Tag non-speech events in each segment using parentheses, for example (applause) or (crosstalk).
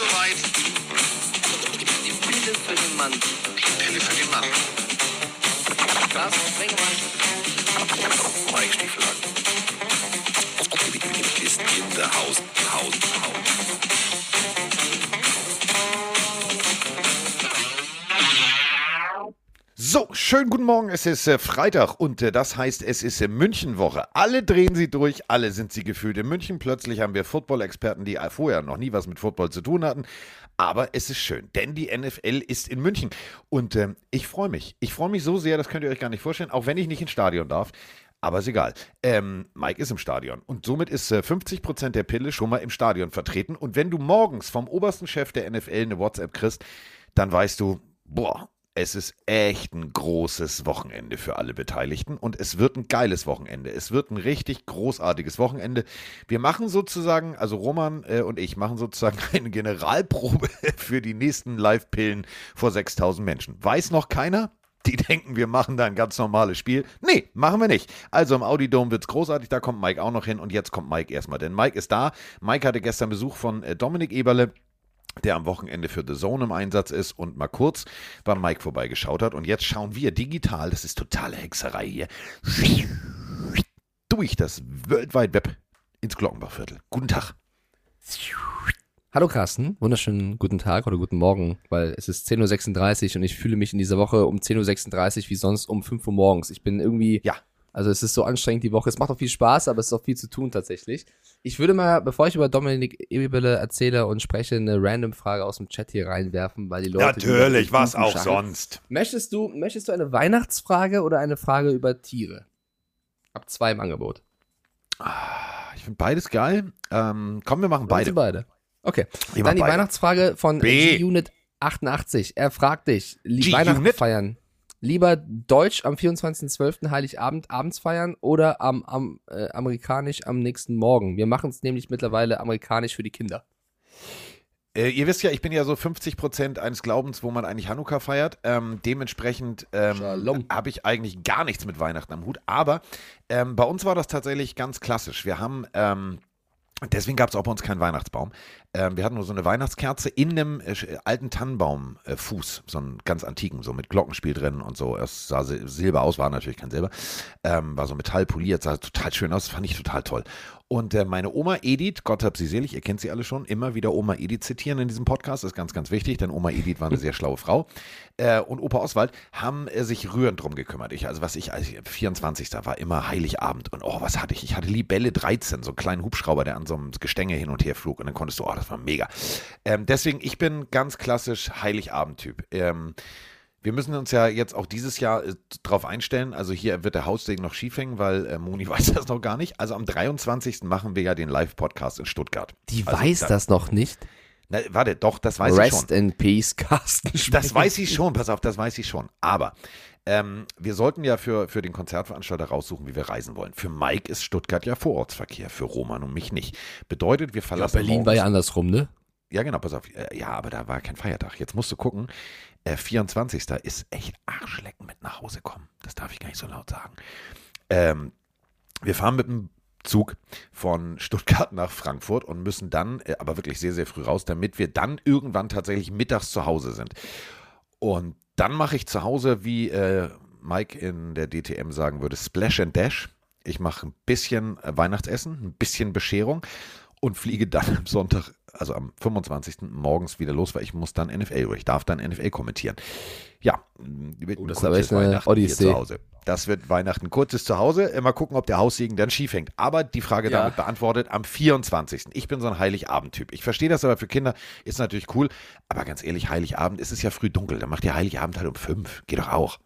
soweit. Die Pille für den Mann. Die Pille für den Mann. Carsten Sprengemann. Mike Stieflagen. Ist in the house, house, house. Schönen guten Morgen. Es ist äh, Freitag und äh, das heißt, es ist äh, Münchenwoche. Alle drehen sie durch, alle sind sie gefühlt in München. Plötzlich haben wir Football-Experten, die vorher noch nie was mit Football zu tun hatten. Aber es ist schön, denn die NFL ist in München. Und ähm, ich freue mich. Ich freue mich so sehr, das könnt ihr euch gar nicht vorstellen, auch wenn ich nicht ins Stadion darf. Aber ist egal. Ähm, Mike ist im Stadion und somit ist äh, 50% der Pille schon mal im Stadion vertreten. Und wenn du morgens vom obersten Chef der NFL eine WhatsApp kriegst, dann weißt du, boah, es ist echt ein großes Wochenende für alle Beteiligten und es wird ein geiles Wochenende. Es wird ein richtig großartiges Wochenende. Wir machen sozusagen, also Roman äh, und ich machen sozusagen (laughs) eine Generalprobe (laughs) für die nächsten Live-Pillen vor 6000 Menschen. Weiß noch keiner? Die denken, wir machen da ein ganz normales Spiel. Nee, machen wir nicht. Also im Audidome wird's großartig, da kommt Mike auch noch hin und jetzt kommt Mike erstmal, denn Mike ist da. Mike hatte gestern Besuch von äh, Dominik Eberle der am Wochenende für The Zone im Einsatz ist und mal kurz beim Mike vorbeigeschaut hat. Und jetzt schauen wir digital, das ist totale Hexerei hier, durch das World Wide Web ins Glockenbachviertel. Guten Tag. Hallo Carsten, wunderschönen guten Tag oder guten Morgen, weil es ist 10.36 Uhr und ich fühle mich in dieser Woche um 10.36 Uhr wie sonst um 5 Uhr morgens. Ich bin irgendwie, Ja. Also es ist so anstrengend die Woche. Es macht auch viel Spaß, aber es ist auch viel zu tun tatsächlich. Ich würde mal, bevor ich über Dominik Ebele erzähle und spreche, eine random Frage aus dem Chat hier reinwerfen, weil die Leute... Natürlich, was auch scharren. sonst. Möchtest du, möchtest du eine Weihnachtsfrage oder eine Frage über Tiere? Ab zwei im Angebot. Ich finde beides geil. Ähm, komm, wir machen beide. Beide. Okay. Dann die beide. Weihnachtsfrage von. G-Unit 88. Er fragt dich, G-Unit? Weihnachten feiern. Lieber Deutsch am 24.12. Heiligabend abends feiern oder am, am äh, amerikanisch am nächsten Morgen? Wir machen es nämlich mittlerweile amerikanisch für die Kinder. Äh, ihr wisst ja, ich bin ja so 50% eines Glaubens, wo man eigentlich Hanukkah feiert. Ähm, dementsprechend ähm, habe ich eigentlich gar nichts mit Weihnachten am Hut. Aber ähm, bei uns war das tatsächlich ganz klassisch. Wir haben, ähm, deswegen gab es auch bei uns keinen Weihnachtsbaum. Ähm, wir hatten nur so eine Weihnachtskerze in einem äh, alten Tannenbaumfuß, äh, so einen ganz antiken, so mit Glockenspiel drin und so. Es sah sil- silber aus, war natürlich kein Silber. Ähm, war so metallpoliert, sah total schön aus, fand ich total toll. Und äh, meine Oma Edith, Gott hab sie selig, ihr kennt sie alle schon, immer wieder Oma Edith zitieren in diesem Podcast, ist ganz, ganz wichtig, denn Oma Edith war eine (laughs) sehr schlaue Frau. Äh, und Opa Oswald haben äh, sich rührend drum gekümmert. Ich, also was ich, als ich 24. war immer Heiligabend und oh, was hatte ich? Ich hatte Libelle 13, so einen kleinen Hubschrauber, der an so einem Gestänge hin und her flog und dann konntest du, oh, das war mega. Ähm, deswegen, ich bin ganz klassisch Heiligabend-Typ. Ähm, wir müssen uns ja jetzt auch dieses Jahr äh, drauf einstellen. Also hier wird der Haussegen noch schief hängen, weil äh, Moni (laughs) weiß das noch gar nicht. Also am 23. machen wir ja den Live-Podcast in Stuttgart. Die also, weiß da- das noch nicht. Na, warte, doch, das weiß ich schon. Rest in Peace, Carsten. (laughs) Das weiß ich schon, pass auf, das weiß ich schon. Aber ähm, wir sollten ja für, für den Konzertveranstalter raussuchen, wie wir reisen wollen. Für Mike ist Stuttgart ja Vorortsverkehr, für Roman und mich nicht. Bedeutet, wir Ja, verlassen Berlin war morgens- ja andersrum, ne? Ja, genau, pass auf. Äh, Ja, aber da war kein Feiertag. Jetzt musst du gucken. Äh, 24. ist echt Arschlecken mit nach Hause kommen. Das darf ich gar nicht so laut sagen. Ähm, wir fahren mit dem Zug von Stuttgart nach Frankfurt und müssen dann, äh, aber wirklich sehr, sehr früh raus, damit wir dann irgendwann tatsächlich mittags zu Hause sind. Und dann mache ich zu Hause, wie äh, Mike in der DTM sagen würde, Splash and Dash. Ich mache ein bisschen äh, Weihnachtsessen, ein bisschen Bescherung und fliege dann am Sonntag, also am 25. morgens wieder los, weil ich muss dann NFL oder ich darf dann NFL kommentieren. Ja, wird Oh, ein das ist eine Weihnachten hier Odyssee. zu Hause. Das wird Weihnachten kurzes Zuhause. Mal gucken, ob der Haussegen dann schief hängt. Aber die Frage Ja. damit beantwortet am 24. Ich bin so ein Heiligabend-Typ. Ich verstehe das aber für Kinder ist natürlich cool. Aber ganz ehrlich, Heiligabend ist es ja früh dunkel. Dann macht ihr Heiligabend halt um fünf. Geht doch auch.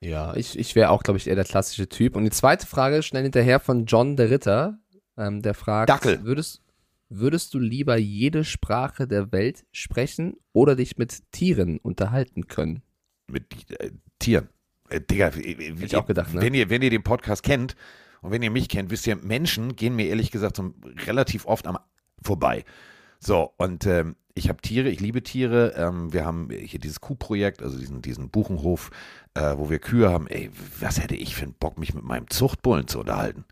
Ja, ich, ich wäre auch, glaube ich, eher der klassische Typ. Und die zweite Frage, schnell hinterher von John der Ritter, ähm, der fragt, Dackel. Würdest, würdest du lieber jede Sprache der Welt sprechen oder dich mit Tieren unterhalten können? Mit äh, Tieren. Äh, Digga, wie- ich auch gedacht, ne? wenn, ihr, wenn ihr den Podcast kennt und wenn ihr mich kennt, wisst ihr, Menschen gehen mir ehrlich gesagt so relativ oft am vorbei. So, und ähm, ich habe Tiere, ich liebe Tiere. Ähm, wir haben hier dieses Kuhprojekt, also diesen, diesen Buchenhof, äh, wo wir Kühe haben. Ey, was hätte ich für einen Bock, mich mit meinem Zuchtbullen zu unterhalten?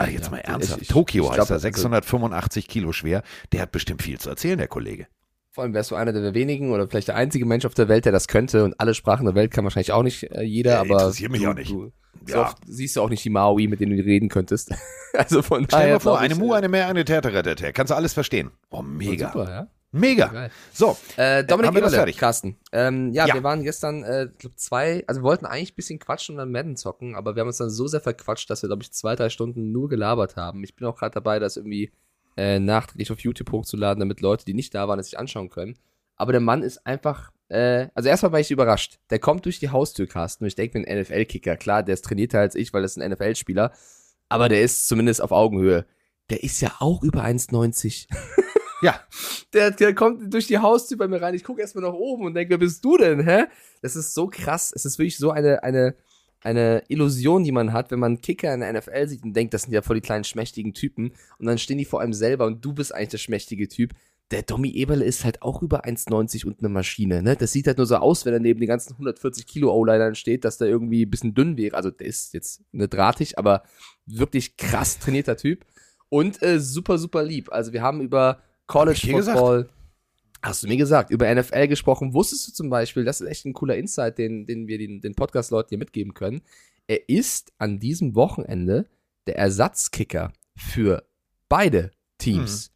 Also jetzt Ja, mal ernsthaft. ich- Tokio ich heißt glaub, er, also- 685 Kilo schwer. Der hat bestimmt viel zu erzählen, der Kollege. Vor allem wärst du einer der wenigen oder vielleicht der einzige Mensch auf der Welt, der das könnte. Und alle Sprachen der Welt kann wahrscheinlich auch nicht äh, jeder, Äh, aber. interessiert mich du, auch nicht. Du, so Ja. oft siehst du auch nicht die Maui, mit denen du reden könntest. (laughs) also von Stell dir vor, eine Mu, äh, eine mehr, eine Täter, Kannst du alles verstehen. Oh, mega. Super, ja. Mega. Geil. So, Äh, Dominik wir das Eberle, fertig? Carsten. Ähm, ja, Ja. wir waren gestern, äh, glaub zwei, also wir wollten eigentlich ein bisschen quatschen und dann Madden zocken, aber wir haben uns dann so sehr verquatscht, dass wir, glaube ich, zwei, drei Stunden nur gelabert haben. Ich bin auch gerade dabei, das irgendwie äh, nachträglich auf YouTube hochzuladen, damit Leute, die nicht da waren, es sich anschauen können. Aber der Mann ist einfach, äh, also erstmal war ich überrascht. Der kommt durch die Haustür, Carsten, und ich denke mir, ein NFL-Kicker, klar, der ist trainierter als ich, weil das ist ein NFL-Spieler, aber der ist zumindest auf Augenhöhe. Der ist ja auch über 1,90. (laughs) ja. Der, der kommt durch die Haustür bei mir rein. Ich gucke erstmal nach oben und denke, wer bist du denn, hä? Das ist so krass. Es ist wirklich so eine, eine, eine Illusion, die man hat, wenn man Kicker in der NFL sieht und denkt, das sind ja voll die kleinen schmächtigen Typen. Und dann stehen die vor einem selber und du bist eigentlich der schmächtige Typ. Der Domi Eberle ist halt auch über 1,90 und eine Maschine, ne? Das sieht halt nur so aus, wenn er neben den ganzen 140 Kilo O-Linern steht, dass der irgendwie ein bisschen dünn wäre. Also der ist jetzt ne drahtig, aber wirklich krass trainierter Typ. Und äh, super, super lieb. Also wir haben über College? Football. Hast du mir gesagt, über NFL gesprochen. Wusstest du zum Beispiel, das ist echt ein cooler Insight, den, den wir den, den Podcast-Leuten hier mitgeben können. Er ist an diesem Wochenende der Ersatzkicker für beide Teams.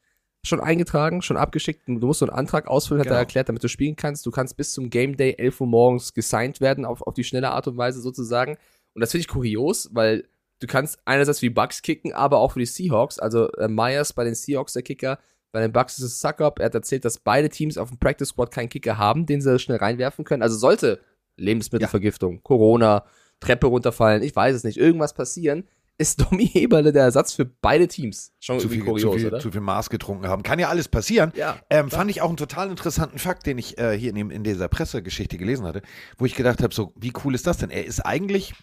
Schon eingetragen, schon abgeschickt. Du musst so einen Antrag ausfüllen, hat Genau. er erklärt, damit du spielen kannst. Du kannst bis zum Game Day 11 Uhr morgens gesigned werden, auf, auf die schnelle Art und Weise sozusagen. Und das finde ich kurios, weil du kannst einerseits für die Bucks kicken, aber auch für die Seahawks. Also äh, Myers bei den Seahawks der Kicker, bei den Bucks ist es Suckup. Er hat erzählt, dass beide Teams auf dem Practice Squad keinen Kicker haben, den sie schnell reinwerfen können. Also sollte Lebensmittelvergiftung, Corona, Treppe runterfallen, ich weiß es nicht, irgendwas passieren, ist (laughs) Domi Eberle der Ersatz für beide Teams. Schon Zu irgendwie viel, kurios, zu, viel, oder? zu viel Maß getrunken haben. Kann ja alles passieren. Ja, Ähm, fand ich auch einen total interessanten Fakt, den ich äh, hier in, dem, in dieser Pressegeschichte gelesen hatte, wo ich gedacht habe, so, wie cool ist das denn? Er ist eigentlich,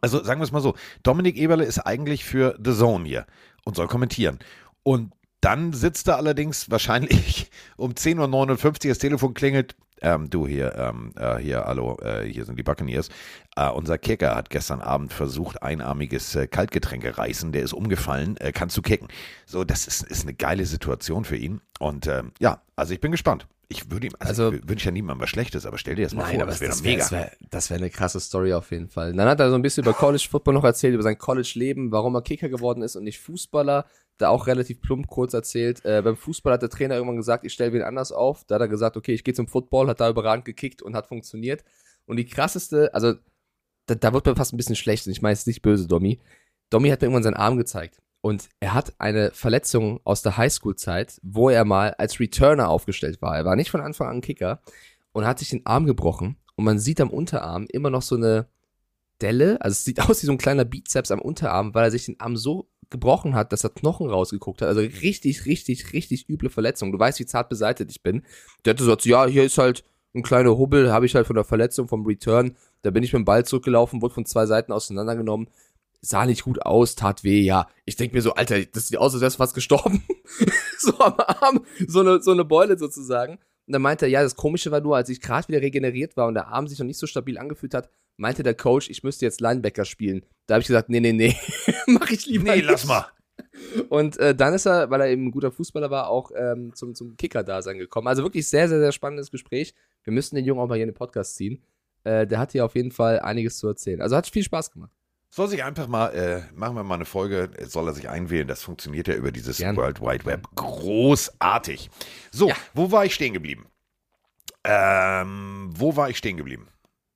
also sagen wir es mal so, Dominik Eberle ist eigentlich für The Zone hier und soll kommentieren. Und dann sitzt er allerdings wahrscheinlich (laughs) um 10.59 Uhr, das Telefon klingelt. Ähm, du hier, ähm, äh, hier, hallo, äh, hier sind die Buccaneers. Äh, unser Kicker hat gestern Abend versucht, einarmiges äh, Kaltgetränke reißen, der ist umgefallen, äh, kannst du kicken. So, das ist, ist eine geile Situation für ihn. Und ähm, ja, also ich bin gespannt. Ich würde ihm, also, Also- ich wünsche ja niemandem was Schlechtes, aber stell dir das mal Nein, vor, aber das wäre wäre mega. das wär, das wär eine krasse Story auf jeden Fall. Dann hat er so ein bisschen über College Football noch erzählt, über sein College-Leben, warum er Kicker geworden ist und nicht Fußballer. Da auch relativ plump kurz erzählt. Äh, beim Fußball hat der Trainer irgendwann gesagt, ich stelle wen anders auf. Da hat er gesagt, okay, ich gehe zum Football, hat da überragend gekickt und hat funktioniert. Und die krasseste, also da, da wird mir fast ein bisschen schlecht. und Ich meine, es ist nicht böse, Domi. Domi hat mir irgendwann seinen Arm gezeigt. Und er hat eine Verletzung aus der Highschool-Zeit, wo er mal als Returner aufgestellt war. Er war nicht von Anfang an Kicker und hat sich den Arm gebrochen. Und man sieht am Unterarm immer noch so eine Delle. Also es sieht (laughs) aus wie so ein kleiner Bizeps am Unterarm, weil er sich den Arm so gebrochen hat, dass er Knochen rausgeguckt hat. Also richtig, richtig, richtig üble Verletzung. Du weißt, wie zart beseitigt ich bin. Der hatte gesagt, ja, hier ist halt ein kleiner Hubbel, habe ich halt von der Verletzung vom Return. Da bin ich mit dem Ball zurückgelaufen, wurde von zwei Seiten auseinandergenommen. Sah nicht gut aus, tat weh, ja. Ich denke mir so, Alter, das sieht aus, als wärst du fast gestorben. (laughs) so am Arm, so eine, so eine Beule sozusagen. Und dann meinte er, ja, das Komische war nur, als ich gerade wieder regeneriert war und der Arm sich noch nicht so stabil angefühlt hat, meinte der Coach, ich müsste jetzt Linebacker spielen. Da habe ich gesagt, nee, nee, nee, (laughs) mach ich lieber Nee, nicht. lass mal. Und äh, dann ist er, weil er eben ein guter Fußballer war, auch ähm, zum, zum Kicker-Dasein gekommen. Also wirklich sehr, sehr, sehr spannendes Gespräch. Wir müssen den Jungen auch mal hier in den Podcast ziehen. Äh, der hat hier auf jeden Fall einiges zu erzählen. Also hat viel Spaß gemacht. Soll sich einfach mal, äh, machen wir mal eine Folge, äh, soll er sich einwählen. Das funktioniert ja über dieses Gern. World Wide Web. Großartig. So, Ja. wo war ich stehen geblieben? Ähm, wo war ich stehen geblieben?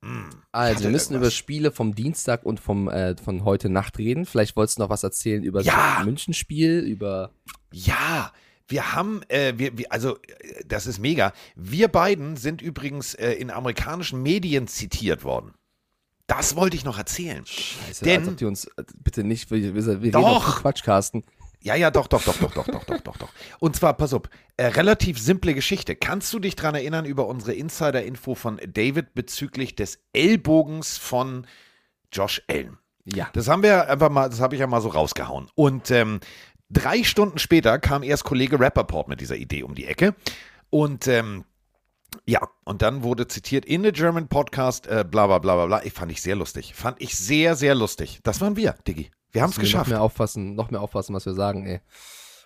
Hm, Also, wir müssen über irgendwas. Spiele vom Dienstag und vom, äh, von heute Nacht reden. Vielleicht wolltest du noch was erzählen über Ja. das Münchenspiel, über. Ja, wir haben, äh, wir, wir, also äh, das ist mega. Wir beiden sind übrigens äh, in amerikanischen Medien zitiert worden. Das wollte ich noch erzählen. Scheiße, Denn- als ob die uns äh, bitte nicht, wir, wir, Doch. Quatsch, Carsten. Ja, ja, doch, doch, doch, doch, doch, doch, doch, doch, doch. Und zwar, pass auf, äh, relativ simple Geschichte. Kannst du dich dran erinnern über unsere Insider-Info von David bezüglich des Ellbogens von Josh Allen? Ja. Das haben wir einfach mal, das habe ich ja mal so rausgehauen. Und ähm, drei Stunden später kam erst Kollege Rappaport mit dieser Idee um die Ecke. Und ähm, ja, und dann wurde zitiert in the German Podcast, äh, bla bla bla bla bla. Ich fand ich sehr lustig. Fand ich sehr, sehr lustig. Das waren wir, Diggi. Wir haben es geschafft. Noch mehr aufpassen, noch mehr aufpassen, was wir sagen, ey.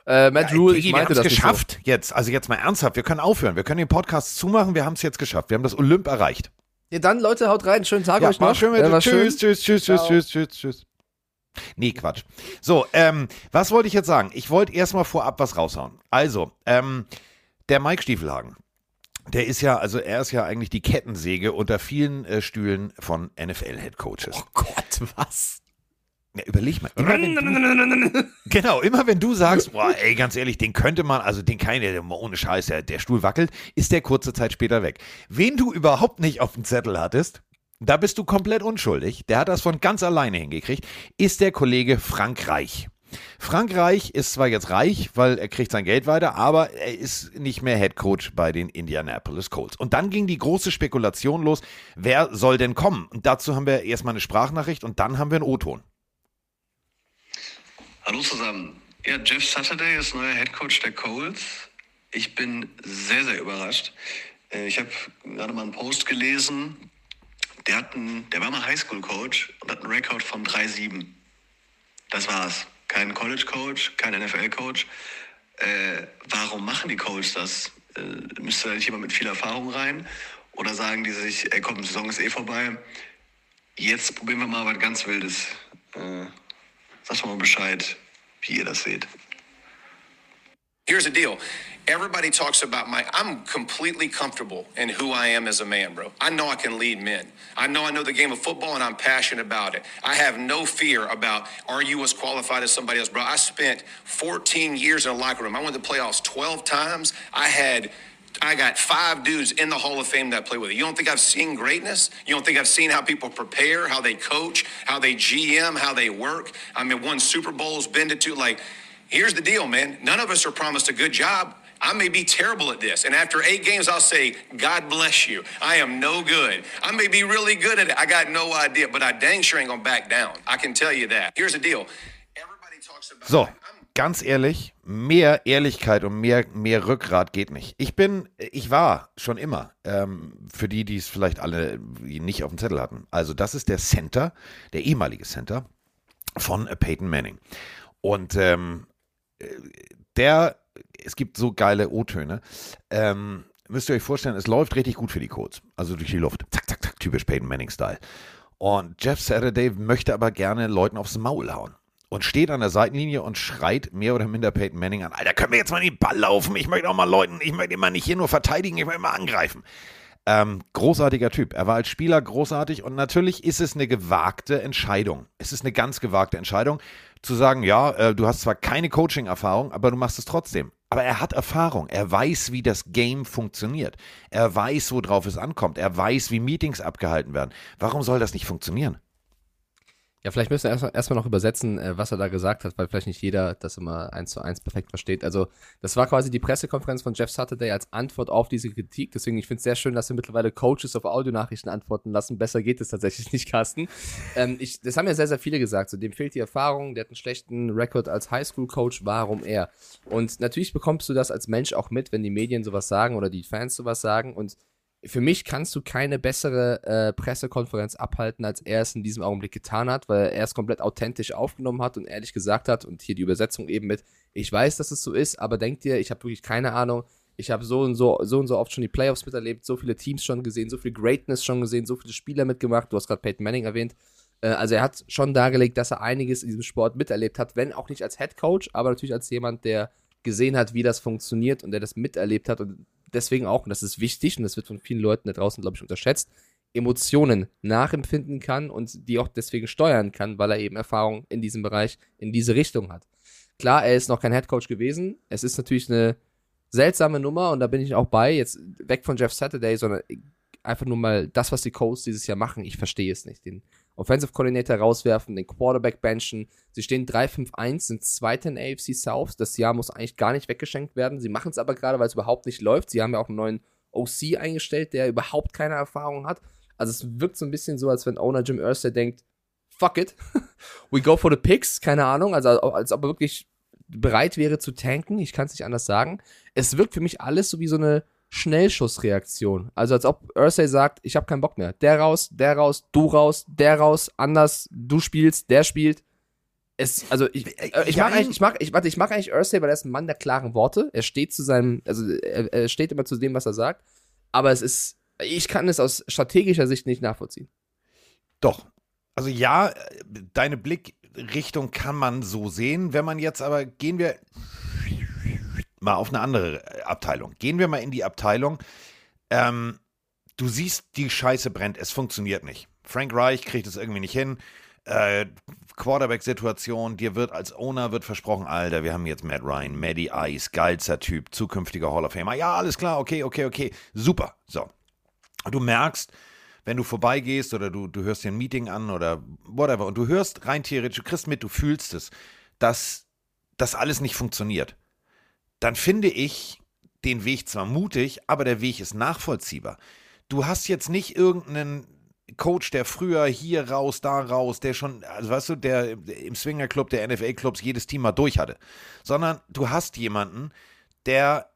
Äh, Matt Rule, Digi, ich wir meinte haben es das nicht so. geschafft jetzt. Also jetzt mal ernsthaft, wir können aufhören. Wir können den Podcast zumachen, wir haben es jetzt geschafft. Wir haben das Olymp erreicht. Ja, dann, Leute, haut rein. Schönen Tag euch noch. schön Ja, tschüss, tschüss, tschüss, tschüss, tschüss, tschüss, tschüss. Nee, Quatsch. So, ähm, was wollte ich jetzt sagen? Ich wollte erstmal vorab was raushauen. Also, ähm, der Mike Stiefelhagen, der ist ja, also er ist ja eigentlich die Kettensäge unter vielen äh, Stühlen von NFL-Headcoaches. Oh Gott, was? Ja, überleg mal. Immer du, (laughs) genau, immer wenn du sagst, boah, ey, ganz ehrlich, den könnte man, also den kann der ohne Scheiß, der, der Stuhl wackelt, ist der kurze Zeit später weg. Wen du überhaupt nicht auf dem Zettel hattest, da bist du komplett unschuldig, der hat das von ganz alleine hingekriegt, ist der Kollege Frank Reich. Frank Reich ist zwar jetzt reich, weil er kriegt sein Geld weiter, aber er ist nicht mehr Head Coach bei den Indianapolis Colts. Und dann ging die große Spekulation los, wer soll denn kommen? Und dazu haben wir erstmal eine Sprachnachricht und dann haben wir einen O-Ton. Hallo zusammen. Ja, Jeff Saturday ist neuer Head Coach der Colts. Ich bin sehr, sehr überrascht. Äh, Ich habe gerade mal einen Post gelesen. Der, hat einen, der war mal Highschool-Coach und hat einen Rekord von 3-7. Das war's. Kein College-Coach, kein NFL-Coach. Äh, warum machen die Coaches das? Äh, müsste da nicht jemand mit viel Erfahrung rein? Oder sagen die sich, ey komm, die Saison ist eh vorbei. Jetzt probieren wir mal was ganz Wildes. Äh, sagt doch mal Bescheid, wie ihr das seht. Here's the deal. Everybody talks about my. I'm completely comfortable in who I am as a man, bro. I know I can lead men. I know I know the game of football and I'm passionate about it. I have no fear about are you as qualified as somebody else, bro. I spent 14 years in a locker room. I went to the playoffs 12 times. I had. I got five dudes in the Hall of Fame that play with it. You don't think I've seen greatness? You don't think I've seen how people prepare, how they coach, how they GM, how they work? I mean, won Super Bowls, been to two. Like, Here's the deal, man. None of us are promised a good job. I may be terrible at this. And after eight games, I'll say, God bless you. I am no good. I may be really good at it. I got no idea, but I dang sure ain't gonna back down. I can tell you that. Here's the deal. Everybody talks about So, I'm ganz ehrlich, mehr Ehrlichkeit und mehr, mehr Rückgrat geht nicht. Ich bin, ich war schon immer, ähm, für die, die es vielleicht alle nicht auf dem Zettel hatten. Also, das ist der Center, der ehemalige Center von äh, Peyton Manning. Und ähm, äh, der, es gibt so geile O-Töne. Ähm, müsst ihr euch vorstellen, es läuft richtig gut für die Colts. Also durch die Luft. Zack, zack, zack, typisch Peyton Manning-Style. Und Jeff Saturday möchte aber gerne Leuten aufs Maul hauen. Und steht an der Seitenlinie und schreit mehr oder minder Peyton Manning an. Alter, können wir jetzt mal in den Ball laufen? Ich möchte auch mal Leuten, ich möchte immer nicht hier nur verteidigen, ich möchte mal angreifen. Ähm, großartiger Typ. Er war als Spieler großartig und natürlich ist es eine gewagte Entscheidung. Es ist eine ganz gewagte Entscheidung, zu sagen, ja, äh, du hast zwar keine Coaching-Erfahrung, aber du machst es trotzdem. Aber er hat Erfahrung. Er weiß, wie das Game funktioniert. Er weiß, worauf es ankommt. Er weiß, wie Meetings abgehalten werden. Warum soll das nicht funktionieren? Ja, vielleicht müssen wir erstmal erstmal noch übersetzen, äh, was er da gesagt hat, weil vielleicht nicht jeder das immer eins zu eins perfekt versteht. Also, das war quasi die Pressekonferenz von Jeff Saturday als Antwort auf diese Kritik. Deswegen, ich finde es sehr schön, dass wir mittlerweile Coaches auf Audionachrichten antworten lassen. Besser geht es tatsächlich (laughs) nicht, Carsten. Ähm, ich, das haben ja sehr, sehr viele gesagt. So, dem fehlt die Erfahrung, der hat einen schlechten Rekord als Highschool-Coach. Warum er? Und natürlich bekommst du das als Mensch auch mit, wenn die Medien sowas sagen oder die Fans sowas sagen. Und für mich kannst du keine bessere äh, Pressekonferenz abhalten, als er es in diesem Augenblick getan hat, weil er es komplett authentisch aufgenommen hat und ehrlich gesagt hat und hier die Übersetzung eben mit, ich weiß, dass es so ist, aber denk dir, ich habe wirklich keine Ahnung, ich habe so und so, so und so oft schon die Playoffs miterlebt, so viele Teams schon gesehen, so viel Greatness schon gesehen, so viele Spieler mitgemacht, du hast gerade Peyton Manning erwähnt, äh, also er hat schon dargelegt, dass er einiges in diesem Sport miterlebt hat, wenn auch nicht als Head Coach, aber natürlich als jemand, der gesehen hat, wie das funktioniert und der das miterlebt hat und deswegen auch, und das ist wichtig und das wird von vielen Leuten da draußen, glaube ich, unterschätzt, Emotionen nachempfinden kann und die auch deswegen steuern kann, weil er eben Erfahrung in diesem Bereich, in diese Richtung hat. Klar, er ist noch kein Headcoach gewesen. Es ist natürlich eine seltsame Nummer und da bin ich auch bei, jetzt weg von Jeff Saturday, sondern einfach nur mal das, was die Colts dieses Jahr machen. Ich verstehe es nicht. Den Offensive Coordinator rauswerfen, den Quarterback benchen. Sie stehen 3-5-1, sind Zweiter in AFC South. Das Jahr muss eigentlich gar nicht weggeschenkt werden. Sie machen es aber gerade, weil es überhaupt nicht läuft. Sie haben ja auch einen neuen OC eingestellt, der überhaupt keine Erfahrung hat. Also es wirkt so ein bisschen so, als wenn Owner Jim Irsay denkt, fuck it, (laughs) we go for the picks, keine Ahnung, also als ob er wirklich bereit wäre zu tanken, ich kann es nicht anders sagen. Es wirkt für mich alles so wie so eine Schnellschussreaktion. Also als ob Ursay sagt, ich habe keinen Bock mehr. Der raus, der raus, du raus, der raus, anders, du spielst, der spielt. Es, also ich, äh, ich Ja, mag eigentlich, ich mag, ich, warte, ich mag eigentlich Ursay, weil er ist ein Mann der klaren Worte. Er steht zu seinem, also er, er steht immer zu dem, was er sagt. Aber es ist, ich kann es aus strategischer Sicht nicht nachvollziehen. Doch. Also ja, deine Blickrichtung kann man so sehen. Wenn man jetzt aber, gehen wir mal auf eine andere Abteilung. Gehen wir mal in die Abteilung. Ähm, du siehst, die Scheiße brennt, es funktioniert nicht. Frank Reich kriegt es irgendwie nicht hin. Äh, Quarterback-Situation, dir wird als Owner wird versprochen, Alter, wir haben jetzt Matt Ryan, Maddie Ice, geilster Typ, zukünftiger Hall of Famer. Ja, alles klar, okay, okay, okay, super. So. Du merkst, wenn du vorbeigehst oder du, du hörst dir ein Meeting an oder whatever und du hörst rein theoretisch, du kriegst mit, du fühlst es, dass das alles nicht funktioniert, dann finde ich den Weg zwar mutig, aber der Weg ist nachvollziehbar. Du hast jetzt nicht irgendeinen Coach, der früher hier raus, da raus, der schon, also weißt du, der im Swingerclub, der NFL-Clubs jedes Team mal durch hatte, sondern du hast jemanden, der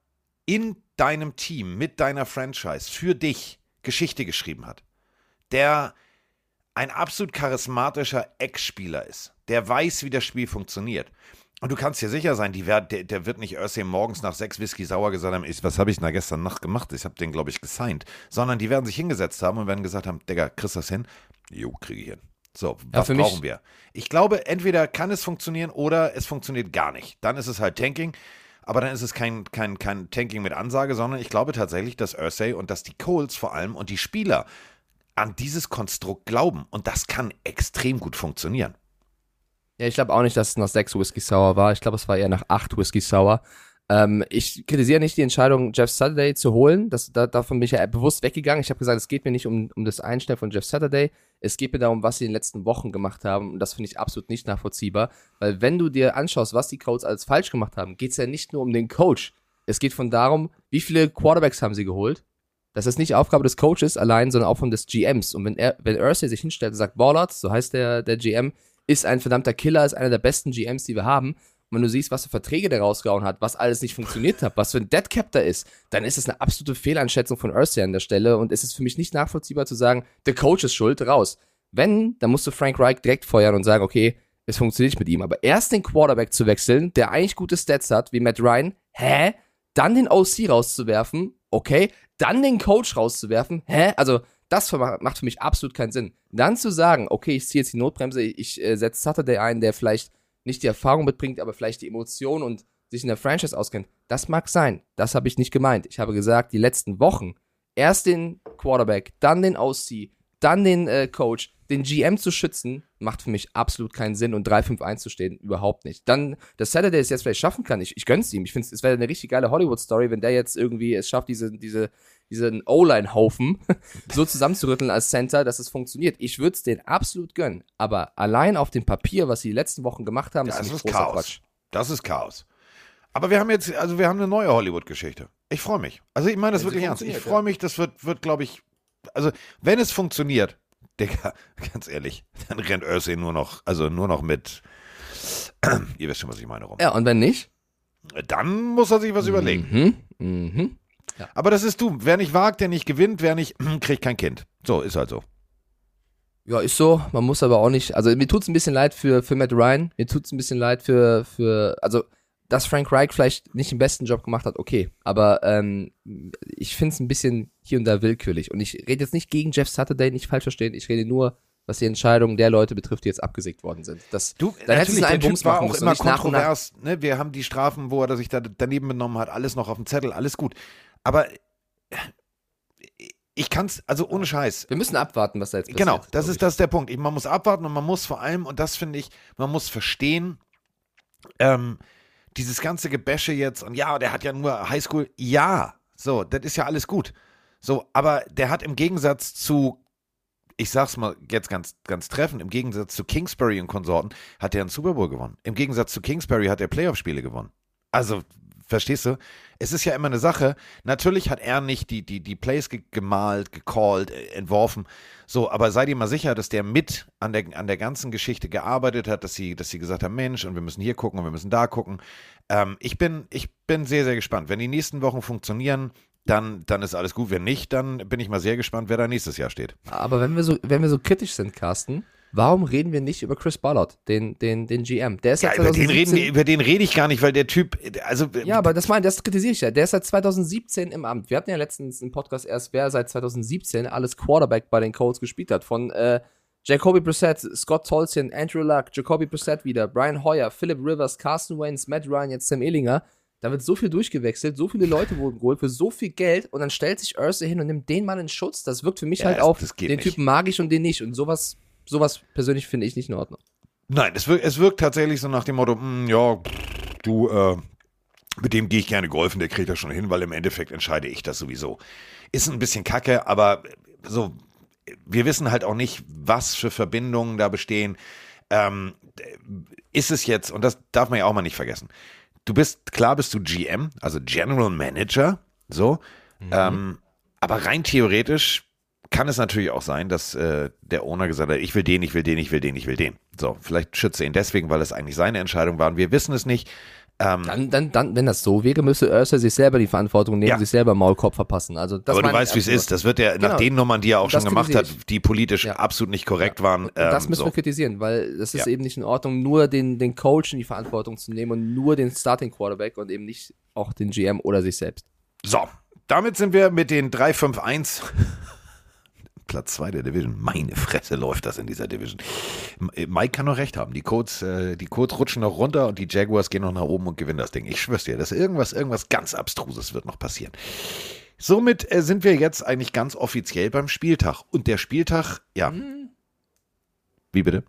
in deinem Team, mit deiner Franchise, für dich Geschichte geschrieben hat, der ein absolut charismatischer Ex-Spieler ist, der weiß, wie das Spiel funktioniert. Und du kannst dir sicher sein, die werd, der, der wird nicht Ursay morgens nach sechs Whisky sauer gesagt haben, ich, was habe ich denn da gestern Nacht gemacht? Ich habe den, glaube ich, gesigned. Sondern die werden sich hingesetzt haben und werden gesagt haben, Digga, kriegst du das hin? Jo, kriege ich hin. So, was für mich- brauchen wir? Ich glaube, entweder kann es funktionieren oder es funktioniert gar nicht. Dann ist es halt Tanking. Aber dann ist es kein, kein, kein Tanking mit Ansage, sondern ich glaube tatsächlich, dass Ursay und dass die Colts vor allem und die Spieler an dieses Konstrukt glauben. Und das kann extrem gut funktionieren. Ja, ich glaube auch nicht, dass es nach sechs Whisky Sour war. Ich glaube, es war eher nach acht Whisky Sour. Ähm, ich kritisiere nicht die Entscheidung, Jeff Saturday zu holen. Das, da, davon bin ich ja bewusst weggegangen. Ich habe gesagt, es geht mir nicht um, um das Einstellen von Jeff Saturday. Es geht mir darum, was sie in den letzten Wochen gemacht haben. Und das finde ich absolut nicht nachvollziehbar. Weil wenn du dir anschaust, was die Codes alles falsch gemacht haben, geht es ja nicht nur um den Coach. Es geht von darum, wie viele Quarterbacks haben sie geholt. Das ist nicht Aufgabe des Coaches allein, sondern auch von des GMs. Und wenn er, wenn Ursay sich hinstellt und sagt, Ballard, so heißt der, der GM, ist ein verdammter Killer, ist einer der besten GMs, die wir haben. Und wenn du siehst, was für Verträge der rausgehauen hat, was alles nicht funktioniert hat, was für ein Deadcap da ist, dann ist es eine absolute Fehleinschätzung von Ursay an der Stelle und es ist für mich nicht nachvollziehbar zu sagen, der Coach ist schuld, raus. Wenn, dann musst du Frank Reich direkt feuern und sagen, okay, es funktioniert nicht mit ihm. Aber erst den Quarterback zu wechseln, der eigentlich gute Stats hat, wie Matt Ryan, hä? Dann den OC rauszuwerfen, okay? Dann den Coach rauszuwerfen, hä? Also, das macht für mich absolut keinen Sinn. Dann zu sagen, okay, ich ziehe jetzt die Notbremse, ich äh, setze Saturday ein, der vielleicht nicht die Erfahrung mitbringt, aber vielleicht die Emotionen und sich in der Franchise auskennt, das mag sein. Das habe ich nicht gemeint. Ich habe gesagt, die letzten Wochen, erst den Quarterback, dann den OC, dann den äh, Coach, den GM zu schützen, macht für mich absolut keinen Sinn und 3-5-1 zu stehen, überhaupt nicht. Dann, dass Saturday es jetzt vielleicht schaffen kann, ich, ich gönn's ihm. Ich finde, es wäre eine richtig geile Hollywood-Story, wenn der jetzt irgendwie es schafft, diese, diese, diesen O-Line-Haufen (laughs) so zusammenzurütteln als Center, dass es funktioniert. Ich würde es denen absolut gönnen. Aber allein auf dem Papier, was sie die letzten Wochen gemacht haben, Das ist ist Chaos. Quatsch. Das ist Chaos. Aber wir haben jetzt, also wir haben eine neue Hollywood-Geschichte. Ich freue mich. Also ich meine das Wenn wirklich ernst. Ich freue mich, das wird, wird glaube ich, also wenn es funktioniert, (laughs) Digga, ganz ehrlich, dann rennt Ursay nur noch, also nur noch mit, (clears throat) ihr wisst schon, was ich meine, rum. Ja, und wenn nicht? Dann muss er sich was überlegen. Mhm. Mhm. Aber das ist du. Wer nicht wagt, der nicht gewinnt, wer nicht, (clears throat) kriegt kein Kind. So, ist halt so. Ja, ist so. Man muss aber auch nicht. Also mir tut's ein bisschen leid für, für Matt Ryan. Mir tut's ein bisschen leid für, für. Also, dass Frank Reich vielleicht nicht den besten Job gemacht hat, okay. Aber ähm, ich find's ein bisschen hier und da willkürlich. Und ich rede jetzt nicht gegen Jeff Saturday, nicht falsch verstehen. Ich rede nur, was die Entscheidungen der Leute betrifft, die jetzt abgesägt worden sind. Das, Du, dann hättest du einen der Bums machen auch müssen. immer nicht nach nach. kontrovers. Ne? Wir haben die Strafen, wo er sich da daneben benommen hat, alles noch auf dem Zettel, alles gut. Aber ich kann's, also ohne Scheiß. Wir müssen abwarten, was da jetzt passiert. Genau, das ist, ich. das ist der Punkt. Ich- Man muss abwarten und man muss vor allem, und das finde ich, man muss verstehen, ähm, dieses ganze Gebäsche jetzt, und ja, der hat ja nur Highschool, ja, so, das ist ja alles gut. So, aber der hat im Gegensatz zu, ich sag's mal jetzt ganz, ganz treffend, im Gegensatz zu Kingsbury und Konsorten, hat er einen Super Bowl gewonnen. Im Gegensatz zu Kingsbury hat er Playoff-Spiele gewonnen. Also, verstehst du? Es ist ja immer eine Sache. Natürlich hat er nicht die, die, die Plays ge gemalt, gecallt, äh, entworfen. So, aber sei dir mal sicher, dass der mit an der, an der ganzen Geschichte gearbeitet hat, dass sie, dass sie gesagt haben, Mensch, und wir müssen hier gucken und wir müssen da gucken. Ähm, ich, bin, ich bin sehr, sehr gespannt. Wenn die nächsten Wochen funktionieren, dann, dann ist alles gut. Wenn nicht, dann bin ich mal sehr gespannt, wer da nächstes Jahr steht. Aber wenn wir so, wenn wir so kritisch sind, Carsten, warum reden wir nicht über Chris Ballard, den, den, den GM? Der ist Ja, über den, 2017 reden, über den rede ich gar nicht, weil der Typ, also Ja, aber das meine, das kritisiere ich ja. Der ist seit 2017 im Amt. Wir hatten ja letztens im Podcast erst, wer seit 2017 alles Quarterback bei den Colts gespielt hat. Von äh, Jacoby Brissett, Scott Tolzien, Andrew Luck, Jacoby Brissett wieder, Brian Hoyer, Philip Rivers, Carson Wentz, Matt Ryan, jetzt Sam Ellinger. Da wird so viel durchgewechselt, so viele Leute wurden geholt für so viel Geld und dann stellt sich Ursa hin und nimmt den Mann in Schutz. Das wirkt für mich Ja, halt auf, geht den nicht. Typen mag ich und den nicht. Und sowas, sowas persönlich finde ich nicht in Ordnung. Nein, es wirkt, es wirkt tatsächlich so nach dem Motto, hm, ja, du, äh, mit dem gehe ich gerne golfen, der kriegt das schon hin, weil im Endeffekt entscheide ich das sowieso. Ist ein bisschen kacke, aber so, wir wissen halt auch nicht, was für Verbindungen da bestehen. Ähm, ist es jetzt, und das darf man ja auch mal nicht vergessen, du bist, klar bist du GM, also General Manager, so, ähm, aber rein theoretisch kann es natürlich auch sein, dass äh, der Owner gesagt hat, ich will den, ich will den, ich will den, ich will den. So, vielleicht schütze ihn deswegen, weil es eigentlich seine Entscheidung war. Und wir wissen es nicht. Ähm, Dann, dann, dann, wenn das so wäre, müsste Ursa sich selber die Verantwortung nehmen, Ja. sich selber Maulkorb verpassen. Also, das aber du weißt, wie es ist. Das wird ja nach Genau. den Nummern, die er auch schon gemacht hat, die politisch Ja. absolut nicht korrekt waren. Und das ähm, müssen so. wir kritisieren, weil es ist Ja. eben nicht in Ordnung, nur den, den Coach in die Verantwortung zu nehmen und nur den Starting Quarterback und eben nicht auch den GM oder sich selbst. So, damit sind wir mit den 3-5-1. Platz 2 der Division. Meine Fresse läuft das in dieser Division. Äh, Mike kann noch recht haben. Die Codes, äh, die Codes rutschen noch runter und die Jaguars gehen noch nach oben und gewinnen das Ding. Ich schwör's dir, dass irgendwas, irgendwas ganz Abstruses wird noch passieren. Somit äh, sind wir jetzt eigentlich ganz offiziell beim Spieltag. Und der Spieltag, ja. Hm. Wie bitte?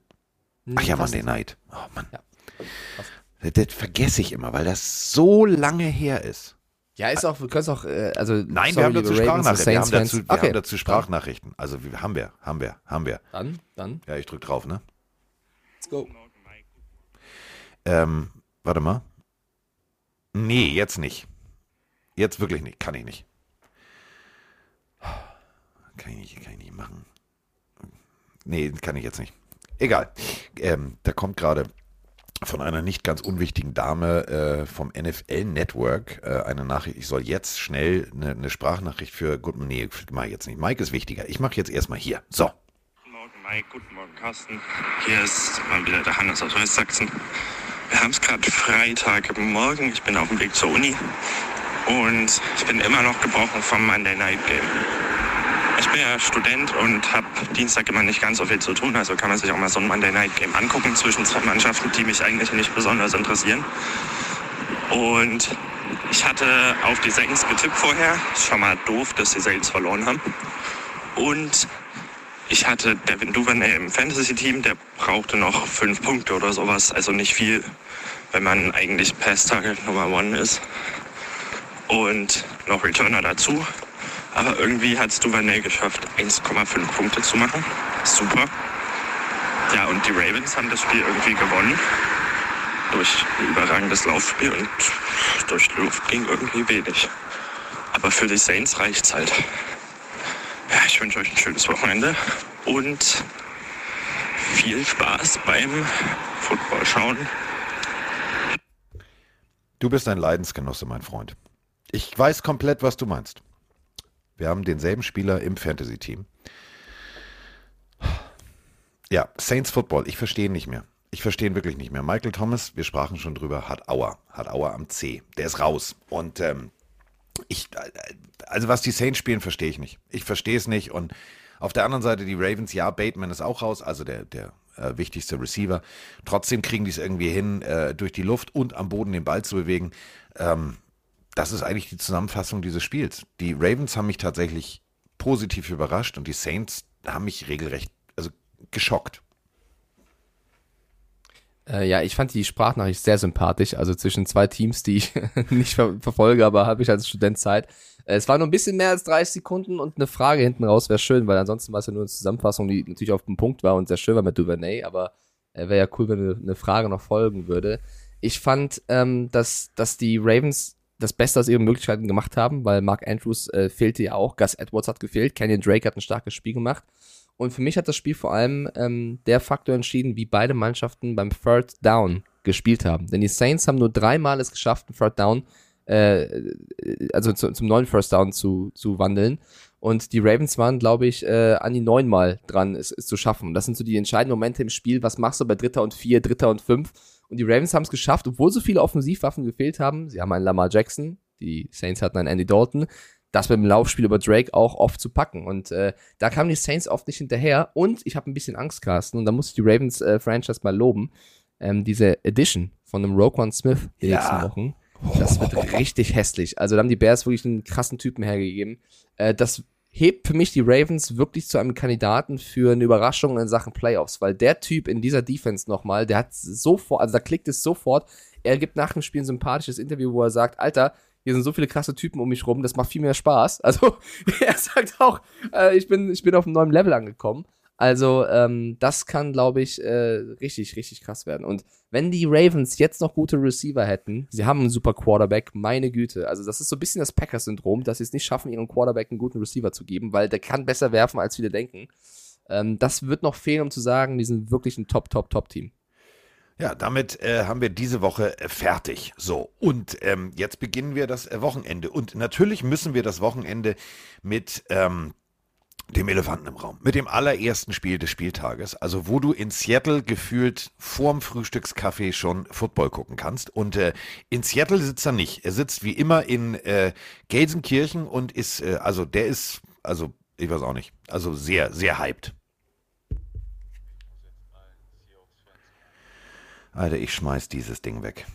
Ach ja. Monday Night. Oh Mann. Ja. Das, das vergesse ich immer, weil das so lange her ist. Ja, ist auch, wir können es auch, äh, also. Nein, sorry, wir haben dazu Sprachnachrichten. Wir haben dazu, wir okay. haben dazu Sprachnachrichten. Also wir, haben wir, haben wir, haben wir. Dann, dann, Ja, ich drück drauf, ne? let's go. Ähm, warte mal. Nee, jetzt nicht. Jetzt wirklich nicht. Kann ich nicht. Kann ich nicht, kann ich nicht machen. Nee, kann ich jetzt nicht. Egal. Ähm, da kommt gerade von einer nicht ganz unwichtigen Dame äh, vom NFL Network äh, eine Nachricht. Ich soll jetzt schnell eine, eine Sprachnachricht für gut, nee, mach ich jetzt nicht. Mike ist wichtiger. Ich mache jetzt erstmal hier. So. Guten Morgen Mike, guten Morgen Carsten. Hier ist mal wieder der Hannes aus Westsachsen. Wir haben es gerade Freitagmorgen, ich bin auf dem Weg zur Uni und ich bin immer noch gebrochen vom Monday Night Game. Ich bin ja Student und habe Dienstag immer nicht ganz so viel zu tun, also kann man sich auch mal so ein Monday Night Game angucken zwischen zwei Mannschaften, die mich eigentlich nicht besonders interessieren. Und ich hatte auf die Saints getippt vorher. Ist schon mal doof, dass die Saints verloren haben. Und ich hatte Devin Duvernay im Fantasy-Team, der brauchte noch fünf Punkte oder sowas, also nicht viel, wenn man eigentlich Pass-Target Nummer One ist. Und noch Returner dazu. Aber irgendwie hat es Duvernay geschafft, 1,5 Punkte zu machen. Super. Ja, und die Ravens haben das Spiel irgendwie gewonnen. Durch ein überragendes Laufspiel und durch die Luft ging irgendwie wenig. Aber für die Saints reicht's halt. Ja, ich wünsche euch ein schönes Wochenende und viel Spaß beim Football schauen. Du bist ein Leidensgenosse, mein Freund. Ich weiß komplett, was du meinst. Wir haben denselben Spieler im Fantasy-Team. Ja, Saints Football, ich verstehe ihn nicht mehr. Ich verstehe ihn wirklich nicht mehr. Michael Thomas, wir sprachen schon drüber, hat Auer, hat Auer am C. Der ist raus. Und ähm, ich, also was die Saints spielen, verstehe ich nicht. Ich verstehe es nicht. Und auf der anderen Seite die Ravens, ja, Bateman ist auch raus, also der, der äh, wichtigste Receiver. Trotzdem kriegen die es irgendwie hin, äh, durch die Luft und am Boden den Ball zu bewegen. Ähm, das ist eigentlich die Zusammenfassung dieses Spiels. Die Ravens haben mich tatsächlich positiv überrascht und die Saints haben mich regelrecht, also geschockt. Äh, ja, ich fand die Sprachnachricht sehr sympathisch, also zwischen zwei Teams, die ich (laughs) nicht ver verfolge, aber habe ich als Student Zeit. Äh, es war nur ein bisschen mehr als 30 Sekunden und eine Frage hinten raus wäre schön, weil ansonsten war es ja nur eine Zusammenfassung, die natürlich auf den Punkt war und sehr schön war mit Duvernay, aber äh, wäre ja cool, wenn eine, eine Frage noch folgen würde. Ich fand, ähm, dass, dass die Ravens das Beste aus ihren Möglichkeiten gemacht haben, weil Mark Andrews äh, fehlte ja auch, Gus Edwards hat gefehlt, Kenyon Drake hat ein starkes Spiel gemacht. Und für mich hat das Spiel vor allem ähm, der Faktor entschieden, wie beide Mannschaften beim Third Down gespielt haben. Denn die Saints haben nur dreimal es geschafft, ein Third Down, äh, also zu, zum neuen First Down zu, zu wandeln. Und die Ravens waren, glaube ich, äh, an die neunmal dran, es, es zu schaffen. Das sind so die entscheidenden Momente im Spiel. Was machst du bei Dritter und Vier, Dritter und Fünf? Und die Ravens haben es geschafft, obwohl so viele Offensivwaffen gefehlt haben. Sie haben einen Lamar Jackson, die Saints hatten einen Andy Dalton. Das dem Laufspiel über Drake auch oft zu packen. Und äh, da kamen die Saints oft nicht hinterher. Und ich habe ein bisschen Angst, Carsten. Und da muss ich die Ravens-Franchise mal loben. Ähm, diese Edition von dem Roquan Smith die Ja. nächsten Wochen. Das wird richtig hässlich. Also da haben die Bears wirklich einen krassen Typen hergegeben. Äh, das hebt für mich die Ravens wirklich zu einem Kandidaten für eine Überraschung in Sachen Playoffs, weil der Typ in dieser Defense nochmal, der hat sofort, also da klickt es sofort. Er gibt nach dem Spiel ein sympathisches Interview, wo er sagt, Alter, hier sind so viele krasse Typen um mich rum, das macht viel mehr Spaß. Also (laughs) er sagt auch, äh, ich, bin, ich bin auf einem neuen Level angekommen. Also ähm, das kann, glaube ich, äh, richtig, richtig krass werden. Und wenn die Ravens jetzt noch gute Receiver hätten, sie haben einen super Quarterback, meine Güte. Also das ist so ein bisschen das Packers-Syndrom, dass sie es nicht schaffen, ihrem Quarterback einen guten Receiver zu geben, weil der kann besser werfen, als viele denken. Ähm, das wird noch fehlen, um zu sagen, die sind wirklich ein Top, Top, Top-Team. Ja, damit äh, haben wir diese Woche äh, fertig. So, und ähm, jetzt beginnen wir das äh, Wochenende. Und natürlich müssen wir das Wochenende mit ähm, dem Elefanten im Raum, mit dem allerersten Spiel des Spieltages, also wo du in Seattle gefühlt vorm Frühstückskaffee schon Football gucken kannst. Und äh, in Seattle sitzt er nicht. Er sitzt wie immer in äh, Gelsenkirchen und ist, äh, also der ist, also ich weiß auch nicht, also sehr, sehr hyped. Alter, ich schmeiß dieses Ding weg.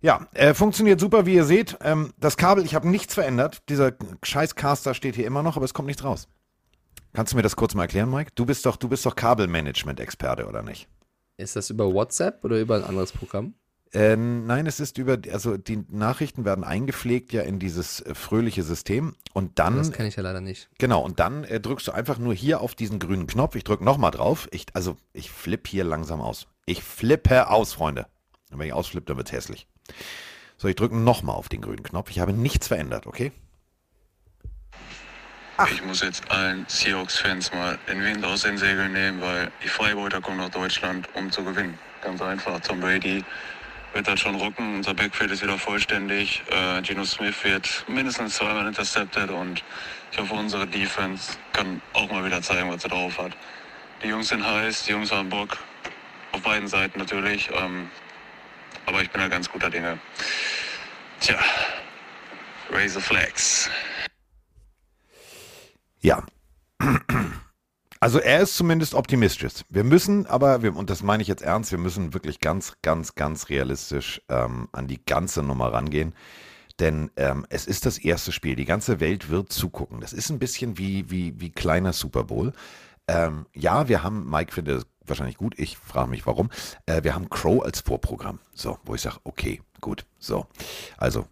Ja, äh, funktioniert super, wie ihr seht. Ähm, das Kabel, ich habe nichts verändert. Dieser scheiß Caster steht hier immer noch, aber es kommt nichts raus. Kannst du mir das kurz mal erklären, Mike? Du bist doch, du bist doch Kabelmanagement-Experte, oder nicht? Ist das über WhatsApp oder über ein anderes Programm? Äh, nein, es ist über, also die Nachrichten werden eingepflegt ja in dieses äh, fröhliche System und dann Das kenne ich ja leider nicht. Genau, und dann äh, drückst du einfach nur hier auf diesen grünen Knopf. Ich drücke nochmal drauf. Ich, also, ich flippe hier langsam aus. Ich flippe aus, Freunde. Und wenn ich ausflippe, dann wird es hässlich. So, ich drücke nochmal auf den grünen Knopf. Ich habe nichts verändert, okay? Ich muss jetzt allen Seahawks-Fans mal den Wind aus den Segeln nehmen, weil die Freiburger kommen nach Deutschland, um zu gewinnen. Ganz einfach. Tom Brady wird das schon rucken. Unser Backfield ist wieder vollständig. Äh, Geno Smith wird mindestens zweimal intercepted und ich hoffe, unsere Defense kann auch mal wieder zeigen, was sie drauf hat. Die Jungs sind heiß, die Jungs haben Bock. Auf beiden Seiten natürlich. Ähm, aber ich bin da ganz guter Dinge. Tja, the Flags. Ja. Also er ist zumindest optimistisch. Wir müssen aber, wir, und das meine ich jetzt ernst, wir müssen wirklich ganz, ganz, ganz realistisch ähm, an die ganze Nummer rangehen. Denn ähm, es ist das erste Spiel. Die ganze Welt wird zugucken. Das ist ein bisschen wie, wie, wie kleiner Super Bowl. Ähm, ja, wir haben, Mike findet es wahrscheinlich gut, ich frage mich warum. Äh, wir haben Crow als Vorprogramm. So, wo ich sage, okay, gut. So. Also,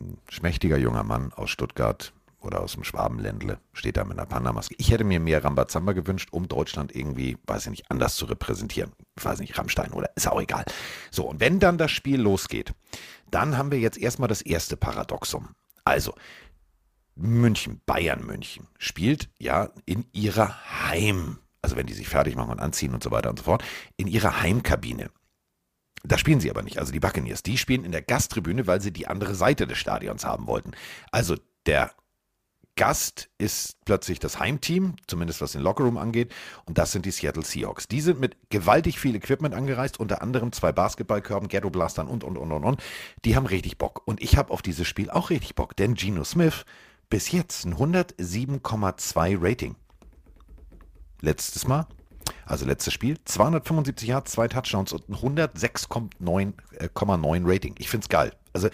ein schmächtiger junger Mann aus Stuttgart oder aus dem Schwabenländle steht da mit einer Panda-Maske. Ich hätte mir mehr Rambazamba gewünscht, um Deutschland irgendwie, weiß ich nicht, anders zu repräsentieren. Ich weiß nicht, Rammstein oder ist auch egal. So, und wenn dann das Spiel losgeht, dann haben wir jetzt erstmal das erste Paradoxum. Also, München, Bayern München, spielt ja in ihrer Heim, also wenn die sich fertig machen und anziehen und so weiter und so fort, in ihrer Heimkabine. Da spielen sie aber nicht, also die Buccaneers. Die spielen in der Gasttribüne, weil sie die andere Seite des Stadions haben wollten. Also der Gast ist plötzlich das Heimteam, zumindest was den Lockerroom angeht, und das sind die Seattle Seahawks. Die sind mit gewaltig viel Equipment angereist, unter anderem zwei Basketballkörben, Ghetto Blastern und, und, und, und, und. Die haben richtig Bock. Und ich habe auf dieses Spiel auch richtig Bock, denn Geno Smith bis jetzt ein 107,2 Rating. Letztes Mal, also letztes Spiel, 275 Yards, zwei Touchdowns und ein 106,9 äh, 0,9 Rating. Ich find's geil. Also,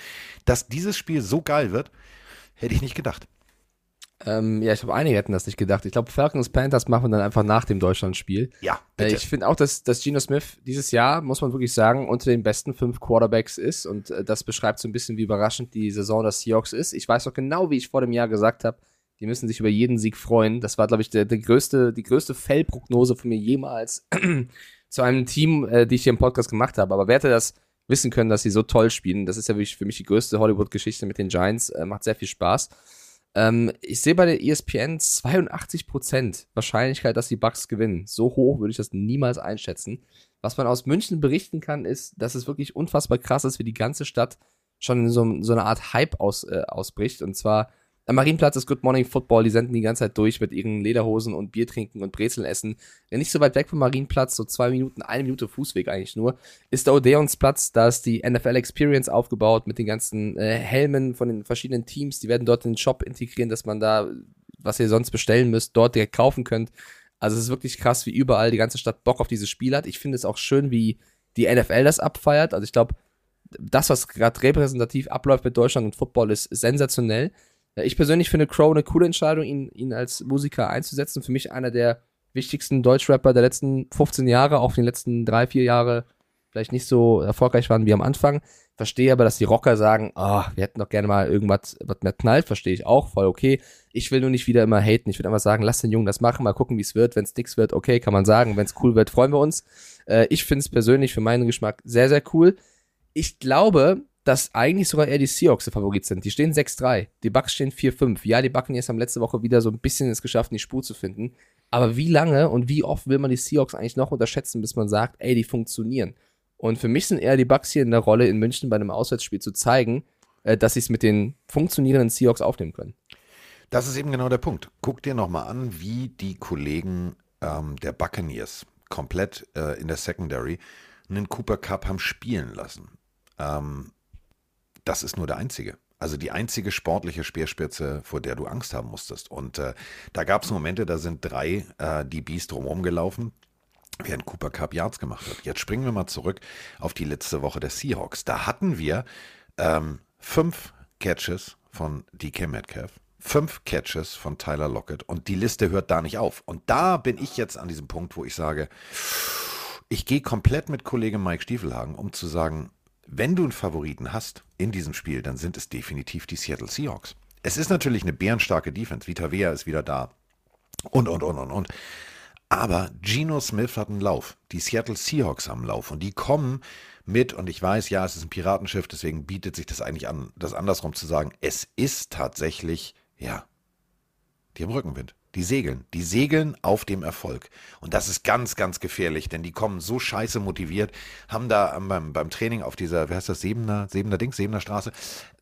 dass dieses Spiel so geil wird, hätte ich nicht gedacht. Ähm, ja, ich glaube, einige hätten das nicht gedacht. Ich glaube, Falcons Panthers machen wir dann einfach nach dem Deutschlandspiel. Ja, Äh, bitte. ich finde auch, dass, dass Geno Smith dieses Jahr, muss man wirklich sagen, unter den besten fünf Quarterbacks ist. Und äh, das beschreibt so ein bisschen, wie überraschend die Saison der Seahawks ist. Ich weiß auch genau, wie ich vor dem Jahr gesagt habe, die müssen sich über jeden Sieg freuen. Das war, glaube ich, der, der größte, die größte Fellprognose von mir jemals (clears throat) zu einem Team, äh, die ich hier im Podcast gemacht habe. Aber wer hätte das wissen können, dass sie so toll spielen? Das ist ja wirklich für mich die größte Hollywood-Geschichte mit den Giants. Äh, macht sehr viel Spaß. Ähm, ich sehe bei der ESPN 82% Wahrscheinlichkeit, dass die Bucks gewinnen. So hoch würde ich das niemals einschätzen. Was man aus München berichten kann, ist, dass es wirklich unfassbar krass ist, wie die ganze Stadt schon so, so eine Art Hype aus, äh, ausbricht. Und zwar am Marienplatz ist Good Morning Football, die senden die ganze Zeit durch mit ihren Lederhosen und Bier trinken und Brezeln essen. Nicht so weit weg vom Marienplatz, so zwei Minuten, eine Minute Fußweg eigentlich nur, ist der Odeonsplatz, da ist die NFL Experience aufgebaut mit den ganzen äh, Helmen von den verschiedenen Teams, die werden dort in den Shop integrieren, dass man da, was ihr sonst bestellen müsst, dort direkt kaufen könnt. Also es ist wirklich krass, wie überall die ganze Stadt Bock auf dieses Spiel hat. Ich finde es auch schön, wie die NFL das abfeiert. Also ich glaube, das, was gerade repräsentativ abläuft mit Deutschland und Football, ist sensationell. Ich persönlich finde Crow eine coole Entscheidung, ihn, ihn als Musiker einzusetzen. Für mich einer der wichtigsten Deutschrapper der letzten 15 Jahre, auch die letzten drei, vier Jahre vielleicht nicht so erfolgreich waren wie am Anfang. Verstehe aber, dass die Rocker sagen, oh, wir hätten doch gerne mal irgendwas, was mehr knallt, verstehe ich auch, voll okay. Ich will nur nicht wieder immer haten. Ich würde einfach sagen, lass den Jungen das machen, mal gucken, wie es wird. Wenn es nix wird, okay, kann man sagen. Wenn es cool wird, freuen wir uns. Äh, ich finde es persönlich für meinen Geschmack sehr, sehr cool. Ich glaube, dass eigentlich sogar eher die Seahawks der Favorit sind. Die stehen 6-3, die Bucks stehen 4-5. Ja, die Buccaneers haben letzte Woche wieder so ein bisschen es geschafft, die Spur zu finden. Aber wie lange und wie oft will man die Seahawks eigentlich noch unterschätzen, bis man sagt, ey, die funktionieren? Und für mich sind eher die Bucks hier in der Rolle, in München bei einem Auswärtsspiel zu zeigen, äh, dass sie es mit den funktionierenden Seahawks aufnehmen können. Das ist eben genau der Punkt. Guck dir nochmal an, wie die Kollegen ähm, der Buccaneers komplett äh, in der Secondary einen Cooper Cup haben spielen lassen. Ähm, das ist nur der einzige. Also die einzige sportliche Speerspitze, vor der du Angst haben musstest. Und äh, da gab es Momente, da sind drei äh, DBs drumherum gelaufen, während Cooper Cup Yards gemacht hat. Jetzt springen wir mal zurück auf die letzte Woche der Seahawks. Da hatten wir ähm, fünf Catches von DK Metcalf, fünf Catches von Tyler Lockett und die Liste hört da nicht auf. Und da bin ich jetzt an diesem Punkt, wo ich sage, ich gehe komplett mit Kollege Mike Stiefelhagen, um zu sagen, wenn du einen Favoriten hast in diesem Spiel, dann sind es definitiv die Seattle Seahawks. Es ist natürlich eine bärenstarke Defense. Vita Vea ist wieder da. Und, und, und, und, und. Aber Geno Smith hat einen Lauf. Die Seattle Seahawks haben einen Lauf. Und die kommen mit, und ich weiß, ja, es ist ein Piratenschiff, deswegen bietet sich das eigentlich an, das andersrum zu sagen. Es ist tatsächlich, ja, die haben Rückenwind. Die segeln. Die segeln auf dem Erfolg. Und das ist ganz, ganz gefährlich, denn die kommen so scheiße motiviert, haben da beim, beim Training auf dieser, wie heißt das, Sebener, Sebener Dings, Sebener Straße,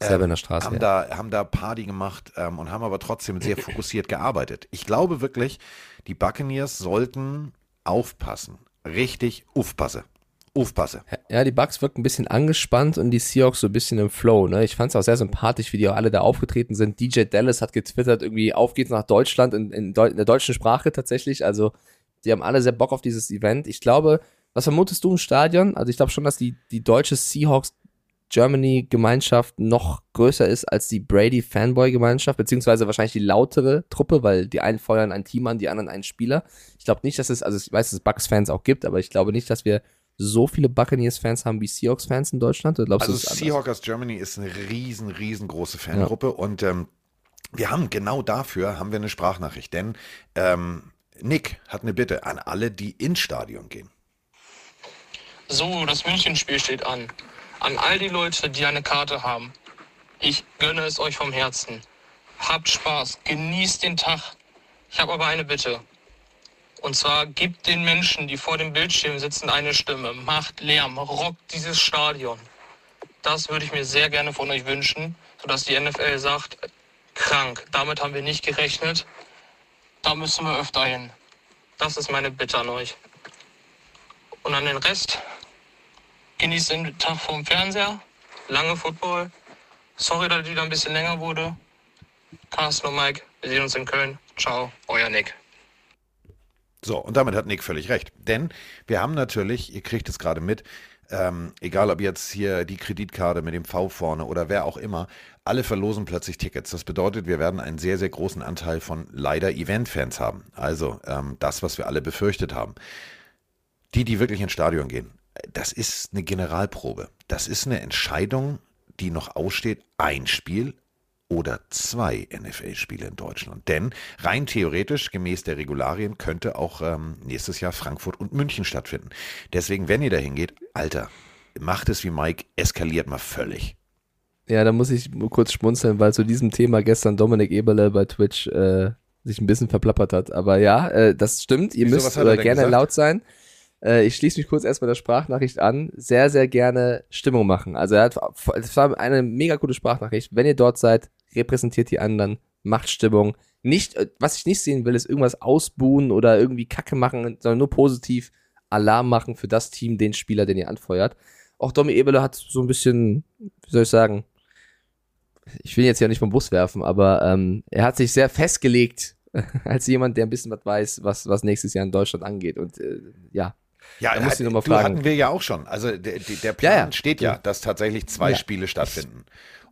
äh, Sebener Straße, haben, ja. da, haben da Party gemacht ähm, und haben aber trotzdem sehr fokussiert gearbeitet. Ich glaube wirklich, die Buccaneers sollten aufpassen. Richtig aufpassen aufpasse. Ja, die Bucks wirken ein bisschen angespannt und die Seahawks so ein bisschen im Flow. Ne? Ich fand es auch sehr sympathisch, wie die alle da aufgetreten sind. DJ Dallas hat getwittert, irgendwie auf geht's nach Deutschland in, in, Deu in der deutschen Sprache tatsächlich. Also die haben alle sehr Bock auf dieses Event. Ich glaube, was vermutest du im Stadion? Also ich glaube schon, dass die, die deutsche Seahawks Germany-Gemeinschaft noch größer ist als die Brady-Fanboy-Gemeinschaft, beziehungsweise wahrscheinlich die lautere Truppe, weil die einen feuern ein Team an, die anderen einen Spieler. Ich glaube nicht, dass es, also ich weiß, dass es Bucks-Fans auch gibt, aber ich glaube nicht, dass wir so viele Buccaneers-Fans haben wie Seahawks-Fans in Deutschland? Oder glaubst also Seahawkers Germany ist eine riesen, riesengroße Fangruppe ja. und ähm, wir haben genau dafür haben wir eine Sprachnachricht, denn ähm, Nick hat eine Bitte an alle, die ins Stadion gehen. So, das Münchenspiel steht an. An all die Leute, die eine Karte haben. Ich gönne es euch vom Herzen. Habt Spaß, genießt den Tag. Ich habe aber eine Bitte. Und zwar gibt den Menschen, die vor dem Bildschirm sitzen, eine Stimme. Macht Lärm, rockt dieses Stadion. Das würde ich mir sehr gerne von euch wünschen, sodass die NFL sagt, krank, damit haben wir nicht gerechnet. Da müssen wir öfter hin. Das ist meine Bitte an euch. Und an den Rest, genießt den Tag vorm Fernseher, lange Football. Sorry, dass die da ein bisschen länger wurde. Carsten und Mike, wir sehen uns in Köln. Ciao, euer Nick. So, und damit hat Nick völlig recht. Denn wir haben natürlich, ihr kriegt es gerade mit, ähm, egal ob jetzt hier die Kreditkarte mit dem V vorne oder wer auch immer, alle verlosen plötzlich Tickets. Das bedeutet, wir werden einen sehr, sehr großen Anteil von leider Event-Fans haben. Also ähm, das, was wir alle befürchtet haben. Die, die wirklich ins Stadion gehen, das ist eine Generalprobe. Das ist eine Entscheidung, die noch aussteht. Ein Spiel, oder zwei NFL-Spiele in Deutschland. Denn rein theoretisch, gemäß der Regularien, könnte auch ähm, nächstes Jahr Frankfurt und München stattfinden. Deswegen, wenn ihr da hingeht, Alter, macht es wie Mike, eskaliert mal völlig. Ja, da muss ich kurz schmunzeln, weil zu diesem Thema gestern Dominik Eberle bei Twitch äh, sich ein bisschen verplappert hat. Aber ja, äh, das stimmt. Ihr Wieso, müsst äh, gerne gesagt? laut sein. Äh, ich schließe mich kurz erstmal der Sprachnachricht an. Sehr, sehr gerne Stimmung machen. Also er hat, es war eine mega coole Sprachnachricht. Wenn ihr dort seid, repräsentiert die anderen, macht Stimmung. Nicht, äh, was ich nicht sehen will, ist irgendwas ausbuhen oder irgendwie Kacke machen, sondern nur positiv Alarm machen für das Team, den Spieler, den ihr anfeuert. Auch Domi Eberle hat so ein bisschen, wie soll ich sagen, ich will jetzt ja nicht vom Bus werfen, aber ähm, er hat sich sehr festgelegt (laughs) als jemand, der ein bisschen was weiß, was, was nächstes Jahr in Deutschland angeht. Und äh, ja, Ja, Da muss ich noch mal du fragen. hatten wir ja auch schon. Also der, der der Plan Ja, ja. steht ja, dass tatsächlich zwei Ja. Spiele stattfinden.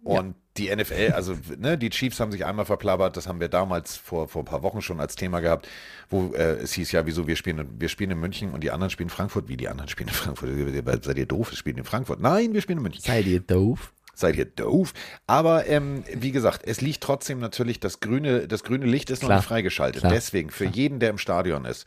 Und die NFL, also ne, die Chiefs haben sich einmal verplappert, das haben wir damals vor, vor ein paar Wochen schon als Thema gehabt, wo äh, es hieß ja, wieso wir spielen, in- wir spielen in München und die anderen spielen in Frankfurt. Wie die anderen spielen in Frankfurt? Seid ihr doof? Wir spielen in Frankfurt. Nein, wir spielen in München. seid ihr doof? Seid ihr doof? Aber ähm, wie gesagt, es liegt trotzdem natürlich, das grüne, das grüne Licht ist noch Klar. nicht freigeschaltet. Klar. Deswegen, für jeden, der im Stadion ist,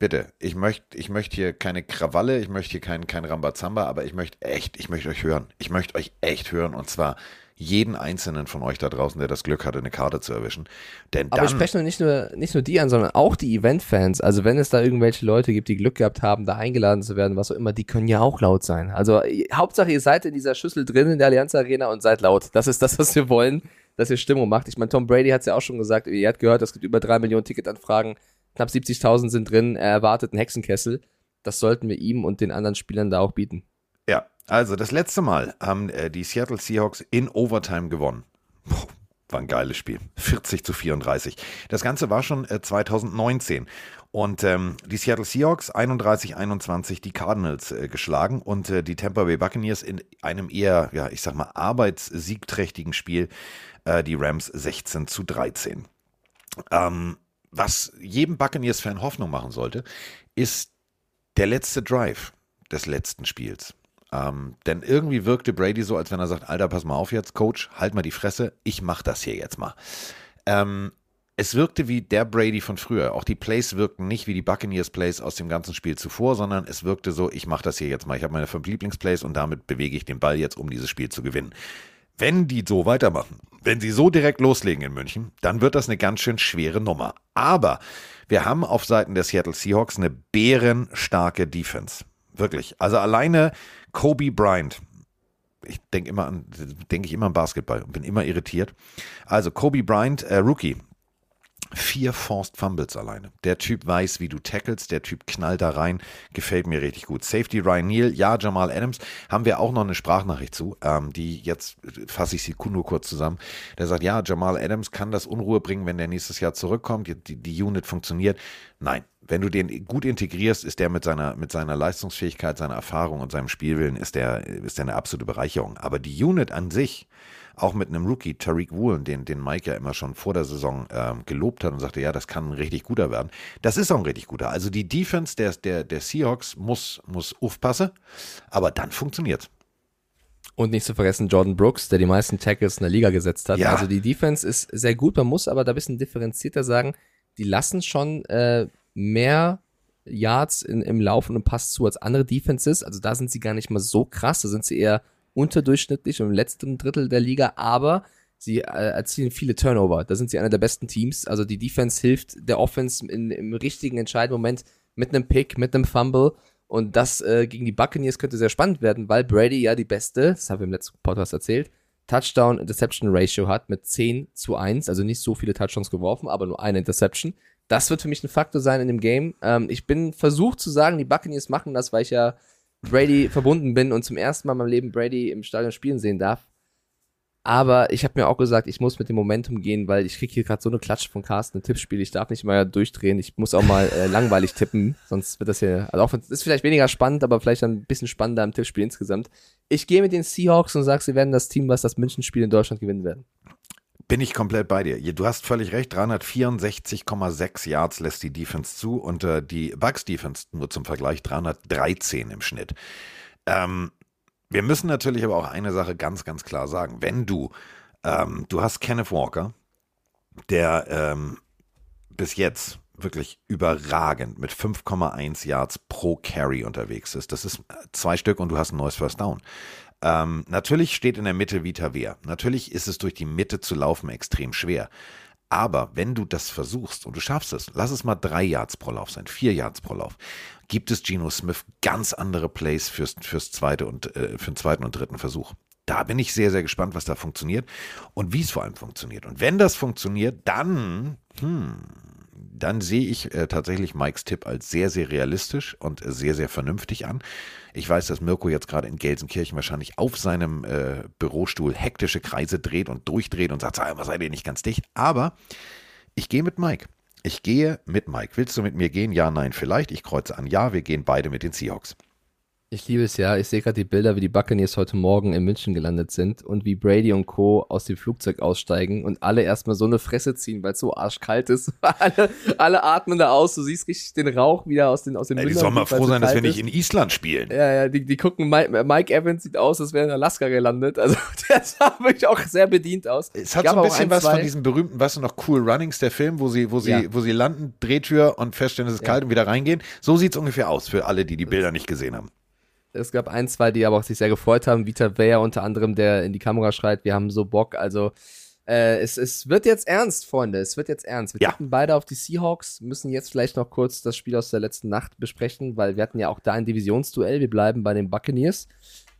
bitte, ich möchte ich möcht hier keine Krawalle, ich möchte hier kein, kein Rambazamba, aber ich möchte echt, ich möchte euch hören. Ich möchte euch echt hören und zwar jeden einzelnen von euch da draußen, der das Glück hatte, eine Karte zu erwischen. Denn Aber ich spreche nicht nur, nicht nur die an, sondern auch die Event-Fans. Also wenn es da irgendwelche Leute gibt, die Glück gehabt haben, da eingeladen zu werden, was auch immer, die können ja auch laut sein. Also äh, Hauptsache, ihr seid in dieser Schüssel drin in der Allianz Arena und seid laut. Das ist das, was wir wollen, dass ihr Stimmung macht. Ich meine, Tom Brady hat es ja auch schon gesagt, ihr habt gehört, es gibt über drei Millionen Ticketanfragen, knapp 70.000 sind drin, er erwartet einen Hexenkessel. Das sollten wir ihm und den anderen Spielern da auch bieten. Also das letzte Mal haben äh, die Seattle Seahawks in Overtime gewonnen. Puh, war ein geiles Spiel. 40 zu 34. Das Ganze war schon äh, 2019. Und ähm, die Seattle Seahawks 31-21 die Cardinals äh, geschlagen und äh, die Tampa Bay Buccaneers in einem eher, ja, ich sag mal, arbeitssiegträchtigen Spiel äh, die Rams 16 zu 13. Ähm, was jedem Buccaneers-Fan Hoffnung machen sollte, ist der letzte Drive des letzten Spiels. Ähm, denn irgendwie wirkte Brady so, als wenn er sagt, Alter, pass mal auf jetzt, Coach, halt mal die Fresse, ich mach das hier jetzt mal. Ähm, es wirkte wie der Brady von früher. Auch die Plays wirkten nicht wie die Buccaneers Plays aus dem ganzen Spiel zuvor, sondern es wirkte so, ich mache das hier jetzt mal. Ich habe meine fünf Lieblingsplays und damit bewege ich den Ball jetzt, um dieses Spiel zu gewinnen. Wenn die so weitermachen, wenn sie so direkt loslegen in München, dann wird das eine ganz schön schwere Nummer. Aber wir haben auf Seiten der Seattle Seahawks eine bärenstarke Defense. Wirklich. Also alleine Kobe Bryant. Ich denke immer an, denke ich immer an Basketball und bin immer irritiert. Also Kobe Bryant, äh, Rookie, Vier Forced Fumbles alleine. Der Typ weiß, wie du tackelst, der Typ knallt da rein, gefällt mir richtig gut. Safety Ryan Neal, ja, Jamal Adams, haben wir auch noch eine Sprachnachricht zu, ähm, die jetzt äh, fasse ich sie nur kurz zusammen. Der sagt, ja, Jamal Adams kann das Unruhe bringen, wenn der nächstes Jahr zurückkommt, die, die Unit funktioniert. Nein, wenn du den gut integrierst, ist der mit seiner, mit seiner Leistungsfähigkeit, seiner Erfahrung und seinem Spielwillen, ist der, ist der eine absolute Bereicherung. Aber die Unit an sich, auch mit einem Rookie, Tariq Woolen, den, den Mike ja immer schon vor der Saison ähm, gelobt hat und sagte, ja, das kann ein richtig guter werden. Das ist auch ein richtig guter. Also die Defense der, der, der Seahawks muss, muss aufpassen, aber dann funktioniert's. Und nicht zu vergessen Jordan Brooks, der die meisten Tackles in der Liga gesetzt hat. Ja. Also die Defense ist sehr gut, man muss aber da ein bisschen differenzierter sagen, die lassen schon äh, mehr Yards in, im Lauf und Pass zu als andere Defenses. Also da sind sie gar nicht mal so krass, da sind sie eher unterdurchschnittlich im letzten Drittel der Liga, aber sie äh, erzielen viele Turnover. Da sind sie einer der besten Teams. Also die Defense hilft der Offense in, im richtigen entscheidenden Moment mit einem Pick, mit einem Fumble. Und das äh, gegen die Buccaneers könnte sehr spannend werden, weil Brady ja die beste, das haben wir im letzten Podcast erzählt, Touchdown-Interception-Ratio hat mit 10 zu 1, also nicht so viele Touchdowns geworfen, aber nur eine Interception. Das wird für mich ein Faktor sein in dem Game. Ähm, ich bin versucht zu sagen, die Buccaneers machen das, weil ich ja Brady verbunden bin und zum ersten Mal in meinem Leben Brady im Stadion spielen sehen darf. Aber ich habe mir auch gesagt, ich muss mit dem Momentum gehen, weil ich krieg hier gerade so eine Klatsche von Carsten, ein Tippspiel. Ich darf nicht mal durchdrehen. Ich muss auch mal äh, (laughs) langweilig tippen, sonst wird das hier, also auch wenn- ist vielleicht weniger spannend, aber vielleicht dann ein bisschen spannender im Tippspiel insgesamt. Ich gehe mit den Seahawks und sag, sie werden das Team, was das Münchenspiel in Deutschland gewinnen werden. Bin ich komplett bei dir. Du hast völlig recht, 364,6 Yards lässt die Defense zu und äh, die Bucks Defense, nur zum Vergleich, 313 im Schnitt. Ähm, wir müssen natürlich aber auch eine Sache ganz, ganz klar sagen. Wenn du, ähm, du hast Kenneth Walker, der ähm, bis jetzt wirklich überragend mit 5,1 Yards pro Carry unterwegs ist. Das ist äh, zwei Stück und du hast ein neues First Down. Ähm, natürlich steht in der Mitte Vita Wehr. Natürlich ist es durch die Mitte zu laufen extrem schwer. Aber wenn du das versuchst und du schaffst es, lass es mal drei Yards pro Lauf sein, vier Yards pro Lauf, gibt es Geno Smith ganz andere Plays fürs, fürs zweite und, äh, für den zweiten und dritten Versuch. Da bin ich sehr, sehr gespannt, was da funktioniert und wie es vor allem funktioniert. Und wenn das funktioniert, dann, hm, dann sehe ich äh, tatsächlich Mikes Tipp als sehr, sehr realistisch und sehr, sehr vernünftig an. Ich weiß, dass Mirko jetzt gerade in Gelsenkirchen wahrscheinlich auf seinem äh, Bürostuhl hektische Kreise dreht und durchdreht und sagt, "Sag mal, seid ihr nicht ganz dicht? Aber ich gehe mit Mike. Ich gehe mit Mike. Willst du mit mir gehen? Ja, nein, vielleicht. Ich kreuze an. Ja, wir gehen beide mit den Seahawks. Ich liebe es ja. Ich sehe gerade die Bilder, wie die Buccaneers heute Morgen in München gelandet sind und wie Brady und Co. aus dem Flugzeug aussteigen und alle erstmal so eine Fresse ziehen, weil es so arschkalt ist. (laughs) alle, alle atmen da aus. Du siehst richtig den Rauch wieder aus den, aus den Ey, die sollen mal froh sein, dass wir nicht in Island spielen. Ja, ja, die, die gucken, Mike, Mike Evans sieht aus, als wäre in Alaska gelandet. Also (laughs) der sah wirklich auch sehr bedient aus. Es hat Gab so ein bisschen ein, was von diesem berühmten, weißt du noch, Cool Runnings, der Film, wo sie, wo sie, Ja. wo sie landen, Drehtür und feststellen, es ist Ja. kalt und wieder reingehen. So sieht es ungefähr aus für alle, die die Bilder nicht gesehen haben. Es gab ein, zwei, die aber auch sich sehr gefreut haben. Vita Weyer unter anderem, der in die Kamera schreit, wir haben so Bock. Also äh, es, es wird jetzt ernst, Freunde. Es wird jetzt ernst. Wir Ja. tippen beide auf die Seahawks, müssen jetzt vielleicht noch kurz das Spiel aus der letzten Nacht besprechen, weil wir hatten ja auch da ein Divisionsduell. Wir bleiben bei den Buccaneers.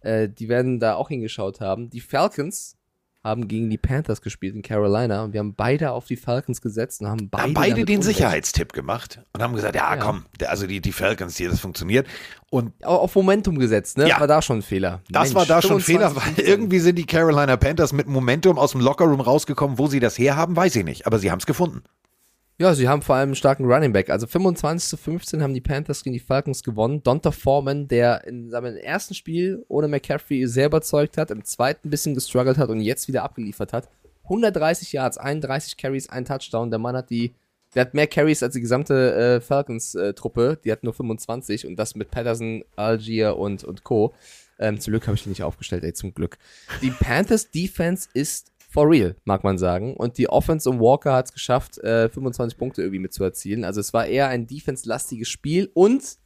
Äh, die werden da auch hingeschaut haben. Die Falcons haben gegen die Panthers gespielt in Carolina und wir haben beide auf die Falcons gesetzt und haben beide, haben beide den Unrecht. Sicherheitstipp gemacht und haben gesagt, ja, Ja. komm, der, also die, die Falcons hier, das funktioniert. Und Au- auf Momentum gesetzt, ne? Ja. War da schon ein Fehler. das Mensch, war da schon ein Fehler, 25, weil (laughs) 15. irgendwie sind die Carolina Panthers mit Momentum aus dem Lockerroom rausgekommen. Wo sie das herhaben, weiß ich nicht. Aber sie haben es gefunden. Ja, sie haben vor allem einen starken Running Back. Also 25 zu 15 haben die Panthers gegen die Falcons gewonnen. Donta Foreman, der in seinem ersten Spiel ohne McCaffrey sehr überzeugt hat, im zweiten ein bisschen gestruggelt hat und jetzt wieder abgeliefert hat. 130 Yards, 31 Carries, ein Touchdown. Der Mann hat die, der hat mehr Carries als die gesamte äh, Falcons-Truppe. die hat nur 25 und das mit Patterson, Algier und, und Co. Ähm, zum Glück habe ich die nicht aufgestellt, ey, zum Glück. Die Panthers Defense ist for real, mag man sagen. Und die Offense um Walker hat es geschafft, äh, 25 Punkte irgendwie mit zu erzielen. Also es war eher ein defense-lastiges Spiel und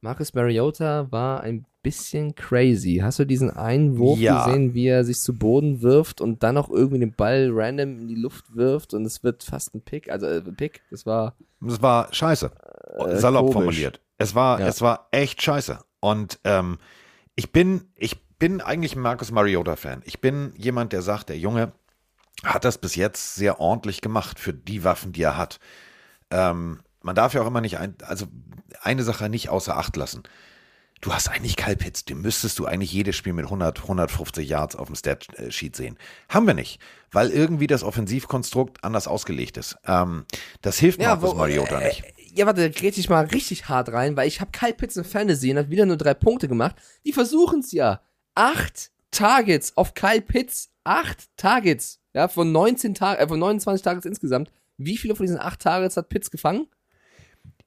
Marcus Mariota war ein bisschen crazy. Hast du diesen einen Wurf Ja. gesehen, wie er sich zu Boden wirft und dann auch irgendwie den Ball random in die Luft wirft und es wird fast ein Pick, also äh, ein Pick, das war Es war scheiße. Äh, Salopp komisch. formuliert. Es war, Ja. es war echt scheiße. Und ähm, ich bin, ich bin eigentlich ein Marcus Mariota-Fan. Ich bin jemand, der sagt, der Junge hat das bis jetzt sehr ordentlich gemacht für die Waffen, die er hat. Ähm, man darf ja auch immer nicht, ein, also eine Sache nicht außer Acht lassen. Du hast eigentlich Kyle Pitts, den müsstest du eigentlich jedes Spiel mit 100, 150 Yards auf dem Stat-Sheet sehen. Haben wir nicht, weil irgendwie das Offensivkonstrukt anders ausgelegt ist. Ähm, das hilft Marcus Mariota äh, nicht. Ja, warte, da grätsch ich mal richtig hart rein, weil ich habe Kyle Pitts in Fantasy und hat wieder nur drei Punkte gemacht. Die versuchen es ja. Acht Targets auf Kyle Pitts. Acht Targets. Ja, von 19 Tagen, äh, von 29 Targets insgesamt. Wie viele von diesen acht Targets hat Pitts gefangen?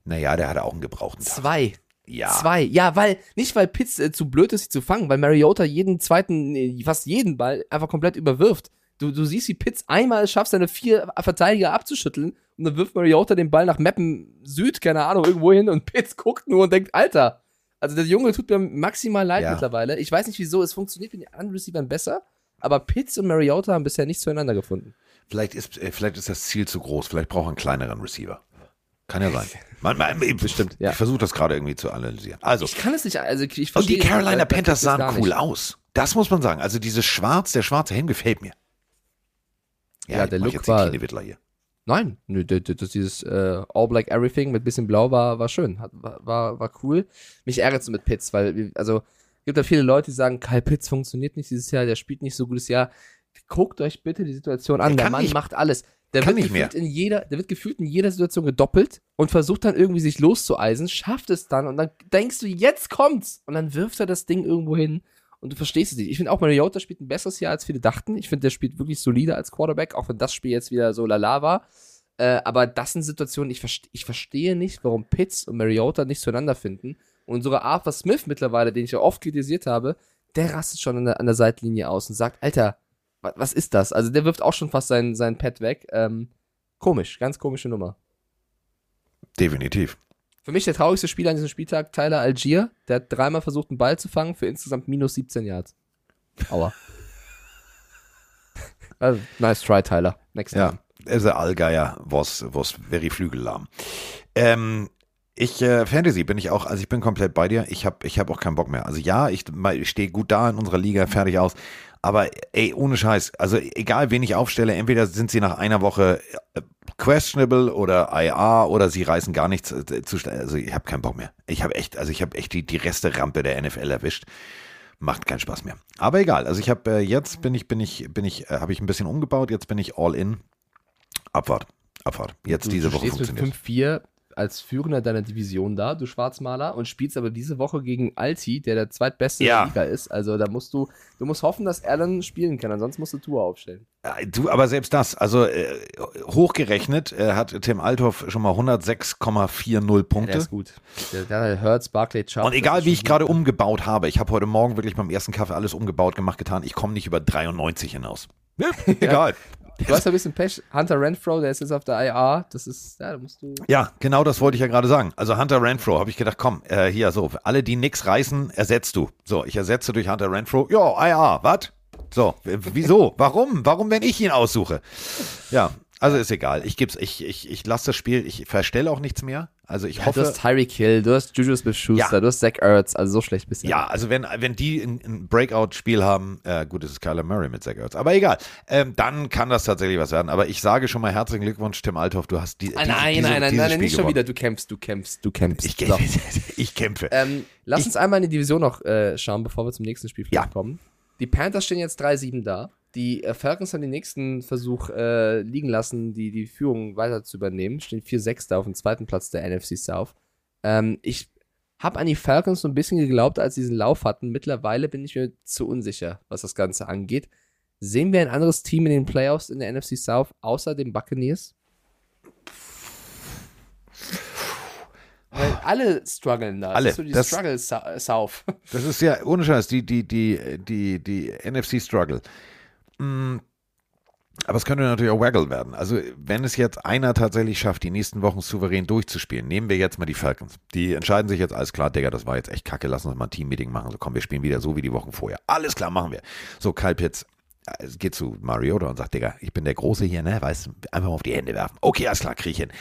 Naja, der hatte auch einen gebrauchten Tag. Zwei. Ja. Zwei. Ja, weil, nicht weil Pitts äh, zu blöd ist, sie zu fangen, weil Mariota jeden zweiten, fast jeden Ball einfach komplett überwirft. Du, du siehst, wie Pitts einmal schafft, seine vier Verteidiger abzuschütteln und dann wirft Mariota den Ball nach Meppen Süd, keine Ahnung, irgendwo hin und Pitts guckt nur und denkt, Alter, also der Junge tut mir maximal leid Ja. mittlerweile. Ich weiß nicht wieso, es funktioniert mit den anderen Receivern besser, aber Pitts und Mariota haben bisher nicht zueinander gefunden. Vielleicht ist, äh, vielleicht ist das Ziel zu groß. Vielleicht braucht er einen kleineren Receiver. Kann ja sein. (laughs) Man, man, Bestimmt, ja. Ich versuche das gerade irgendwie zu analysieren. Also, Ich kann es nicht, also ich und die Carolina äh, Panthers sahen nicht. cool aus. Das muss man sagen. Also dieses Schwarz, der schwarze Helm gefällt mir. Ja, ich der Look war- hier. Nein, nö, das, dieses äh, All Black Everything mit bisschen Blau war, war schön, hat, war, war, cool. Mich ärgert es mit Pitts, weil, also, gibt da viele Leute, die sagen, Kyle Pitts funktioniert nicht dieses Jahr, der spielt nicht so gutes Jahr. Guckt euch bitte die Situation an, Der Mann nicht- macht alles. Der wird, nicht mehr. gefühlt in jeder, der wird gefühlt in jeder Situation gedoppelt und versucht dann irgendwie sich loszueisen, schafft es dann und dann denkst du, jetzt kommt's! Und dann wirft er das Ding irgendwo hin und du verstehst es nicht. Ich finde auch, Mariota spielt ein besseres Jahr, als viele dachten. Ich finde, der spielt wirklich solider als Quarterback, auch wenn das Spiel jetzt wieder so lala war. Äh, aber das sind Situationen, ich, verste ich verstehe nicht, warum Pitts und Mariota nicht zueinander finden. Und sogar Arthur Smith mittlerweile, den ich ja oft kritisiert habe, der rastet schon an der, an der Seitlinie aus und sagt, Alter, wa was ist das? Also der wirft auch schon fast sein, sein Pad weg. Ähm, komisch, ganz komische Nummer. Definitiv. Für mich der traurigste Spieler an diesem Spieltag, Tyler Algier. Der hat dreimal versucht, einen Ball zu fangen für insgesamt minus 17 Yards. Aua. (laughs) also, nice try, Tyler. Next Ja. time. as a Allgeier was, was very flügellahm. Ähm, ich, äh, Fantasy bin ich auch, also ich bin komplett bei dir. Ich habe ich hab auch keinen Bock mehr. Also ja, ich, ich stehe gut da in unserer Liga, fertig aus. Aber ey, ohne Scheiß, also egal wen ich aufstelle, entweder sind sie nach einer Woche äh, questionable oder IA oder sie reißen gar nichts äh, zu Also ich habe keinen Bock mehr. Ich habe echt, also ich habe echt die, die Reste-Rampe der NFL erwischt. Macht keinen Spaß mehr. Aber egal, also ich habe äh, jetzt bin ich, bin ich, bin ich, äh, habe ich ein bisschen umgebaut, jetzt bin ich all in. Abfahrt. Abfahrt. Jetzt Du, diese du Woche funktioniert. mit 5-4 als Führender deiner Division da, du Schwarzmaler, und spielst aber diese Woche gegen Alti, der der zweitbeste Ja. Liga ist. Also da musst du, du musst hoffen, dass Allen spielen kann, ansonsten musst du Tour aufstellen. Du, aber selbst das, also äh, hochgerechnet äh, hat Tim Althoff schon mal 106,40 Ja, Punkte. der ist gut. Der, der Hurts, Barclay, Chubb. Und egal wie ich gerade umgebaut habe, ich habe heute Morgen wirklich beim ersten Kaffee alles umgebaut, gemacht, getan, ich komme nicht über 93 hinaus. Ja, (laughs) egal. Du hast ein bisschen Pech. Hunter Renfro, der ist jetzt auf der IR. Das ist, ja, da musst du. Ja, genau das wollte ich ja gerade sagen. Also Hunter Renfro, habe ich gedacht, komm, äh, hier so, alle, die nix reißen, ersetzt du. So, ich ersetze durch Hunter Renfro. Ja, IA, was? So, wieso? Warum? Warum, wenn ich ihn aussuche? Ja, also ist egal. Ich geb's, ich, ich, ich lasse das Spiel, ich verstelle auch nichts mehr. Also ich Ja, hoffe. du hast Tyreek Hill, du hast Juju Smith-Schuster, Ja. du hast Zach Ertz. Also so schlecht bist du. Ja, also wenn, wenn die ein, ein Breakout-Spiel haben, äh, gut, es ist Kyler Murray mit Zach Ertz, aber egal, ähm, dann kann das tatsächlich was werden. Aber ich sage schon mal herzlichen Glückwunsch, Tim Althoff, du hast die, Ah, diese, nein, diese, nein, nein, nein, Spiel nicht schon wieder. Du kämpfst, du kämpfst, du kämpfst. Ich, So. (laughs) ich kämpfe. Ähm, lass uns einmal in die Division noch äh, schauen, bevor wir zum nächsten Spiel Ja. kommen. Die Panthers stehen jetzt 3-7 da. Die äh, Falcons haben den nächsten Versuch äh, liegen lassen, die, die Führung weiter zu übernehmen. Stehen 4-6 da auf dem zweiten Platz der NFC South. Ähm, ich habe an die Falcons so ein bisschen geglaubt, als sie diesen Lauf hatten. Mittlerweile bin ich mir zu unsicher, was das Ganze angeht. Sehen wir ein anderes Team in den Playoffs in der NFC South außer den Buccaneers? Weil alle strugglen da. Alle. Das ist so die Das- Struggle Sou- South. Das ist ja, ohne Scheiß, die, die, die, die, die NFC Struggle. Mm, Aber es könnte natürlich auch Waggle werden. Also, wenn es jetzt einer tatsächlich schafft, die nächsten Wochen souverän durchzuspielen, nehmen wir jetzt mal die Falcons. Die entscheiden sich jetzt, alles klar, Digga, das war jetzt echt kacke, lass uns mal ein Team-Meeting machen. So, komm, wir spielen wieder so wie die Wochen vorher. Alles klar, machen wir. So, Kyle Pitts äh, geht zu Mariota und sagt, Digga, ich bin der Große hier, ne, weißt du, einfach mal auf die Hände werfen. Okay, alles klar, krieg ich hin.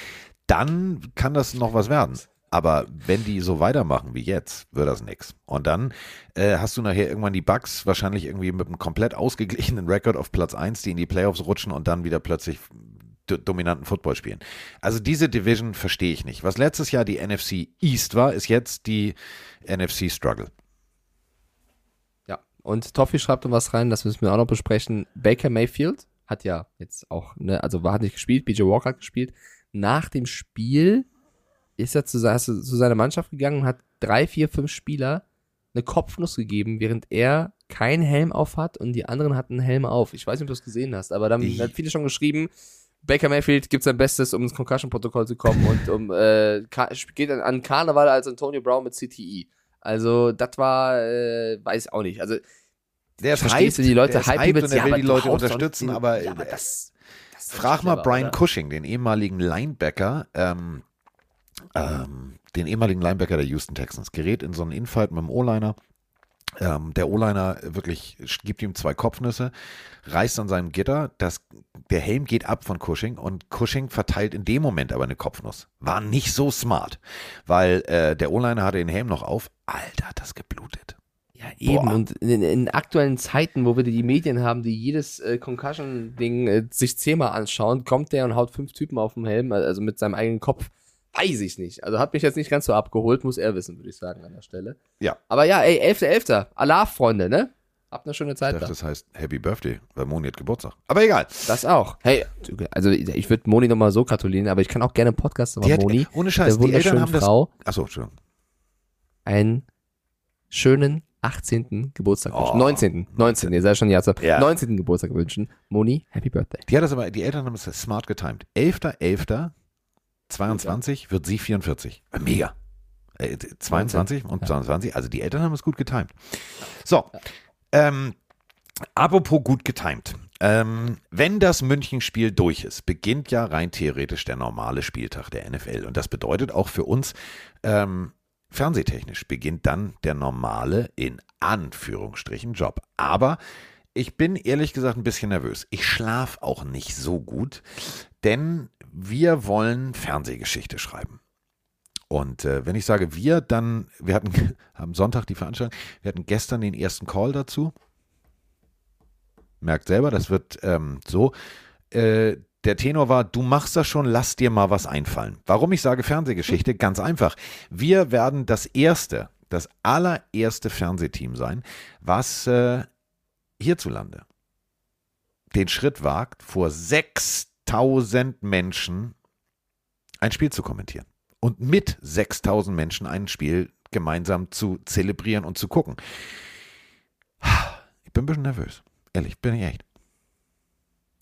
Dann kann das noch was werden. Aber wenn die so weitermachen wie jetzt, wird das nix. Und dann äh, hast du nachher irgendwann die Bucks wahrscheinlich irgendwie mit einem komplett ausgeglichenen Rekord auf Platz 1, die in die Playoffs rutschen und dann wieder plötzlich do dominanten Football spielen. Also diese Division verstehe ich nicht. Was letztes Jahr die NFC East war, ist jetzt die NFC Struggle. Ja, und Toffi schreibt noch was rein, das müssen wir auch noch besprechen. Baker Mayfield hat ja jetzt auch, ne, also war nicht gespielt, BJ Walker hat gespielt. Nach dem Spiel ist er zu, er zu seiner Mannschaft gegangen und hat drei, vier, fünf Spieler eine Kopfnuss gegeben, während er keinen Helm auf hat und die anderen hatten einen Helm auf. Ich weiß nicht, ob du das gesehen hast, aber dann hat viele schon geschrieben, Baker Mayfield gibt sein Bestes, um ins Concussion-Protokoll zu kommen und um, äh, geht an, an Karneval als Antonio Brown mit CTE. Also, das war, äh, weiß auch nicht. Also, Der verstehst du, die Leute hypen hyped mit und er ja, will aber die Leute unterstützen, aber, ja, aber äh, das, das Frag mal Brian oder? Cushing, den ehemaligen Linebacker, ähm, ähm, den ehemaligen Linebacker der Houston Texans, gerät in so einen Infight mit dem O-Liner. Ähm, der O-Liner wirklich gibt ihm zwei Kopfnüsse, reißt an seinem Gitter, das, der Helm geht ab von Cushing und Cushing verteilt in dem Moment aber eine Kopfnuss. War nicht so smart, weil äh, der O-Liner hatte den Helm noch auf. Alter, hat das geblutet. Ja, eben. Boah. Und in, in aktuellen Zeiten, wo wir die Medien haben, die jedes äh, Concussion-Ding äh, sich zehnmal anschauen, kommt der und haut fünf Typen auf dem Helm, also mit seinem eigenen Kopf. Weiß ich nicht. Also hat mich jetzt nicht ganz so abgeholt, muss er wissen, würde ich sagen, an der Stelle. Ja. Aber ja, ey, 11.11. Allah, Freunde, ne? Habt eine schöne Ich Zeit dachte, da. das heißt Happy Birthday, weil Moni hat Geburtstag. Aber egal. Das auch. Hey, also ich würde Moni nochmal so gratulieren, aber ich kann auch gerne einen Podcast hat, Moni. ohne Scheiß, der die Eltern haben das. Frau Achso, Entschuldigung. einen schönen 18. Geburtstag wünschen. Oh, 19. 19. Ihr seid schon Jahr Ja. 19. Geburtstag wünschen. Moni, Happy Birthday. Die hat das aber, die Eltern haben es smart getimed. 11.11.22 wird sie 44. Äh, Mega. Äh, 22 und Ja. 22, also die Eltern haben es gut getimed. So, ähm, apropos gut getimed. Ähm, wenn das Münchenspiel durch ist, beginnt ja rein theoretisch der normale Spieltag der NFL. Und das bedeutet auch für uns, ähm, fernsehtechnisch beginnt dann der normale, in Anführungsstrichen, Job. Aber ich bin ehrlich gesagt ein bisschen nervös. Ich schlafe auch nicht so gut. denn wir wollen Fernsehgeschichte schreiben. Und äh, wenn ich sage wir, dann, wir hatten am (laughs) Sonntag die Veranstaltung, wir hatten gestern den ersten Call dazu. Merkt selber, das wird ähm, so. Äh, der Tenor war, du machst das schon, lass dir mal was einfallen. Warum ich sage Fernsehgeschichte? Ganz einfach. Wir werden das erste, das allererste Fernsehteam sein, was äh, hierzulande den Schritt wagt, vor 6000 Menschen ein Spiel zu kommentieren und mit 6000 Menschen ein Spiel gemeinsam zu zelebrieren und zu gucken. Ich bin ein bisschen nervös. Ehrlich, bin ich echt.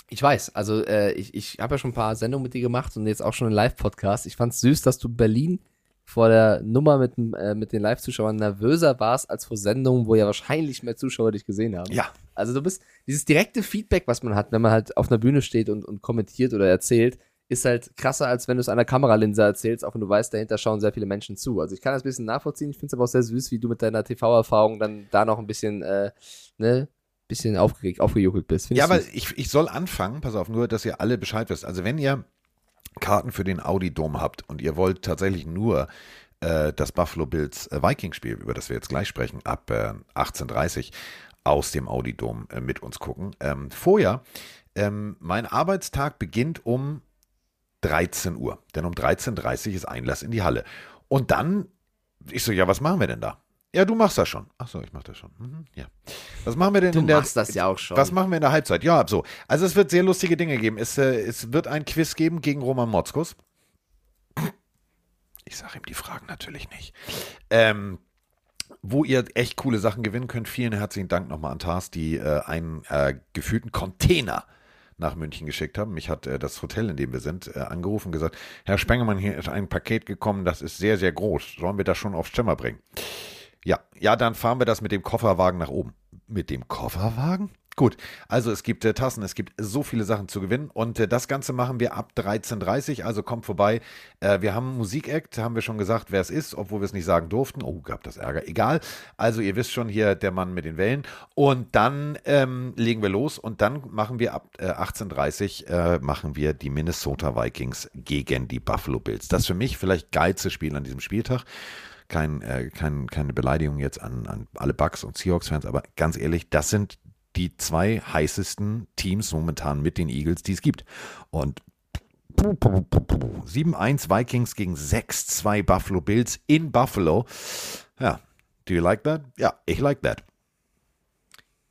Ich weiß, also äh, ich, ich habe ja schon ein paar Sendungen mit dir gemacht und jetzt auch schon einen Live-Podcast. Ich fand es süß, dass du Berlin vor der Nummer mit, äh, mit den Live-Zuschauern nervöser warst als vor Sendungen, wo ja wahrscheinlich mehr Zuschauer dich gesehen haben. Ja. Also du bist, dieses direkte Feedback, was man hat, wenn man halt auf einer Bühne steht und, und kommentiert oder erzählt, ist halt krasser, als wenn du es einer Kameralinse erzählst, auch wenn du weißt, dahinter schauen sehr viele Menschen zu. Also ich kann das ein bisschen nachvollziehen. Ich finde es aber auch sehr süß, wie du mit deiner TV-Erfahrung dann da noch ein bisschen, äh, ne, bisschen aufgeregt, aufgejuckelt bist. Find Ja, aber ich, ich soll anfangen, pass auf, nur, dass ihr alle Bescheid wisst. Also wenn ihr Karten für den Audi Dom habt und ihr wollt tatsächlich nur äh, das Buffalo Bills äh, Vikings Spiel, über das wir jetzt gleich sprechen, ab äh, 18.30 aus dem Audi Dom äh, mit uns gucken. Ähm, vorher, ähm, mein Arbeitstag beginnt um 13 Uhr, denn um 13.30 Uhr ist Einlass in die Halle. Und dann, ich so, ja, was machen wir denn da? Ja, du machst das schon. Ach so, ich mach das schon. Mhm, ja. Was machen wir denn du in der machst das ja auch schon. was machen wir in der Halbzeit? Ja, so. Also es wird sehr lustige Dinge geben. Es, äh, es wird ein Quiz geben gegen Roman Motzkus. Ich sage ihm die Fragen natürlich nicht. Ähm, wo ihr echt coole Sachen gewinnen könnt. Vielen herzlichen Dank nochmal an Tars, die äh, einen äh, gefühlten Container nach München geschickt haben. Mich hat äh, das Hotel, in dem wir sind, äh, angerufen und gesagt, Herr Spengemann, hier ist ein Paket gekommen, das ist sehr, sehr groß. Sollen wir das schon aufs Zimmer bringen? Ja, ja, dann fahren wir das mit dem Kofferwagen nach oben. Mit dem Kofferwagen? Gut, also es gibt äh, Tassen, es gibt so viele Sachen zu gewinnen und äh, das Ganze machen wir ab 13.30 also kommt vorbei. Äh, wir haben einen Musikakt, haben wir schon gesagt, wer es ist, obwohl wir es nicht sagen durften. Oh, gab das Ärger. Egal. Also ihr wisst schon hier, der Mann mit den Wellen. Und dann ähm, legen wir los und dann machen wir ab äh, 18.30 äh, machen wir die Minnesota Vikings gegen die Buffalo Bills. Das für mich vielleicht geilste Spiel an diesem Spieltag kein, äh, kein, keine Beleidigung jetzt an, an alle Bucks und Seahawks-Fans, aber ganz ehrlich, das sind die zwei heißesten Teams momentan mit den Eagles, die es gibt. Und 7-1 Vikings gegen 6-2 Buffalo Bills in Buffalo. Ja, do you like that? Ja, ich like that.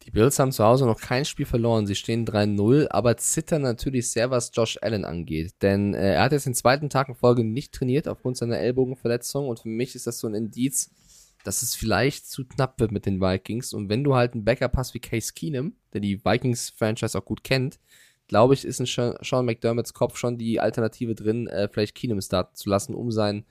Die Bills haben zu Hause noch kein Spiel verloren. Sie stehen 3-0, aber zittern natürlich sehr, was Josh Allen angeht. Denn äh, er hat jetzt den zweiten Tag in Folge nicht trainiert aufgrund seiner Ellbogenverletzung. Und für mich ist das so ein Indiz, dass es vielleicht zu knapp wird mit den Vikings. Und wenn du halt einen Backup hast wie Case Keenum, der die Vikings-Franchise auch gut kennt, glaube ich, ist in Sean McDermotts Kopf schon die Alternative drin, äh, vielleicht Keenum starten zu lassen, um seinen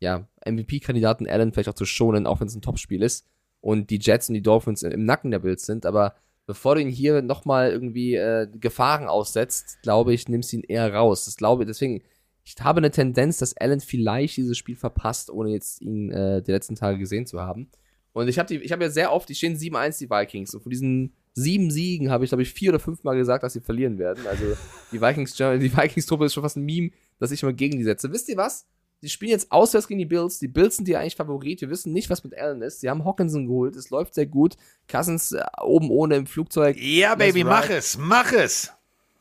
ja, MVP-Kandidaten Allen vielleicht auch zu schonen, auch wenn es ein Topspiel ist und die Jets und die Dolphins im Nacken der Bills sind. Aber bevor du ihn hier nochmal irgendwie äh, Gefahren aussetzt, glaube ich, nimmst ihn eher raus. Das glaube deswegen, ich habe eine Tendenz, dass Allen vielleicht dieses Spiel verpasst, ohne jetzt ihn äh, die letzten Tage gesehen zu haben. Und ich habe die, ich habe ja sehr oft, die stehen 7-1, die Vikings. Und von diesen sieben Siegen habe ich, glaube ich, vier oder fünf Mal gesagt, dass sie verlieren werden. Also die Vikings, (laughs) die Vikings-Truppe ist schon fast ein Meme, dass ich immer gegen die setze. Wisst ihr was? Die spielen jetzt auswärts gegen die Bills. Die Bills sind ja eigentlich Favorit. Wir wissen nicht, was mit Allen ist. Sie haben Hawkinson geholt. Es läuft sehr gut. Cousins äh, oben ohne im Flugzeug. Ja, Let's Baby, mach es, mach es.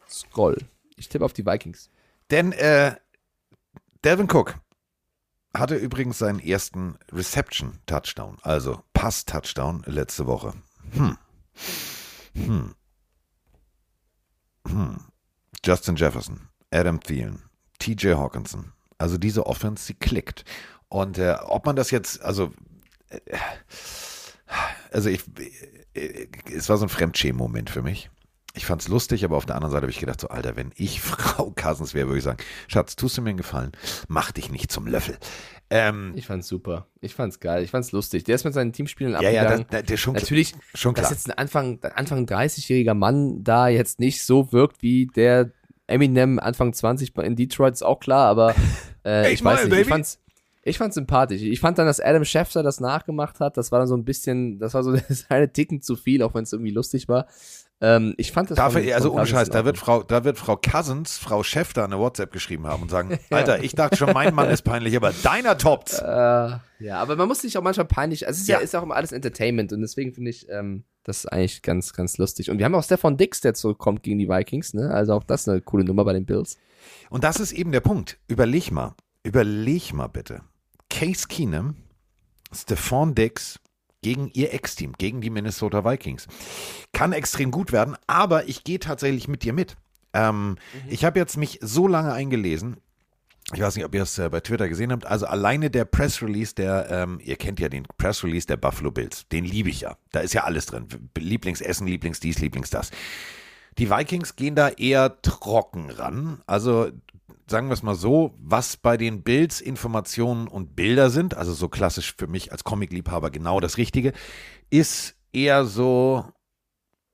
Scroll. Ich tippe auf die Vikings. Denn äh, Devin Cook hatte übrigens seinen ersten Reception-Touchdown, also Pass-Touchdown letzte Woche. Hm. Hm. Hm. Justin Jefferson, Adam Thielen, TJ Hawkinson. Also diese Offense, sie klickt. Und äh, ob man das jetzt, also, äh, also ich, äh, es war so ein Fremdschämen-Moment für mich. Ich fand's lustig, aber auf der anderen Seite habe ich gedacht, so, Alter, wenn ich (laughs) Frau Cousins wäre, würde ich sagen, Schatz, tust du mir einen Gefallen? Mach dich nicht zum Löffel. Ähm, Ich fand's super. Ich fand's geil. Ich fand's lustig. Der ist mit seinen Teamspielen ja, ja, abgegangen. das, das, das schon, Natürlich, schon dass klar. jetzt ein Anfang, Anfang 30-jähriger Mann da jetzt nicht so wirkt wie der Eminem Anfang 20 bei- in Detroit, ist auch klar, aber (laughs) äh, Eight ich weiß nicht, ich baby. fand's, ich fand's sympathisch. Ich fand dann, dass Adam Schefter das nachgemacht hat, das war dann so ein bisschen, das war so (laughs) das eine Ticken zu viel, auch wenn es irgendwie lustig war. Ähm, ich fand das Dafür, von- also ohne Scheiß, da wird. Frau, da wird Frau Cousins, Frau Chef da eine WhatsApp geschrieben haben und sagen, (laughs) Alter, ich dachte schon, mein Mann ist peinlich, aber deiner toppt's. Äh, ja, aber man muss sich auch manchmal peinlich, also es ist ja, Ja. ist auch immer alles Entertainment und deswegen finde ich ähm, das eigentlich ganz, ganz lustig. Und wir haben auch Stefan Dix, der zurückkommt gegen die Vikings, ne? Also auch das eine coole Nummer bei den Bills. Und das ist eben der Punkt. Überleg mal, überleg mal bitte. Case Keenum, Stephon Dix gegen ihr Ex-Team, gegen die Minnesota Vikings. Kann extrem gut werden, aber ich gehe tatsächlich mit dir mit. Ähm, Ich habe jetzt mich so lange eingelesen. Ich weiß nicht, ob ihr es äh, bei Twitter gesehen habt. Also alleine der Press Release der, ähm, ihr kennt ja den Press Release der Buffalo Bills. Den liebe ich ja. Da ist ja alles drin. Lieblingsessen, Lieblingsdies, Lieblingsdas. Die Vikings gehen da eher trocken ran. Also sagen wir es mal so, was bei den Bills Informationen und Bilder sind, also so klassisch für mich als Comic-Liebhaber genau das Richtige, ist eher so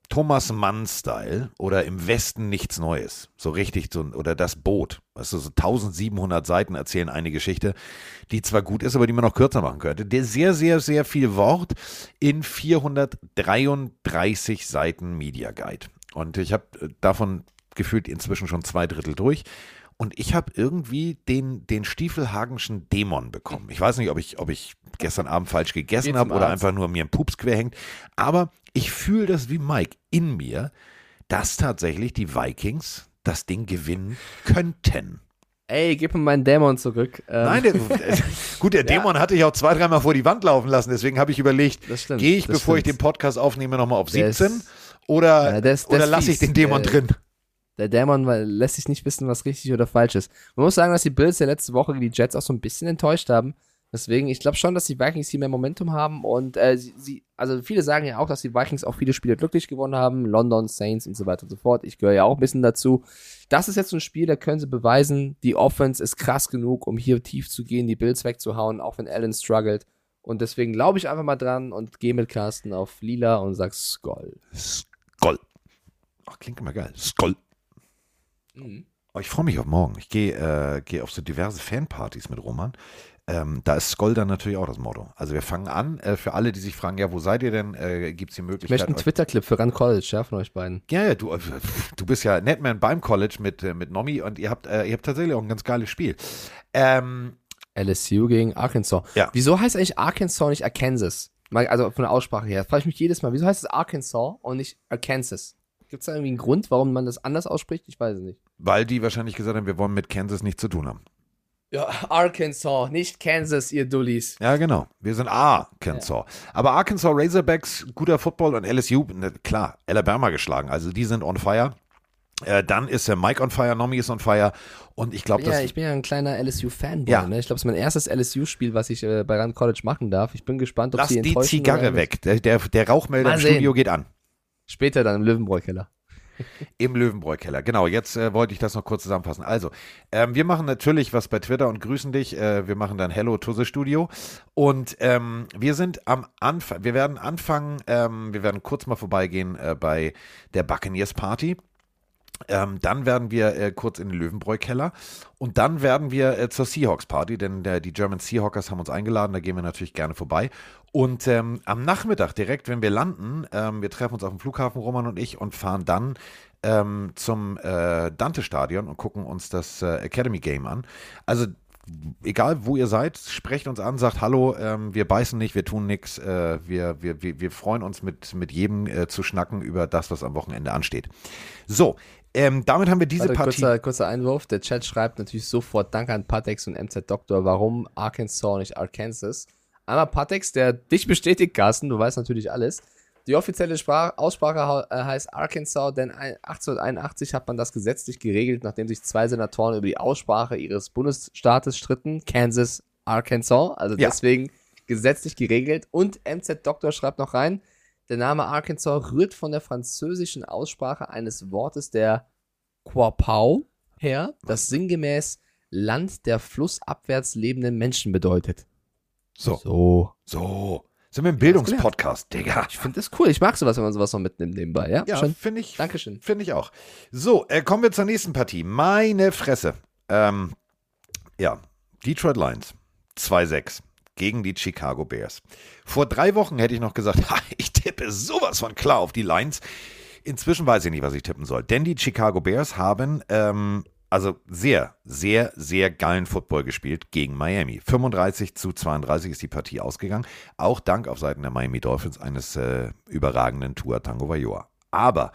Thomas Mann-Style oder im Westen nichts Neues. So richtig, so, oder das Boot. Weißt du, so 1700 Seiten erzählen eine Geschichte, die zwar gut ist, aber die man noch kürzer machen könnte. Der sehr, sehr, sehr viel Wort in 433 Seiten Media Guide. Und ich habe davon gefühlt inzwischen schon zwei Drittel durch. Und ich habe irgendwie den, den Stiefelhagenschen Dämon bekommen. Ich weiß nicht, ob ich, ob ich gestern Abend falsch gegessen habe oder einfach nur mir ein Pups quer hängt. Aber ich fühle das wie Mike in mir, dass tatsächlich die Vikings das Ding gewinnen könnten. Ey, gib mir meinen Dämon zurück. Ähm, Nein, der, (laughs) gut, der Dämon hatte ich auch zwei, dreimal vor die Wand laufen lassen. Deswegen habe ich überlegt, gehe ich, bevor ich stimmt. den Podcast aufnehme, nochmal auf Der ist- 17 oder, Ja, oder lasse ich den Dämon Der- drin? Der Dämon lässt sich nicht wissen, was richtig oder falsch ist. Man muss sagen, dass die Bills ja letzte Woche die Jets auch so ein bisschen enttäuscht haben. Deswegen, ich glaube schon, dass die Vikings hier mehr Momentum haben und äh, sie, sie, also viele sagen ja auch, dass die Vikings auch viele Spiele glücklich gewonnen haben, London, Saints und so weiter und so fort. Ich gehöre ja auch ein bisschen dazu. Das ist jetzt so ein Spiel, da können sie beweisen, die Offense ist krass genug, um hier tief zu gehen, die Bills wegzuhauen, auch wenn Allen struggelt. Und deswegen glaube ich einfach mal dran und gehe mit Carsten auf Lila und sag Skoll. Skoll. Ach, klingt immer geil. Skoll. Mhm. Oh, ich freue mich auf morgen. Ich gehe äh, gehe auf so diverse Fanpartys mit Roman. Ähm, da ist Skoll dann natürlich auch das Motto. Also wir fangen an. Äh, für alle, die sich fragen, ja, wo seid ihr denn? Äh, Gibt es die Ich Möglichkeit? möchte einen Twitter-Clip für Run College, ja, von euch beiden. ja, ja, du, äh, du bist ja Netman beim College mit, äh, mit Nomi und ihr habt, äh, ihr habt tatsächlich auch ein ganz geiles Spiel. Ähm, LSU gegen Arkansas. Ja. Wieso heißt eigentlich Arkansas nicht Arkansas? Also von der Aussprache her. Frage ich mich jedes Mal, wieso heißt es Arkansas und nicht Arkansas? Gibt es da irgendwie einen Grund, warum man das anders ausspricht? Ich weiß es nicht. weil die wahrscheinlich gesagt haben, wir wollen mit Kansas nichts zu tun haben. Ja, Arkansas, nicht Kansas, ihr Dullis. Ja, genau. Wir sind Arkansas. Aber Arkansas Razorbacks, guter Football und LSU, ne, klar, Alabama geschlagen. Also die sind on fire. Äh, dann ist der Mike on fire, Nomi ist on fire. Und ich glaube, Ja, dass. ich bin ja ein kleiner LSU-Fanboy. Ja. Ne? Ich glaube, es ist mein erstes LSU-Spiel, was ich äh, bei Rand College machen darf. Ich bin gespannt, ob Lass sie die enttäuschen Zigarre oder nicht. weg. Der, der, der Rauchmelder Mal im sehen. Studio geht an. Später dann im Löwenbräu-Keller. (laughs) Im Löwenbräu-Keller. Genau, jetzt äh, wollte ich das noch kurz zusammenfassen. Also, ähm, wir machen natürlich was bei Twitter und grüßen dich. Äh, wir machen dann Hello Tusse Studio. Und ähm, wir sind am Anfang, wir werden anfangen, ähm, wir werden kurz mal vorbeigehen äh, bei der Buccaneers Party. Ähm, dann werden wir äh, kurz in den Löwenbräu-Keller und dann werden wir äh, zur Seahawks-Party, denn der, die German Seahawkers haben uns eingeladen, da gehen wir natürlich gerne vorbei. Und ähm, am Nachmittag, direkt wenn wir landen, ähm, wir treffen uns auf dem Flughafen, Roman und ich, und fahren dann ähm, zum äh, Dante-Stadion und gucken uns das äh, Academy-Game an. Also egal wo ihr seid, sprecht uns an, sagt Hallo, ähm, wir beißen nicht, wir tun nichts, äh, wir, wir, wir, wir freuen uns mit, mit jedem äh, zu schnacken über das, was am Wochenende ansteht. So, ähm, damit haben wir diese Warte, Partie. kurzer, kurzer Einwurf. Der Chat schreibt natürlich sofort Danke an Patex und MZ Doktor, warum Arkansas und nicht Arkansas. Einmal Patex, der dich bestätigt, Carsten, du weißt natürlich alles. Die offizielle Sprach Aussprache äh, heißt Arkansas, denn ein- 1881 hat man das gesetzlich geregelt, nachdem sich zwei Senatoren über die Aussprache ihres Bundesstaates stritten. Kansas, Arkansas, also Ja. deswegen gesetzlich geregelt. Und MZ Doktor schreibt noch rein, der Name Arkansas rührt von der französischen Aussprache eines Wortes der Quapau her, das sinngemäß Land der flussabwärts lebenden Menschen bedeutet. So, So. so. Sind wir im Bildungspodcast, Digga. Ich finde das cool. Ich mag sowas, wenn man sowas noch mitnimmt nebenbei, ja? Ja, Schön. finde ich. Dankeschön. Finde ich auch. So, äh, kommen wir zur nächsten Partie. Meine Fresse. Ähm, ja, Detroit Lions 2-6 gegen die Chicago Bears. Vor drei Wochen hätte ich noch gesagt, (laughs) ha, ich tippe sowas von klar auf die Lions. inzwischen weiß ich nicht, was ich tippen soll. Denn die Chicago Bears haben ähm, also sehr, sehr, sehr geilen Football gespielt gegen Miami. 35 zu 32 ist die Partie ausgegangen. Auch dank auf Seiten der Miami Dolphins eines äh, überragenden Tua Tango Vailoa. Aber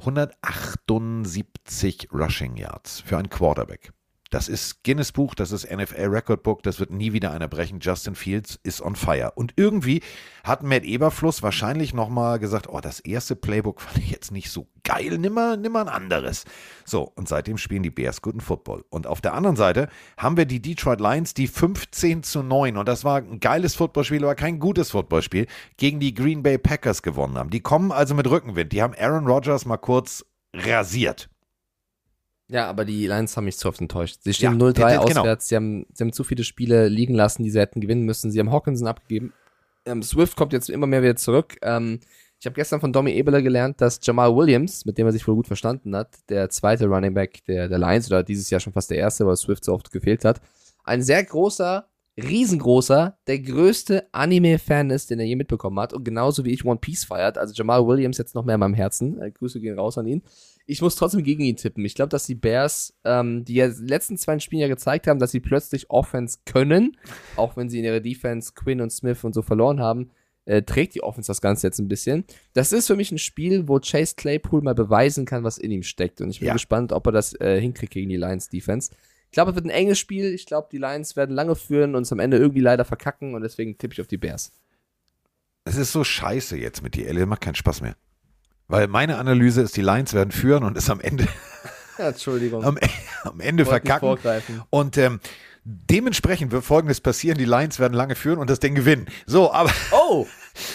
178 Rushing Yards für einen Quarterback. Das ist Guinness Buch, das ist NFL Record Book, das wird nie wieder einer brechen. Justin Fields ist on fire. Und irgendwie hat Matt Eberfluss wahrscheinlich nochmal gesagt, oh, das erste Playbook (laughs) fand ich jetzt nicht so geil, nimm mal, nimm mal ein anderes. So, und seitdem spielen die Bears guten Football. Und auf der anderen Seite haben wir die Detroit Lions, die 15 zu 9, und das war ein geiles Footballspiel, aber kein gutes Footballspiel, gegen die Green Bay Packers gewonnen haben. Die kommen also mit Rückenwind. Die haben Aaron Rodgers mal kurz rasiert. Ja, aber die Lions haben mich zu oft enttäuscht. Sie stehen Ja, 0-3 genau. auswärts, sie, haben, sie haben zu viele Spiele liegen lassen, die sie hätten gewinnen müssen. Sie haben Hawkinson abgegeben. Ähm, Swift kommt jetzt immer mehr wieder zurück. Ähm, ich habe gestern von Domi Ebeler gelernt, dass Jamal Williams, mit dem er sich wohl gut verstanden hat, der zweite Running Back der, der Lions, oder dieses Jahr schon fast der erste, weil Swift so oft gefehlt hat, ein sehr großer, riesengroßer, der größte Anime-Fan ist, den er je mitbekommen hat und genauso wie ich One Piece feiert. Also Jamal Williams jetzt noch mehr in meinem Herzen. Äh, Grüße gehen raus an ihn. Ich muss trotzdem gegen ihn tippen. Ich glaube, dass die Bears, ähm, die ja die letzten zwei Spielen ja gezeigt haben, dass sie plötzlich Offense können, (laughs) auch wenn sie in ihrer Defense Quinn und Smith und so verloren haben, äh, trägt die Offense das Ganze jetzt ein bisschen. Das ist für mich ein Spiel, wo Chase Claypool mal beweisen kann, was in ihm steckt. Und ich bin Ja. gespannt, ob er das äh, hinkriegt gegen die Lions Defense. Ich glaube, es wird ein enges Spiel. Ich glaube, die Lions werden lange führen und es am Ende irgendwie leider verkacken und deswegen tippe ich auf die Bears. Es ist so scheiße jetzt mit dir, Ellie. Macht keinen Spaß mehr. Weil meine Analyse ist, die Lions werden führen und ist am Ende, (laughs) Entschuldigung. am, am Ende verkacken. Und ähm, dementsprechend wird folgendes passieren: Die Lions werden lange führen und das Ding gewinnen. So, aber Oh,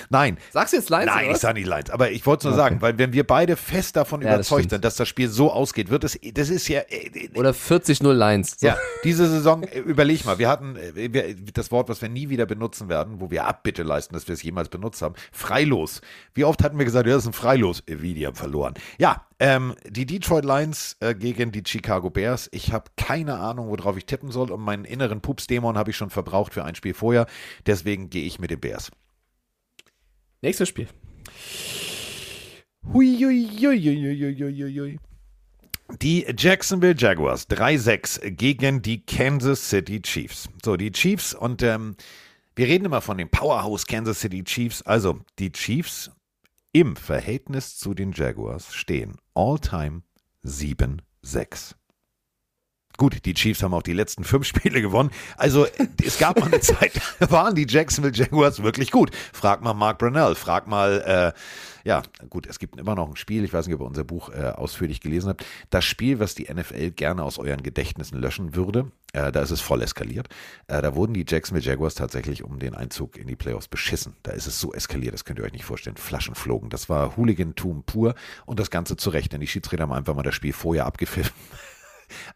nein. sagst du jetzt Lions? Nein, ich sage nicht Lions, aber ich wollte es nur sagen, weil wenn wir beide fest davon Ja, das überzeugt stimmt. sind, dass das Spiel so ausgeht, wird es, das ist ja, äh, Oder 40-0 Lions. So. ja, diese Saison, äh, überleg mal, wir hatten äh, wir, das Wort, was wir nie wieder benutzen werden, wo wir Abbitte leisten, dass wir es jemals benutzt haben, Freilos. Wie oft hatten wir gesagt, ja, das ist ein Freilos, Äh, wie, die haben verloren. Ja, ähm, die Detroit Lions äh, gegen die Chicago Bears. Ich habe keine Ahnung, worauf ich tippen soll und meinen inneren Pups-Dämon habe ich schon verbraucht für ein Spiel vorher. Deswegen gehe ich mit den Bears. Nächstes Spiel. Hui, hui, hui, hui, hui, hui, hui, hui. Die Jacksonville Jaguars 3-6 gegen die Kansas City Chiefs. So, die Chiefs und ähm, wir reden immer von dem Powerhouse Kansas City Chiefs. Also, die Chiefs im Verhältnis zu den Jaguars stehen all-time 7-6. Gut, die Chiefs haben auch die letzten fünf (laughs) Spiele gewonnen. Also es gab mal eine (laughs) Zeit, da waren die Jacksonville Jaguars wirklich gut. Frag mal Mark Brunell, frag mal, äh, ja gut, es gibt immer noch ein Spiel, ich weiß nicht, ob ihr unser Buch äh, ausführlich gelesen habt, das Spiel, was die NFL gerne aus euren Gedächtnissen löschen würde, äh, da ist es voll eskaliert. Äh, da wurden die Jacksonville Jaguars tatsächlich um den Einzug in die Playoffs beschissen. Da ist es so eskaliert, das könnt ihr euch nicht vorstellen. Flaschen flogen. Das war Hooligantum pur und das Ganze zu Recht, denn die Schiedsrichter haben einfach mal das Spiel vorher abgepfiffen.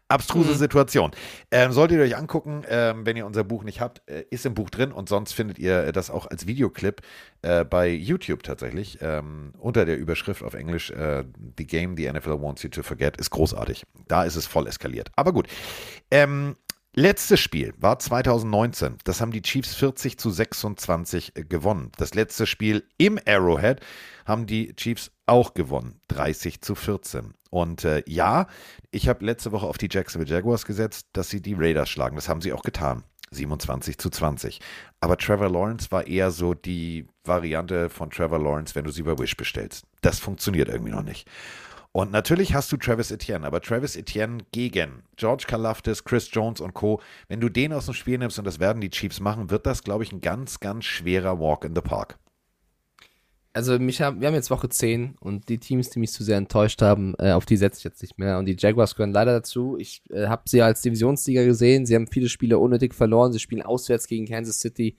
Abstruse Situation. Ähm, solltet ihr euch angucken, ähm, wenn ihr unser Buch nicht habt, äh, ist im Buch drin und sonst findet ihr äh, das auch als Videoclip äh, bei YouTube tatsächlich. Ähm, unter der Überschrift auf Englisch äh, The Game the NFL Wants You to Forget ist großartig. Da ist es voll eskaliert. Aber gut. Ähm, Letztes Spiel war 2019. Das haben die Chiefs 40 zu 26 gewonnen. Das letzte Spiel im Arrowhead haben die Chiefs auch gewonnen. 30 zu 14. Und äh, ja, ich habe letzte Woche auf die Jacksonville Jaguars gesetzt, dass sie die Raiders schlagen. Das haben sie auch getan. 27 zu 20. Aber Trevor Lawrence war eher so die Variante von Trevor Lawrence, wenn du sie bei Wish bestellst. Das funktioniert irgendwie noch nicht. Und natürlich hast du Travis Etienne, aber Travis Etienne gegen George Kalafdis, Chris Jones und Co. Wenn du den aus dem Spiel nimmst, und das werden die Chiefs machen, wird das, glaube ich, ein ganz, ganz schwerer Walk in the Park. Also mich haben, wir haben jetzt Woche 10 und die Teams, die mich zu sehr enttäuscht haben, äh, auf die setze ich jetzt nicht mehr. Und die Jaguars gehören leider dazu. Ich äh, habe sie als Divisionssieger gesehen. Sie haben viele Spiele unnötig verloren. Sie spielen auswärts gegen Kansas City,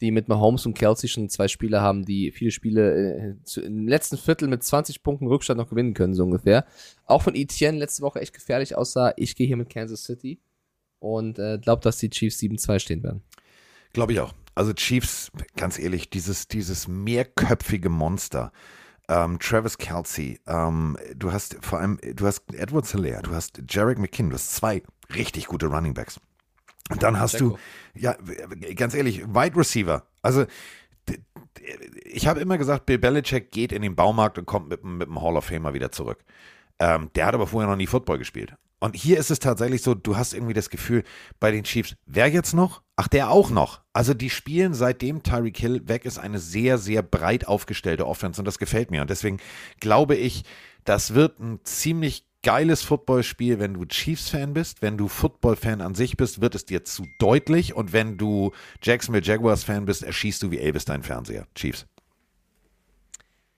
die mit Mahomes und Kelsey schon zwei Spieler haben, die viele Spiele äh, zu, im letzten Viertel mit 20 Punkten Rückstand noch gewinnen können, so ungefähr. Auch von Etienne letzte Woche echt gefährlich aussah. Ich gehe hier mit Kansas City und äh, glaube, dass die Chiefs 7-2 stehen werden. Glaube ich auch. Also Chiefs, ganz ehrlich, dieses, dieses mehrköpfige Monster. Ähm, Travis Kelsey, ähm, du hast vor allem, du hast Edward Hilaire, du hast Jarek McKinn, du hast zwei richtig gute Running Backs. Und dann hast du, ja, ganz ehrlich, Wide Receiver. Also ich habe immer gesagt, Bill Belichick geht in den Baumarkt und kommt mit, mit dem Hall of Famer wieder zurück. Ähm, der hat aber vorher noch nie Football gespielt. Und hier ist es tatsächlich so, du hast irgendwie das Gefühl bei den Chiefs, wer jetzt noch? Ach, der auch noch. Also die spielen seitdem Tyreek Hill weg ist eine sehr, sehr breit aufgestellte Offense und das gefällt mir. Und deswegen glaube ich, das wird ein ziemlich geiles Footballspiel, wenn du Chiefs-Fan bist. Wenn du Football-Fan an sich bist, wird es dir zu deutlich. Und wenn du Jacksonville Jaguars-Fan bist, erschießt du wie Elvis deinen Fernseher. Chiefs.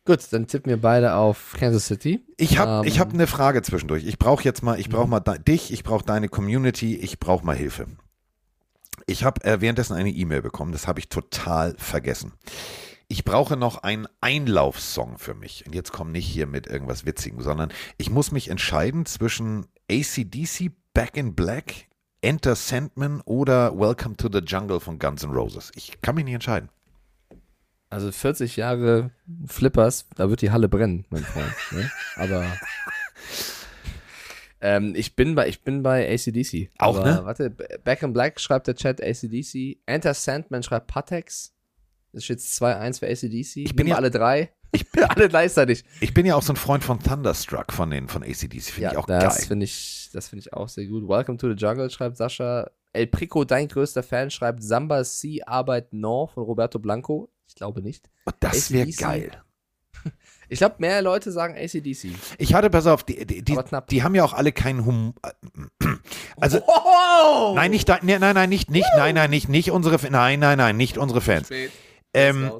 Gut, dann tippen wir beide auf Kansas City. Ich habe Ähm, ich hab eine Frage zwischendurch. Ich brauche jetzt mal, ich brauche mal dich, ich brauche deine Community, ich brauche mal Hilfe. Ich habe äh, währenddessen eine E-Mail bekommen, das habe ich total vergessen. Ich brauche noch einen Einlaufsong für mich. Und jetzt komm nicht hier mit irgendwas Witzigem, sondern ich muss mich entscheiden zwischen ACDC, Back in Black, Enter Sandman oder Welcome to the Jungle von Guns N' Roses. Ich kann mich nicht entscheiden. Also 40 Jahre Flippers, da wird die Halle brennen, mein Freund. Ne? Aber ähm, ich bin bei ich bin bei ACDC. Auch, Aber, ne? Warte, Back in Black schreibt der Chat ACDC. Enter Sandman schreibt Patex. Das ist jetzt 2-1 für ACDC. Ich bin ja- alle drei. Ich (laughs) bin alle gleichzeitig. Ich bin ja auch so ein Freund von Thunderstruck von den von ACDC, finde ich auch das geil. finde ich, das finde ich auch sehr gut. Welcome to the Jungle schreibt Sascha. El Prico, dein größter Fan, schreibt Samba C Arbeit No von Roberto Blanco. Ich glaube nicht. Oh, das wäre geil. Ich glaube, mehr Leute sagen ACDC. Ich hatte, pass auf, die, die, die, die haben ja auch alle keinen Humor. Also, Oh! nein, nicht, nee, nein, nein, nicht, nicht, nein, nein, nicht, nicht unsere, nein, nein, nein, nicht unsere Fans. Ähm,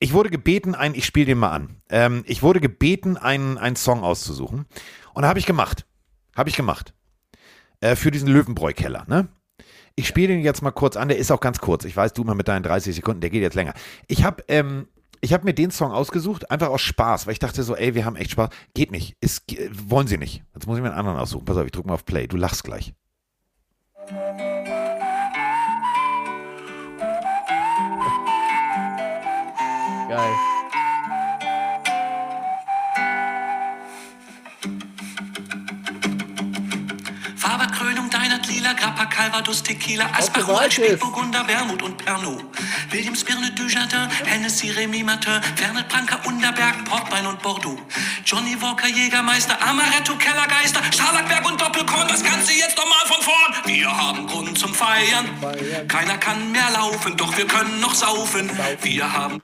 ich wurde gebeten, ein, ich spiele den mal an. Ähm, ich wurde gebeten, einen, einen Song auszusuchen. Und habe ich gemacht. Habe ich gemacht. Äh, für diesen Löwenbräu-Keller, ne? Ich spiele den jetzt mal kurz an, der ist auch ganz kurz. Ich weiß, du mal mit deinen 30 Sekunden, der geht jetzt länger. Ich habe ähm, ich hab mir den Song ausgesucht, einfach aus Spaß, weil ich dachte so, ey, wir haben echt Spaß. Geht nicht. Ist, wollen sie nicht. Jetzt muss ich mir einen anderen aussuchen. Pass auf, ich drücke mal auf Play. Du lachst gleich. Geil. Lila Grappa, Calvados, Tequila, Asbach, Uralt, Wermut und Pernod. Williams, Birne, Dujardin, Hennessy, Remy Martin, Fernet, Branca, Unterberg, Portwein und Bordeaux. Johnny Walker, Jägermeister, Amaretto, Kellergeister, Scharlachberg und Doppelkorn, das Ganze jetzt nochmal von vorn. Wir haben Grund zum Feiern. Keiner kann mehr laufen, doch wir können noch saufen. Wir haben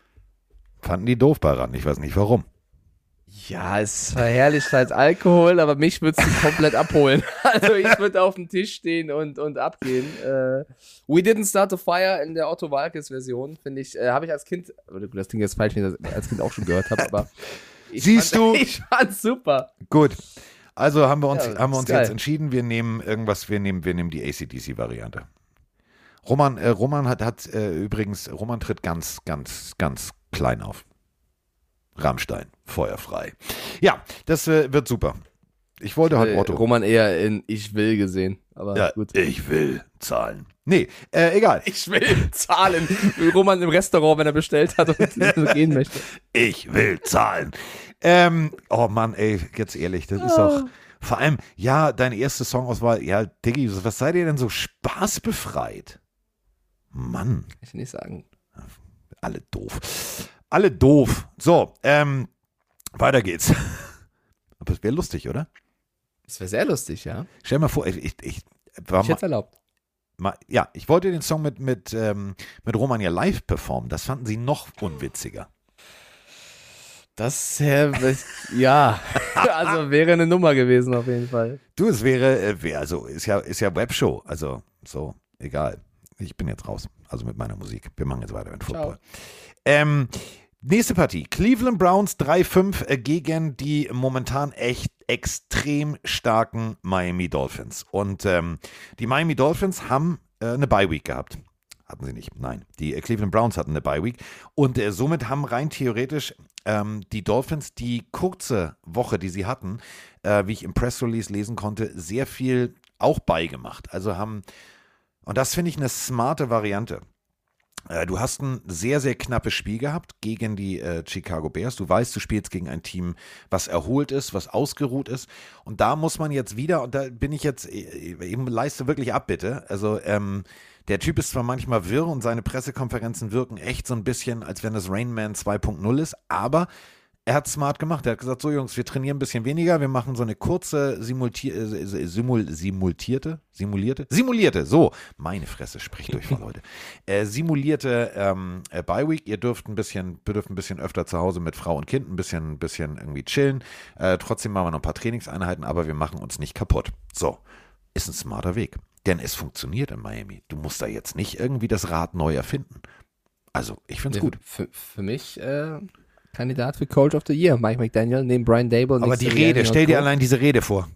Fanden die doof bei ran. Ich weiß nicht warum. Ja, es verherrlicht halt Alkohol, aber mich würde es komplett abholen. (laughs) Also ich würde auf dem Tisch stehen und, und abgehen. Äh, We Didn't Start a Fire in der Otto Walkes Version, finde ich, äh, habe ich als Kind, das klingt jetzt falsch, wenn ich das als Kind auch schon gehört habe, aber Siehst fand, du? (laughs) Ich fand's super. Gut. Also haben wir uns, Ja, haben wir uns geil. jetzt entschieden, wir nehmen irgendwas, wir nehmen, wir nehmen die ACDC-Variante. Roman, äh, Roman hat, hat äh, übrigens, Roman tritt ganz, ganz, ganz klein auf. Rammstein, feuerfrei. Ja, das äh, wird super. Ich wollte halt Äh, Otto. Roman eher in Ich will gesehen, aber ja, gut. ich will zahlen. Nee, äh, egal. (laughs) Ich will zahlen. Roman im Restaurant, wenn er bestellt hat und (laughs) gehen möchte. Ich will zahlen. Ähm, oh Mann, ey, jetzt ehrlich, das ist doch. Vor allem, ja, deine erste Songauswahl, ja, Diggi, was seid ihr denn so spaßbefreit? Mann, Kann ich nicht sagen. alle doof. Alle doof. So, ähm, weiter geht's. (laughs) Aber es wäre lustig, oder? Das wäre sehr lustig, ja. Stell mal vor, ich, ich, ich war Ich mal, erlaubt. mal, ja, ich wollte den Song mit, mit, ähm, mit Roman ja live performen. Das fanden sie noch unwitziger. Das, äh, ja, (laughs) also wäre eine Nummer gewesen auf jeden Fall. Du, es wäre, äh, also ist ja, ist ja Webshow, also so, egal. Ich bin jetzt raus, also mit meiner Musik. Wir machen jetzt weiter mit Football. Ähm, nächste Partie, Cleveland Browns 3-5 äh, gegen die momentan echt extrem starken Miami Dolphins. Und ähm, die Miami Dolphins haben äh, eine Bye-Week gehabt. Hatten sie nicht, nein. Die äh, Cleveland Browns hatten eine Bye-Week. Und äh, somit haben rein theoretisch ähm, die Dolphins die kurze Woche, die sie hatten, äh, wie ich im Press Release lesen konnte, sehr viel auch beigemacht. Also haben, und das finde ich eine smarte Variante. Äh, Du hast ein sehr, sehr knappes Spiel gehabt gegen die äh, Chicago Bears. Du weißt, du spielst gegen ein Team, was erholt ist, was ausgeruht ist. Und da muss man jetzt wieder, und da bin ich jetzt, äh, eben leiste wirklich ab, bitte. Also, ähm, der Typ ist zwar manchmal wirr und seine Pressekonferenzen wirken echt so ein bisschen, als wenn das Rain Man 2.0 ist, aber er hat smart gemacht. Er hat gesagt, so Jungs, wir trainieren ein bisschen weniger, wir machen so eine kurze simulti äh, simul simultierte, simulierte, simulierte, so, meine Fresse, sprich durch, (laughs) Leute. Äh, simulierte ähm, äh, Week. Ihr dürft ein bisschen, dürft ein bisschen öfter zu Hause mit Frau und Kind ein bisschen, ein bisschen irgendwie chillen. Äh, trotzdem machen wir noch ein paar Trainingseinheiten, aber wir machen uns nicht kaputt. So, ist ein smarter Weg. Denn es funktioniert in Miami. Du musst da jetzt nicht irgendwie das Rad neu erfinden. Also, ich finde es gut. Für, für mich äh, Kandidat für Coach of the Year, Mike McDaniel, neben Brian Dable. Aber die Rede, stell dir allein diese Rede vor.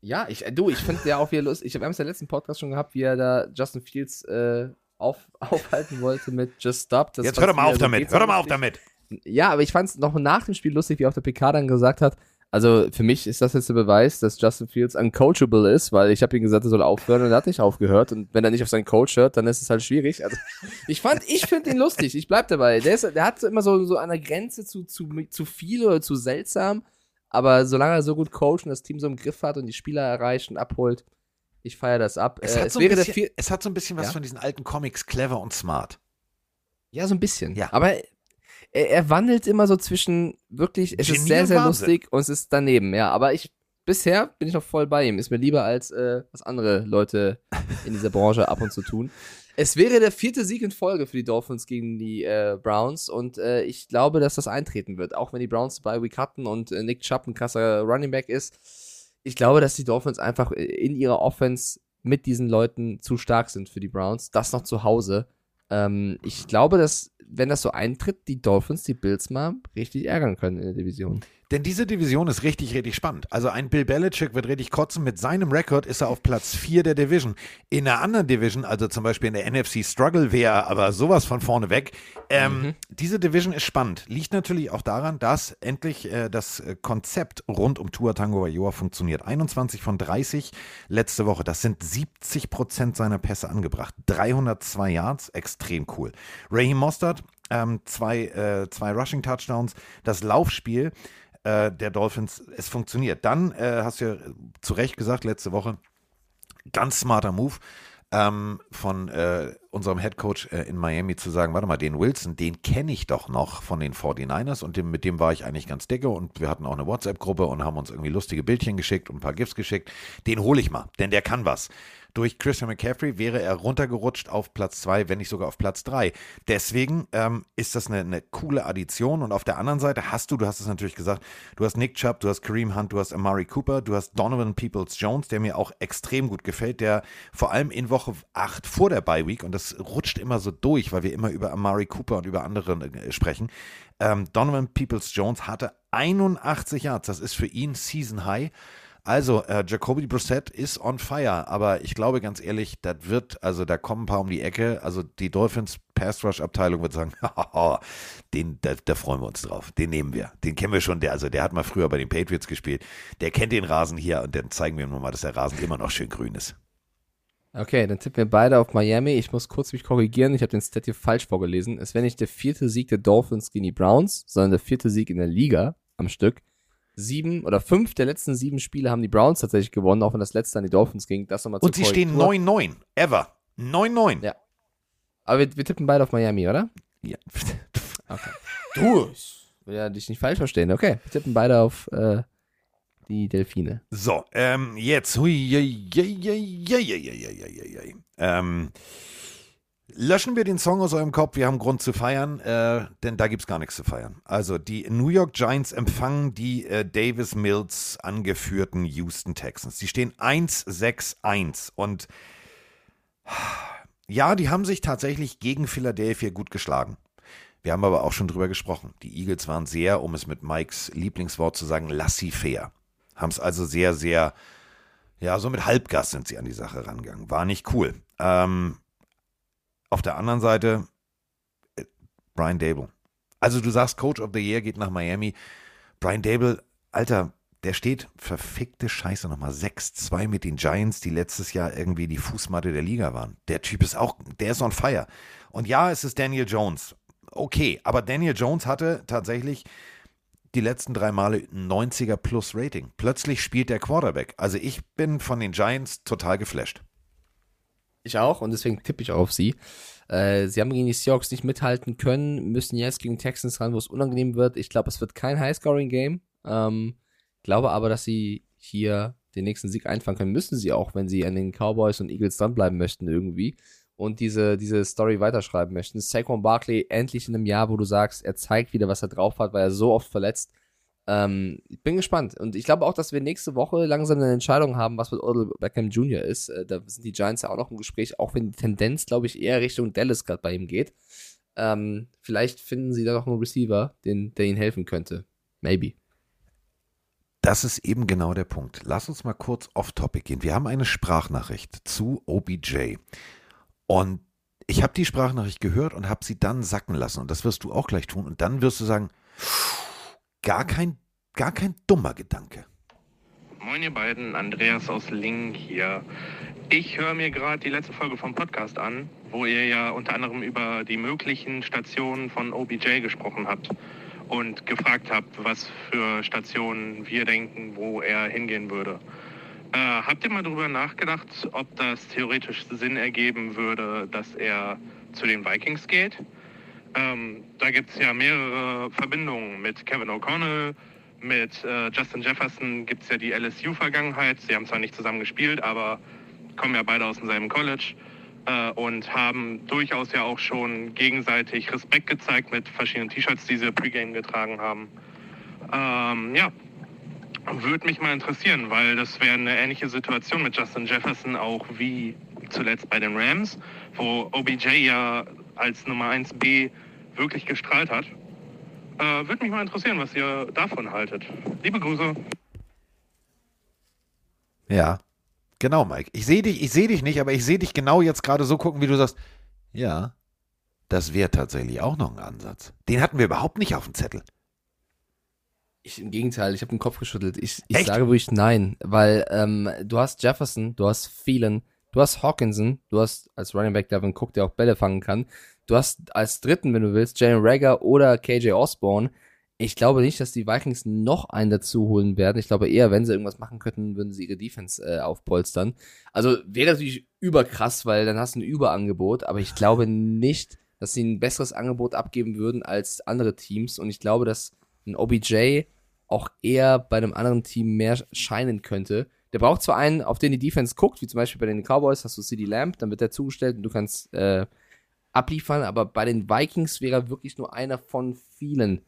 Ja, ich, äh, du, ich finde ja auch wieder lustig. Ich habe es im letzten Podcast schon gehabt, wie er da Justin Fields äh, auf, (laughs) aufhalten wollte mit Just Stop. Das Jetzt hör doch mal auf damit. Hör doch mal auf damit. Ja, aber ich fand es noch nach dem Spiel lustig, wie auch der PK dann gesagt hat. Also für mich ist das jetzt der Beweis, dass Justin Fields uncoachable ist, weil ich habe ihm gesagt, er soll aufhören und er hat nicht aufgehört. Und wenn er nicht auf seinen Coach hört, dann ist es halt schwierig. Also ich fand, ich finde ihn lustig. Ich bleib dabei. Der, ist, der hat immer so, so an der Grenze zu, zu, zu viel oder zu seltsam. Aber solange er so gut coacht und das Team so im Griff hat und die Spieler erreicht und abholt, ich feiere das ab. Es, Äh, hat es so bisschen, es hat so ein bisschen was Ja? von diesen alten Comics, clever und smart. Ja, so ein bisschen. Ja. Aber er, er wandelt immer so zwischen wirklich, es Genie ist sehr, sehr Wahnsinn. lustig und es ist daneben, ja. Aber ich, bisher bin ich noch voll bei ihm. Ist mir lieber als äh, was andere Leute in dieser Branche ab und zu tun. Es wäre der vierte Sieg in Folge für die Dolphins gegen die äh, Browns und äh, ich glaube, dass das eintreten wird. Auch wenn die Browns bei Week hatten und äh, Nick Chubb ein krasser Running Back ist. Ich glaube, dass die Dolphins einfach in ihrer Offense mit diesen Leuten zu stark sind für die Browns. Das noch zu Hause. Ähm, ich glaube, dass, wenn das so eintritt, die Dolphins die Bills mal richtig ärgern können in der Division. Denn diese Division ist richtig, richtig spannend. Also ein Bill Belichick wird richtig kotzen. Mit seinem Rekord ist er auf Platz 4 der Division. In einer anderen Division, also zum Beispiel in der NFC Struggle, wäre aber sowas von vorne weg. Ähm, Diese Division ist spannend. Liegt natürlich auch daran, dass endlich äh, das äh, Konzept rund um Tua Tango Vailoa funktioniert. 21 von 30 letzte Woche. Das sind 70 Prozent seiner Pässe angebracht. 302 Yards, extrem cool. Raheem Mostert, ähm, zwei, äh, zwei Rushing Touchdowns. Das Laufspiel äh, der Dolphins, es funktioniert. Dann äh, hast du ja zu Recht gesagt, letzte Woche, ganz smarter Move ähm, von äh, unserem Head Coach äh, in Miami zu sagen, warte mal, den Wilson, den kenne ich doch noch von den 49ers und dem, mit dem war ich eigentlich ganz dicke und wir hatten auch eine WhatsApp-Gruppe und haben uns irgendwie lustige Bildchen geschickt und ein paar GIFs geschickt. Den hole ich mal, denn der kann was. Durch Christian McCaffrey wäre er runtergerutscht auf Platz 2, wenn nicht sogar auf Platz 3. Deswegen ähm, ist das eine, eine coole Addition. Und auf der anderen Seite hast du, du hast es natürlich gesagt, du hast Nick Chubb, du hast Kareem Hunt, du hast Amari Cooper, du hast Donovan Peoples-Jones, der mir auch extrem gut gefällt, der vor allem in Woche 8 vor der Bye Week, und das rutscht immer so durch, weil wir immer über Amari Cooper und über andere äh, sprechen, ähm, Donovan Peoples-Jones hatte 81 Yards. Das ist für ihn Season High. Also, äh, Jacoby Brissett ist on fire, aber ich glaube ganz ehrlich, das wird, also da kommen ein paar um die Ecke. Also die Dolphins Pass Rush Abteilung wird sagen, (laughs) den, da, da freuen wir uns drauf. Den nehmen wir. Den kennen wir schon. Der, also der hat mal früher bei den Patriots gespielt. Der kennt den Rasen hier und dann zeigen wir ihm mal, dass der Rasen immer noch schön grün ist. Okay, dann tippen wir beide auf Miami. Ich muss kurz mich korrigieren. Ich habe den Stat hier falsch vorgelesen. Es wäre nicht der vierte Sieg der Dolphins gegen die Browns, sondern der vierte Sieg in der Liga am Stück sieben oder fünf der letzten sieben Spiele haben die Browns tatsächlich gewonnen, auch wenn das letzte an die Dolphins ging. Das nochmal Und sie stehen 9-9, ever. 9-9. Ja. Aber wir, wir, tippen beide auf Miami, oder? Ja. (laughs) Okay. Du! Ich will ja dich nicht falsch verstehen. Okay, wir tippen beide auf äh, die Delfine. So, ähm, jetzt. Hui, je, je, je, ähm, löschen wir den Song aus eurem Kopf. Wir haben Grund zu feiern, äh, denn da gibt's gar nichts zu feiern. Also, die New York Giants empfangen die äh, Davis Mills angeführten Houston Texans. Die stehen 1-6-1 und ja, die haben sich tatsächlich gegen Philadelphia gut geschlagen. Wir haben aber auch schon drüber gesprochen. Die Eagles waren sehr, um es mit Mikes Lieblingswort zu sagen, laissez-faire. Haben es also sehr, sehr, ja, so mit Halbgas sind sie an die Sache rangegangen. War nicht cool. Ähm, auf der anderen Seite, äh, Brian Dable. Also du sagst, Coach of the Year geht nach Miami. Brian Dable, Alter, Der steht verfickte Scheiße nochmal 6-2 mit den Giants, die letztes Jahr irgendwie die Fußmatte der Liga waren. Der Typ ist auch, der ist on fire. Und ja, es ist Daniel Jones. Okay, aber Daniel Jones hatte tatsächlich die letzten drei Male ein 90er plus Rating. Plötzlich spielt der Quarterback. Also ich bin von den Giants total geflasht. Ich auch und deswegen tippe ich auch auf sie. Äh, sie haben gegen die Seahawks nicht mithalten können, müssen jetzt gegen Texans ran, wo es unangenehm wird. Ich glaube, es wird kein High-Scoring-Game. Ähm, glaube aber, dass sie hier den nächsten Sieg einfangen können. Müssen sie auch, wenn sie an den Cowboys und Eagles dranbleiben möchten irgendwie und diese, diese Story weiterschreiben möchten. Saquon Barkley endlich in einem Jahr, wo du sagst, er zeigt wieder, was er drauf hat, weil er so oft verletzt. Ähm, ich bin gespannt. Und ich glaube auch, dass wir nächste Woche langsam eine Entscheidung haben, was mit Odell Beckham Jr. ist. Äh, da sind die Giants ja auch noch im Gespräch, auch wenn die Tendenz, glaube ich, eher Richtung Dallas gerade bei ihm geht. Ähm, vielleicht finden sie da noch einen Receiver, den, der ihnen helfen könnte. Maybe. Das ist eben genau der Punkt. Lass uns mal kurz off-topic gehen. Wir haben eine Sprachnachricht zu OBJ. Und ich habe die Sprachnachricht gehört und habe sie dann sacken lassen. Und das wirst du auch gleich tun. Und dann wirst du sagen, gar kein, gar kein dummer Gedanke. Moin ihr beiden, Andreas aus Lingen hier. Ich höre mir gerade die letzte Folge vom Podcast an, wo ihr ja unter anderem über die möglichen Stationen von OBJ gesprochen habt und gefragt habt, was für Stationen wir denken, wo er hingehen würde. Äh, habt ihr mal darüber nachgedacht, ob das theoretisch Sinn ergeben würde, dass er zu den Vikings geht? Ähm, da gibt es ja mehrere Verbindungen mit Kevin O'Connell, mit äh, Justin Jefferson gibt es ja die LSU-Vergangenheit. Sie haben zwar nicht zusammen gespielt, aber kommen ja beide aus demselben College äh, und haben durchaus ja auch schon gegenseitig Respekt gezeigt mit verschiedenen T-Shirts, die sie Pre-Game getragen haben. Ähm, ja, würde mich mal interessieren, weil das wäre eine ähnliche Situation mit Justin Jefferson auch wie zuletzt bei den Rams, wo OBJ ja als Nummer 1b wirklich gestrahlt hat. Äh, würde mich mal interessieren, was ihr davon haltet. Liebe Grüße. Ja, genau, Mike. Ich sehe dich, ich sehe dich nicht, aber ich sehe dich genau jetzt gerade so gucken, wie du sagst. Ja, das wäre tatsächlich auch noch ein Ansatz. Den hatten wir überhaupt nicht auf dem Zettel. Ich, Im Gegenteil, ich habe den Kopf geschüttelt. Ich, ich sage wirklich nein, weil ähm, du hast Jefferson, du hast Phelan, du hast Hawkinson, du hast als Running Back Devin Cook, der auch Bälle fangen kann. Du hast als dritten, wenn du willst, Jalen Rager oder KJ Osborne. Ich glaube nicht, dass die Vikings noch einen dazu holen werden. Ich glaube eher, wenn sie irgendwas machen könnten, würden sie ihre Defense äh, aufpolstern. Also wäre natürlich überkrass, weil dann hast du ein Überangebot, aber ich glaube nicht, dass sie ein besseres Angebot abgeben würden als andere Teams. Und ich glaube, dass ein OBJ auch eher bei einem anderen Team mehr scheinen könnte. Der braucht zwar einen, auf den die Defense guckt, wie zum Beispiel bei den Cowboys hast du CD Lamb, dann wird der zugestellt und du kannst äh, abliefern, aber bei den Vikings wäre er wirklich nur einer von vielen.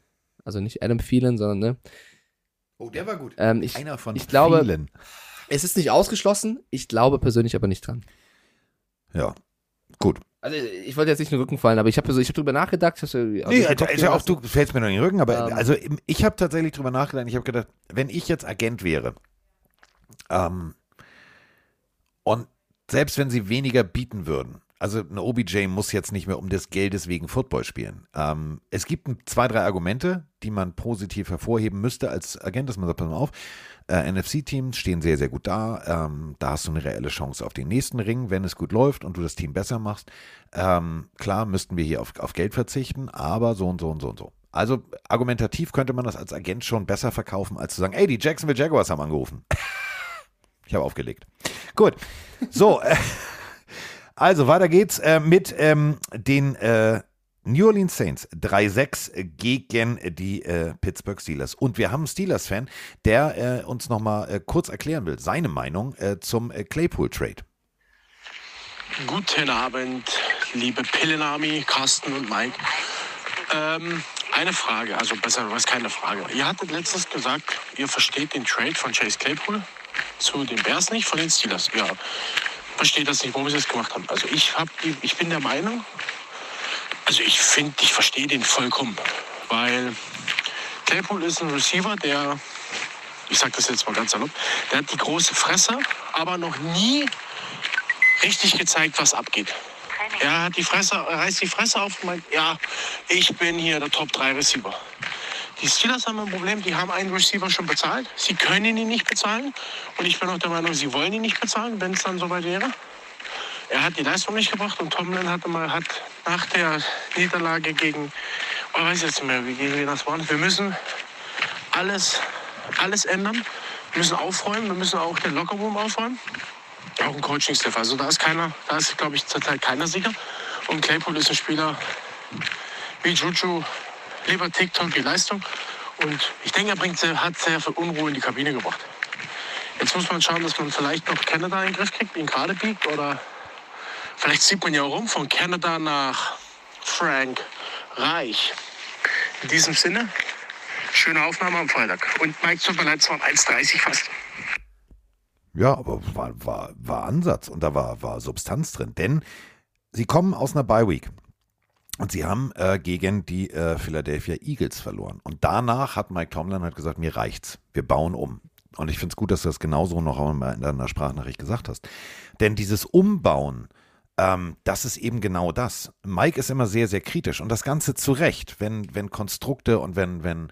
Also nicht Adam Thielen, sondern, ne? Oh, der war gut. Ähm, ich, Einer von ich glaube, vielen. Es ist nicht ausgeschlossen, ich glaube persönlich aber nicht dran. Ja, gut. Also ich wollte jetzt nicht in den Rücken fallen, aber ich habe so, ich hab drüber nachgedacht. Ich Nee, also also, auch du fällst mir noch in den Rücken, aber Ähm. also ich habe tatsächlich drüber nachgedacht. Ich habe gedacht, wenn ich jetzt Agent wäre ähm, und selbst wenn sie weniger bieten würden, also ein OBJ muss jetzt nicht mehr um des Geldes wegen Football spielen. Ähm, es gibt zwei, drei Argumente, die man positiv hervorheben müsste als Agent, dass man sagt, pass mal auf, äh, NFC-Teams stehen sehr, sehr gut da. Ähm, da hast du eine reelle Chance auf den nächsten Ring, wenn es gut läuft und du das Team besser machst. Ähm, klar müssten wir hier auf, auf Geld verzichten, aber so und so und so und so. Also argumentativ könnte man das als Agent schon besser verkaufen, als zu sagen, ey, die Jacksonville Jaguars haben angerufen. Ich habe aufgelegt. Gut. So, äh, also weiter geht's äh, mit ähm, den äh, New Orleans Saints 3-6 gegen die äh, Pittsburgh Steelers. Und wir haben einen Steelers-Fan, der äh, uns nochmal äh, kurz erklären will, seine Meinung äh, zum äh, Claypool-Trade. Guten Abend, liebe Pillenarmy, Carsten und Mike. Ähm, eine Frage, also besser was keine Frage. Ihr hattet letztens gesagt, ihr versteht den Trade von Chase Claypool zu den Bears nicht, von den Steelers. Ja, versteht das nicht, warum sie das gemacht haben. Also ich, hab ich bin der Meinung, also ich finde, ich verstehe den vollkommen, weil Claypool ist ein Receiver, der, ich sag das jetzt mal ganz salopp, der hat die große Fresse, aber noch nie richtig gezeigt, was abgeht. Er hat die Fresse, reißt die Fresse auf und meint, ja, ich bin hier der Top 3 Receiver. Die Steelers haben ein Problem, die haben einen Receiver schon bezahlt. Sie können ihn nicht bezahlen. Und ich bin auch der Meinung, sie wollen ihn nicht bezahlen, wenn es dann soweit wäre. Er hat die Leistung nicht gebracht und Tomlin hatte mal, hat nach der Niederlage gegen, oh, weiß jetzt nicht mehr, wie gegen das war. Wir müssen alles, alles ändern. Wir müssen aufräumen, wir müssen auch den Lockerroom aufräumen. Auch ein Coaching-Staff. Also da ist keiner, da ist, glaube ich, zurzeit keiner sicher. Und Claypool ist ein Spieler wie Juju, lieber TikTok die Leistung. Und ich denke, er bringt sehr, hat sehr viel Unruhe in die Kabine gebracht. Jetzt muss man schauen, dass man vielleicht noch Canada in den Griff kriegt, ihn gerade biegt. Oder vielleicht sieht man ja rum von Canada nach Frank Reich. In diesem Sinne, schöne Aufnahme am Freitag. Und Mike tut mir leid, es waren 1,30 fast. Ja, aber war, war, war Ansatz und da war, war Substanz drin. Denn sie kommen aus einer Bye-Week. Und sie haben äh, gegen die äh, Philadelphia Eagles verloren. Und danach hat Mike Tomlin halt gesagt, mir reicht's. Wir bauen um. Und ich finde es gut, dass du das genauso noch einmal in deiner Sprachnachricht gesagt hast. Denn dieses Umbauen, ähm, das ist eben genau das. Mike ist immer sehr, sehr kritisch und das Ganze zu Recht, wenn, wenn Konstrukte und wenn, wenn,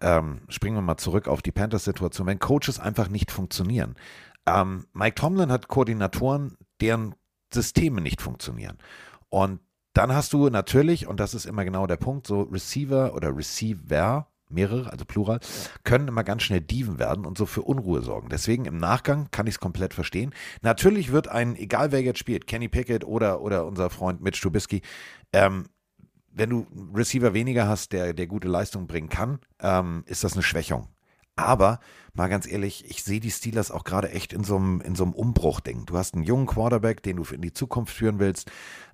ähm, springen wir mal zurück auf die Panthers-Situation, wenn Coaches einfach nicht funktionieren. Ähm, Mike Tomlin hat Koordinatoren, deren Systeme nicht funktionieren. Und dann hast du natürlich, und das ist immer genau der Punkt, so Receiver oder Receiver, mehrere, also Plural, können immer ganz schnell Dieven werden und so für Unruhe sorgen. Deswegen im Nachgang kann ich es komplett verstehen. Natürlich wird ein, egal wer jetzt spielt, Kenny Pickett oder, oder unser Freund Mitch Trubisky, ähm, wenn du Receiver weniger hast, der, der gute Leistung bringen kann, ähm, ist das eine Schwächung. Aber mal ganz ehrlich, ich sehe die Steelers auch gerade echt in so einem, in so einem Umbruchding. Du hast einen jungen Quarterback, den du in die Zukunft führen willst.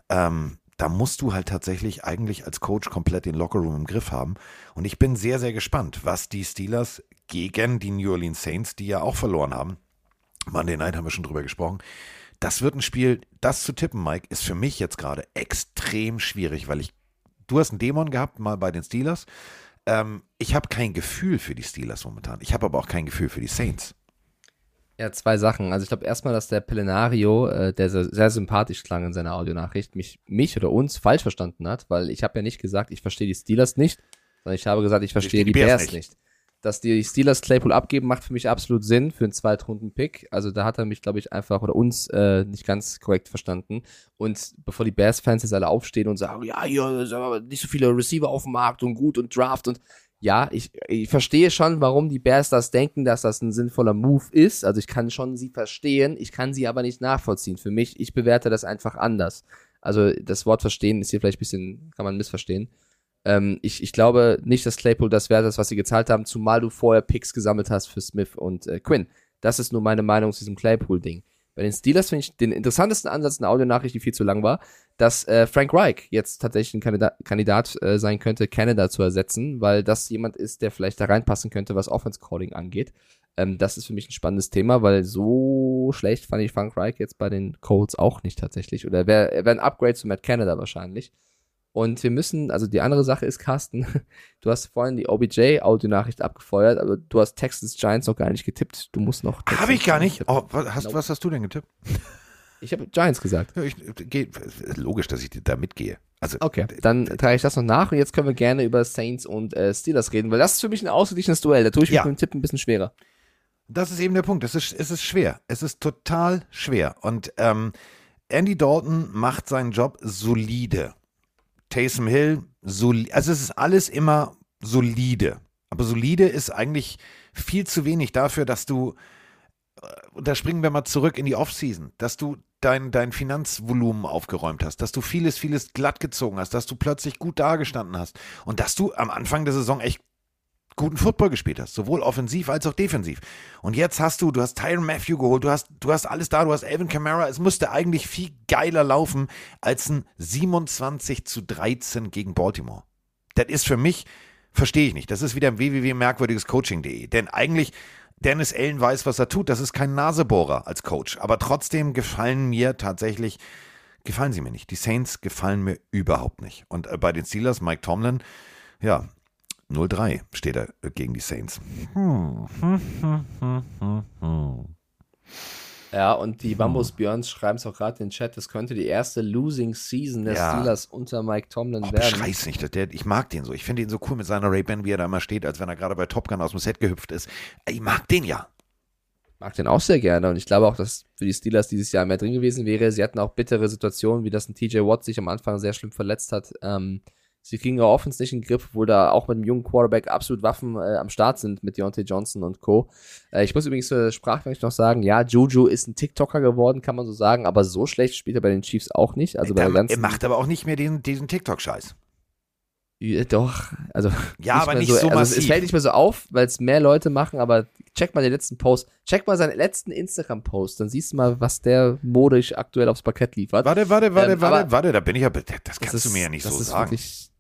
Ähm, da musst du halt tatsächlich eigentlich als Coach komplett den Lockerroom im Griff haben. Und ich bin sehr, sehr gespannt, was die Steelers gegen die New Orleans Saints, die ja auch verloren haben, Monday Night haben wir schon drüber gesprochen, das wird ein Spiel, das zu tippen, Mike, ist für mich jetzt gerade extrem schwierig, weil ich, du hast einen Dämon gehabt mal bei den Steelers. Ähm, ich habe kein Gefühl für die Steelers momentan. Ich habe aber auch kein Gefühl für die Saints. Ja, zwei Sachen. Also ich glaube erstmal, dass der Pelenario, äh, der sehr, sehr sympathisch klang in seiner Audionachricht, mich, mich oder uns falsch verstanden hat, weil ich habe ja nicht gesagt, ich verstehe die Steelers nicht, sondern ich habe gesagt, ich verstehe die, die, Bears, nicht. nicht. Dass die Steelers Claypool abgeben, macht für mich absolut Sinn für einen Zweitrunden-Pick. Also da hat er mich, glaube ich, einfach oder uns äh, nicht ganz korrekt verstanden. Und bevor die Bears-Fans jetzt alle aufstehen und sagen, ja, hier sind nicht so viele Receiver auf dem Markt und gut und Draft und ja, ich, ich verstehe schon, warum die Bears das denken, dass das ein sinnvoller Move ist. Also ich kann schon sie verstehen, ich kann sie aber nicht nachvollziehen. Für mich, ich bewerte das einfach anders. Also das Wort verstehen ist hier vielleicht ein bisschen, kann man missverstehen. Ähm, ich, ich glaube nicht, dass Claypool das wert ist, was sie gezahlt haben, zumal du vorher Picks gesammelt hast für Smith und äh, Quinn. Das ist nur meine Meinung zu diesem Claypool-Ding. Bei den Steelers finde ich den interessantesten Ansatz in der Audionachricht, die viel zu lang war, dass äh, Frank Reich jetzt tatsächlich ein Kandidat, Kandidat äh, sein könnte, Canada zu ersetzen, weil das jemand ist, der vielleicht da reinpassen könnte, was Offense Calling angeht. Ähm, das ist für mich ein spannendes Thema, weil so schlecht fand ich Frank Reich jetzt bei den Colts auch nicht tatsächlich. Oder er wäre wär ein Upgrade zu Matt Canada wahrscheinlich. Und wir müssen, also die andere Sache ist, Carsten, (laughs) du hast vorhin die OBJ-Audio-Nachricht abgefeuert, aber du hast Texas Giants noch gar nicht getippt. Du musst noch. Habe ich gar nicht. Oh, was, hast, was hast du denn getippt? (laughs) Ich habe Giants gesagt. Ja, ich, geh, logisch, dass ich da mitgehe. Also, okay, dann trage ich das noch nach und jetzt können wir gerne über Saints und äh, Steelers reden, weil das ist für mich ein ausgeglichenes Duell. Da tue ich mich ja. mit dem Tipp ein bisschen schwerer. Das ist eben der Punkt. Es ist, es ist schwer. Es ist total schwer. Und ähm, Andy Dalton macht seinen Job solide. Taysom Hill, solide. Also es ist alles immer solide. Aber solide ist eigentlich viel zu wenig dafür, dass du, da springen wir mal zurück in die Offseason, dass du dein, dein Finanzvolumen aufgeräumt hast, dass du vieles, vieles glatt gezogen hast, dass du plötzlich gut dagestanden hast und dass du am Anfang der Saison echt guten Football gespielt hast, sowohl offensiv als auch defensiv. Und jetzt hast du, du hast Tyron Matthew geholt, du hast, du hast alles da, du hast Alvin Kamara. Es musste eigentlich viel geiler laufen als ein 27 zu 13 gegen Baltimore. Das ist für mich, verstehe ich nicht. Das ist wieder ein www.merkwürdigescoaching.de. Denn eigentlich, Dennis Allen weiß, was er tut. Das ist kein Nasebohrer als Coach. Aber trotzdem gefallen mir tatsächlich, gefallen sie mir nicht. Die Saints gefallen mir überhaupt nicht. Und äh, bei den Steelers, Mike Tomlin, ja, 0-3 steht er gegen die Saints. Hm. Ja, und die Bambus Björns schreiben es auch gerade in den Chat, das könnte die erste Losing Season der Ja. Steelers unter Mike Tomlin Oh, werden. beschreiß nicht. Der, ich mag den so. Ich finde ihn so cool mit seiner Ray-Ban, wie er da immer steht, als wenn er gerade bei Top Gun aus dem Set gehüpft ist. Ich mag den ja. mag den auch sehr gerne und ich glaube auch, dass für die Steelers dieses Jahr mehr drin gewesen wäre. Sie hatten auch bittere Situationen, wie das ein TJ Watt sich am Anfang sehr schlimm verletzt hat. Ähm, sie kriegen ihre Offense nicht in den Griff, obwohl da auch mit dem jungen Quarterback absolut Waffen äh, am Start sind mit Deontay Johnson und Co. Äh, ich muss übrigens für Sprachwechsel noch sagen, ja, Juju ist ein TikToker geworden, kann man so sagen, aber so schlecht spielt er bei den Chiefs auch nicht. Also bei Der, ganzen, er macht aber auch nicht mehr diesen, diesen TikTok-Scheiß. Ja, Doch, also Ja, aber mehr nicht so also es- fällt nicht mehr so auf, weil es mehr Leute machen, aber check mal den letzten Post, check mal seinen letzten Instagram-Post, dann siehst du mal, was der modisch aktuell aufs Parkett liefert. Warte, warte, warte, Ähm, warte, aber- warte, da bin ich ja. Das kannst Das du mir ja nicht das so ist sagen. Wirklich,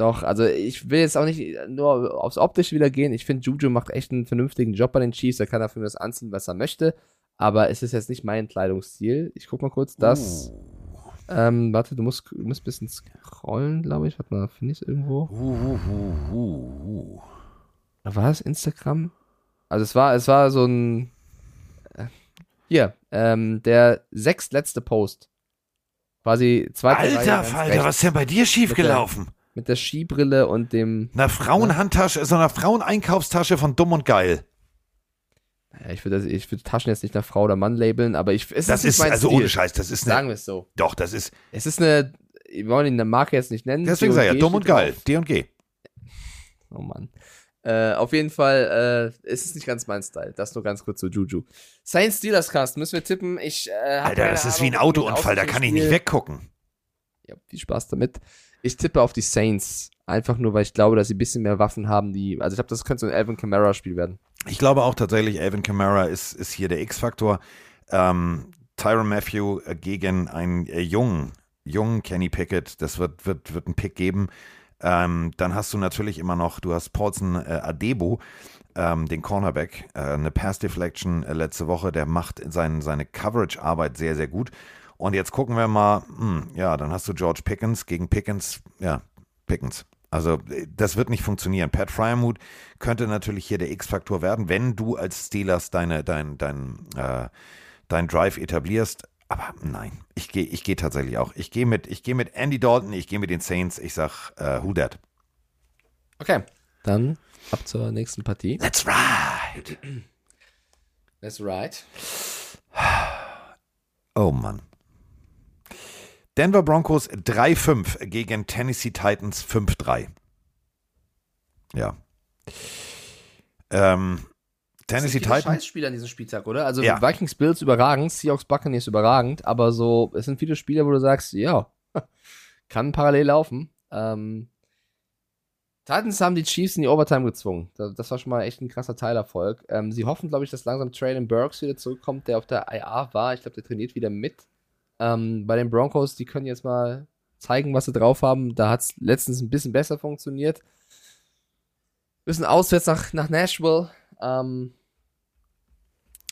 doch, also ich will jetzt auch nicht nur aufs Optische wieder gehen. Ich finde, Juju macht echt einen vernünftigen Job bei den Chiefs. Er kann dafür das anziehen, was er möchte. Aber es ist jetzt nicht mein Kleidungsstil. Ich guck mal kurz das. Uh. Ähm, warte, du musst, du musst ein bisschen scrollen, glaube ich. Warte mal, finde ich es irgendwo? Uh, uh, uh, uh, uh. War es Instagram? Also es war, es war so ein. Äh, hier, ähm, der sechstletzte Post. Quasi zweite Reihe Alter ganz Falter, was ist denn bei dir schiefgelaufen? Mit der Skibrille und dem. Einer Frauenhandtasche, so einer Fraueneinkaufstasche von Dumm und Geil. Ja, ich würde Taschen jetzt nicht nach Frau oder Mann labeln, aber ich. Es Das ist, mein also Stil. ohne Scheiß, das ist Sagen eine. wir es so. Doch, das ist. Es ist eine. Wir wollen ihn eine Marke jetzt nicht nennen. Deswegen sag ich ja, D&G Dumm und Geil. drauf. D und G. (laughs) Oh Mann. Äh, auf jeden Fall, äh, es ist nicht ganz mein Style. Das nur ganz kurz zu Juju. Saints Steelers Cast, müssen wir tippen. Ich, äh, Alter, das ist wie ein Ahnung, Autounfall, da kann ich nicht weggucken. Ja, viel Spaß damit. Ich tippe auf die Saints. Einfach nur, weil ich glaube, dass sie ein bisschen mehr Waffen haben, die. Also ich glaube, das könnte so ein Alvin Kamara-Spiel werden. Ich glaube auch tatsächlich, Alvin Kamara ist, ist hier der X-Faktor. Ähm, Tyron Matthew äh, gegen einen äh, jungen, jungen Kenny Pickett, das wird, wird, wird ein Pick geben. Ähm, dann hast du natürlich immer noch, du hast Paulson äh, Adebo, ähm, den Cornerback, äh, eine Pass Deflection äh, letzte Woche, der macht sein, seine Coverage-Arbeit sehr, sehr gut. Und jetzt gucken wir mal, hm, ja, dann hast du George Pickens gegen Pickens, ja, Pickens. Also äh, das wird nicht funktionieren. Pat Fryermuth könnte natürlich hier der X-Faktor werden, wenn du als Steelers deine, dein, dein, äh, dein Drive etablierst. Aber nein, ich gehe ich geh tatsächlich auch. Ich gehe mit, ich geh mit Andy Dalton, ich gehe mit den Saints. Ich sag, äh, who that? Okay. Dann ab zur nächsten Partie. Let's ride! That's right. Oh Mann. Denver Broncos 3-5 gegen Tennessee Titans 5-3. Ja. Ähm, Tennessee Titans. Scheißspieler an diesem Spieltag, oder? Also Ja. Vikings Bills überragend, Seahawks Buccaneers überragend, aber so, es sind viele Spieler, wo du sagst, ja, (laughs) kann parallel laufen. Ähm, Titans haben die Chiefs in die Overtime gezwungen. Das, das war schon mal echt ein krasser Teilerfolg. Ähm, sie hoffen, glaube ich, dass langsam Traylon Burks wieder zurückkommt, der auf der IA war. Ich glaube, der trainiert wieder mit. Ähm, bei den Broncos, die können jetzt mal zeigen, was sie drauf haben. Da hat es letztens ein bisschen besser funktioniert. Müssen auswärts nach, nach Nashville. Ähm,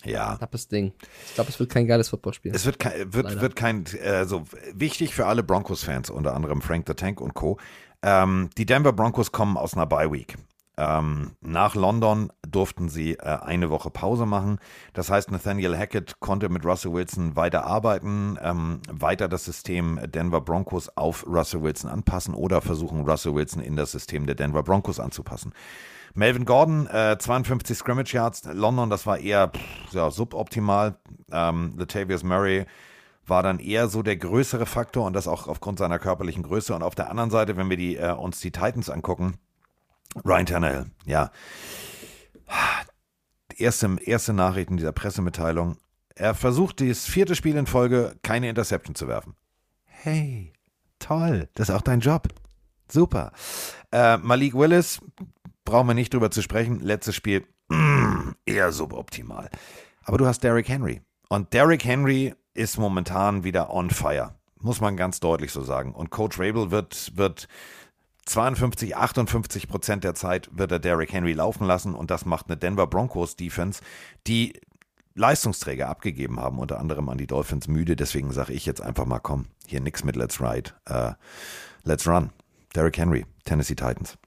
Ja. Knappes Ding. Ich glaube, es wird kein geiles Footballspiel. Es wird kein, wird, Leider. wird kein, also wichtig für alle Broncos-Fans, unter anderem Frank the Tank und Co. Ähm, die Denver Broncos kommen aus einer Bye-Week. Ähm, nach London durften sie äh, eine Woche Pause machen. Das heißt, Nathaniel Hackett konnte mit Russell Wilson weiter arbeiten, ähm, weiter das System Denver Broncos auf Russell Wilson anpassen oder versuchen, Russell Wilson in das System der Denver Broncos anzupassen. Melvin Gordon, äh, 52 Scrimmage Yards. London, das war eher pff, ja, suboptimal. Ähm, Latavius Murray war dann eher so der größere Faktor und das auch aufgrund seiner körperlichen Größe. Und auf der anderen Seite, wenn wir die, äh, uns die Titans angucken, Ryan Tannehill, ja. Erste, erste Nachrichten dieser Pressemitteilung. Er versucht, das vierte Spiel in Folge keine Interception zu werfen. Hey, toll, das ist auch dein Job. Super. Äh, Malik Willis, brauchen wir nicht drüber zu sprechen. Letztes Spiel, mm, (clears throat) eher suboptimal. Aber du hast Derrick Henry. Und Derrick Henry ist momentan wieder on fire. Muss man ganz deutlich so sagen. Und Coach Rabel wird, wird 52, 58 Prozent der Zeit wird er Derrick Henry laufen lassen. Und das macht eine Denver Broncos Defense, die Leistungsträger abgegeben haben, unter anderem an die Dolphins müde. Deswegen sage ich jetzt einfach mal, komm, hier nix mit Let's Ride. Äh, let's Run. Derrick Henry, Tennessee Titans.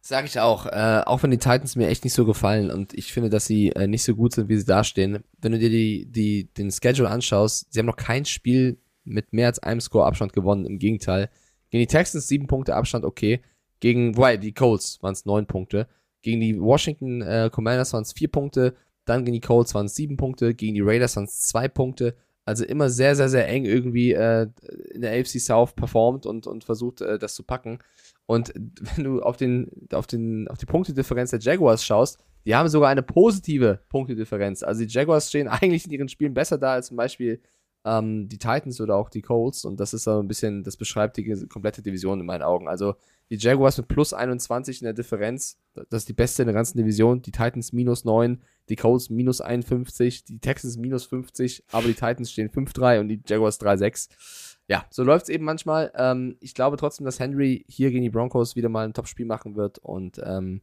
Sag ich auch. Äh, auch wenn die Titans mir echt nicht so gefallen und ich finde, dass sie äh, nicht so gut sind, wie sie dastehen. Wenn du dir die, die, den Schedule anschaust, sie haben noch kein Spiel mit mehr als einem Score-Abstand gewonnen. Im Gegenteil. Gegen die Texans sieben Punkte Abstand, okay. Gegen, wobei, die Colts waren es neun Punkte. Gegen die Washington äh, Commanders waren es vier Punkte. Dann gegen die Colts waren es sieben Punkte. Gegen die Raiders waren es zwei Punkte. Also immer sehr, sehr, sehr eng irgendwie äh, in der AFC South performt und, und versucht, äh, das zu packen. Und (laughs) wenn du auf, den, auf, den, auf die Punktedifferenz der Jaguars schaust, die haben sogar eine positive Punktedifferenz. Also die Jaguars stehen (laughs) eigentlich in ihren Spielen besser da als zum Beispiel ähm, die Titans oder auch die Colts. Und das ist so ein bisschen, das beschreibt die komplette Division in meinen Augen. Also die Jaguars mit plus 21 in der Differenz, das ist die beste in der ganzen Division. Die Titans minus 9, die Colts minus 51, die Texans minus 50, aber die Titans stehen 5-3 und die Jaguars 3-6. Ja, so läuft es eben manchmal. Ähm, ich glaube trotzdem, dass Henry hier gegen die Broncos wieder mal ein Top-Spiel machen wird und ähm,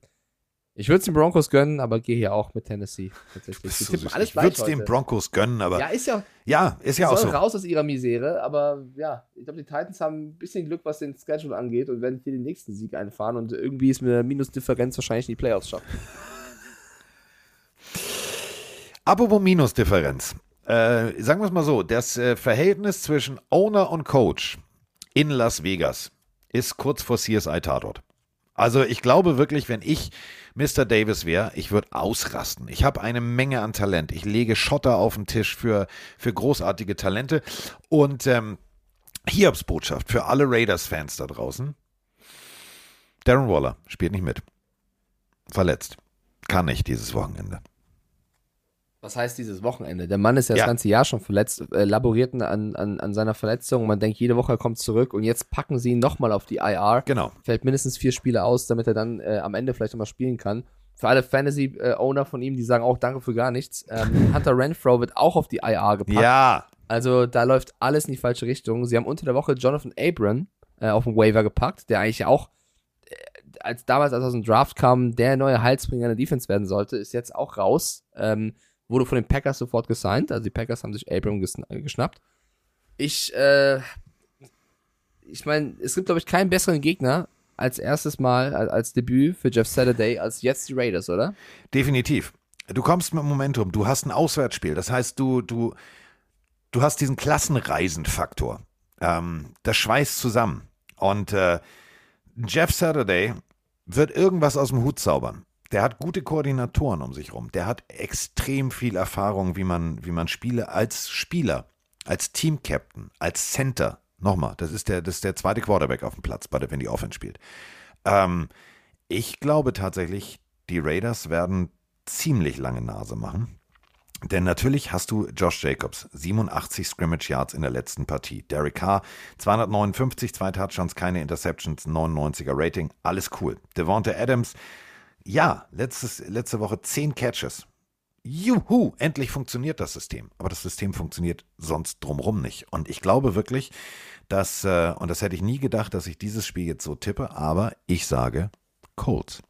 ich würde es den Broncos gönnen, aber gehe hier auch mit Tennessee. Tatsächlich. So ich würde es den Broncos gönnen, aber. Ja, ist ja. Ja, ist ja auch so. raus aus ihrer Misere, aber ja, ich glaube, die Titans haben ein bisschen Glück, was den Schedule angeht und werden hier den nächsten Sieg einfahren und irgendwie ist mit einer Minusdifferenz wahrscheinlich in die Playoffs schaffen. (laughs) Apropos Minusdifferenz. Äh, sagen wir es mal so: Das äh, Verhältnis zwischen Owner und Coach in Las Vegas ist kurz vor CSI-Tatort. Also, ich glaube wirklich, wenn ich Mr. Davis wäre, ich würde ausrasten. Ich habe eine Menge an Talent. Ich lege Schotter auf den Tisch für, für großartige Talente. Und ähm, Hiobs Botschaft für alle Raiders-Fans da draußen. Darren Waller spielt nicht mit. Verletzt. Kann nicht dieses Wochenende. Was heißt dieses Wochenende? Der Mann ist ja, ja. das ganze Jahr schon verletzt, äh, laboriert an, an, an seiner Verletzung. Man denkt, jede Woche er kommt zurück und jetzt packen sie ihn nochmal auf die IR. Genau. Fällt mindestens vier Spiele aus, damit er dann äh, am Ende vielleicht nochmal spielen kann. Für alle Fantasy-Owner von ihm, die sagen auch danke für gar nichts. Ähm, (laughs) Hunter Renfro wird auch auf die IR gepackt. Ja. Also da läuft alles in die falsche Richtung. Sie haben unter der Woche Jonathan Abram äh, auf den Waiver gepackt, der eigentlich auch äh, als damals, als er aus dem Draft kam, der neue Heilsbringer in der Defense werden sollte, ist jetzt auch raus. Ähm, wurde von den Packers sofort gesigned. Also die Packers haben sich Abram äh, geschnappt. Ich, äh, ich meine, es gibt, glaube ich, keinen besseren Gegner als erstes Mal, als, als Debüt für Jeff Saturday, als jetzt die Raiders, oder? Definitiv. Du kommst mit Momentum, du hast ein Auswärtsspiel. Das heißt, du, du, du hast diesen Klassenreisenfaktor. Ähm, das schweißt zusammen. Und äh, Jeff Saturday wird irgendwas aus dem Hut zaubern. Der hat gute Koordinatoren um sich rum. Der hat extrem viel Erfahrung, wie man, wie man Spiele als Spieler, als Team-Captain, als Center, nochmal, das ist der, das ist der zweite Quarterback auf dem Platz, wenn die Offense spielt. Ähm, ich glaube tatsächlich, die Raiders werden ziemlich lange Nase machen. Denn natürlich hast du Josh Jacobs, 87 Scrimmage Yards in der letzten Partie. Derek Carr, 259, zwei Touchdowns, keine Interceptions, 99er Rating, alles cool. Devonta Adams, ja, letztes, letzte Woche zehn Catches. Juhu, endlich funktioniert das System. Aber das System funktioniert sonst drumrum nicht. Und ich glaube wirklich, dass, äh, und das hätte ich nie gedacht, dass ich dieses Spiel jetzt so tippe, aber ich sage Colts.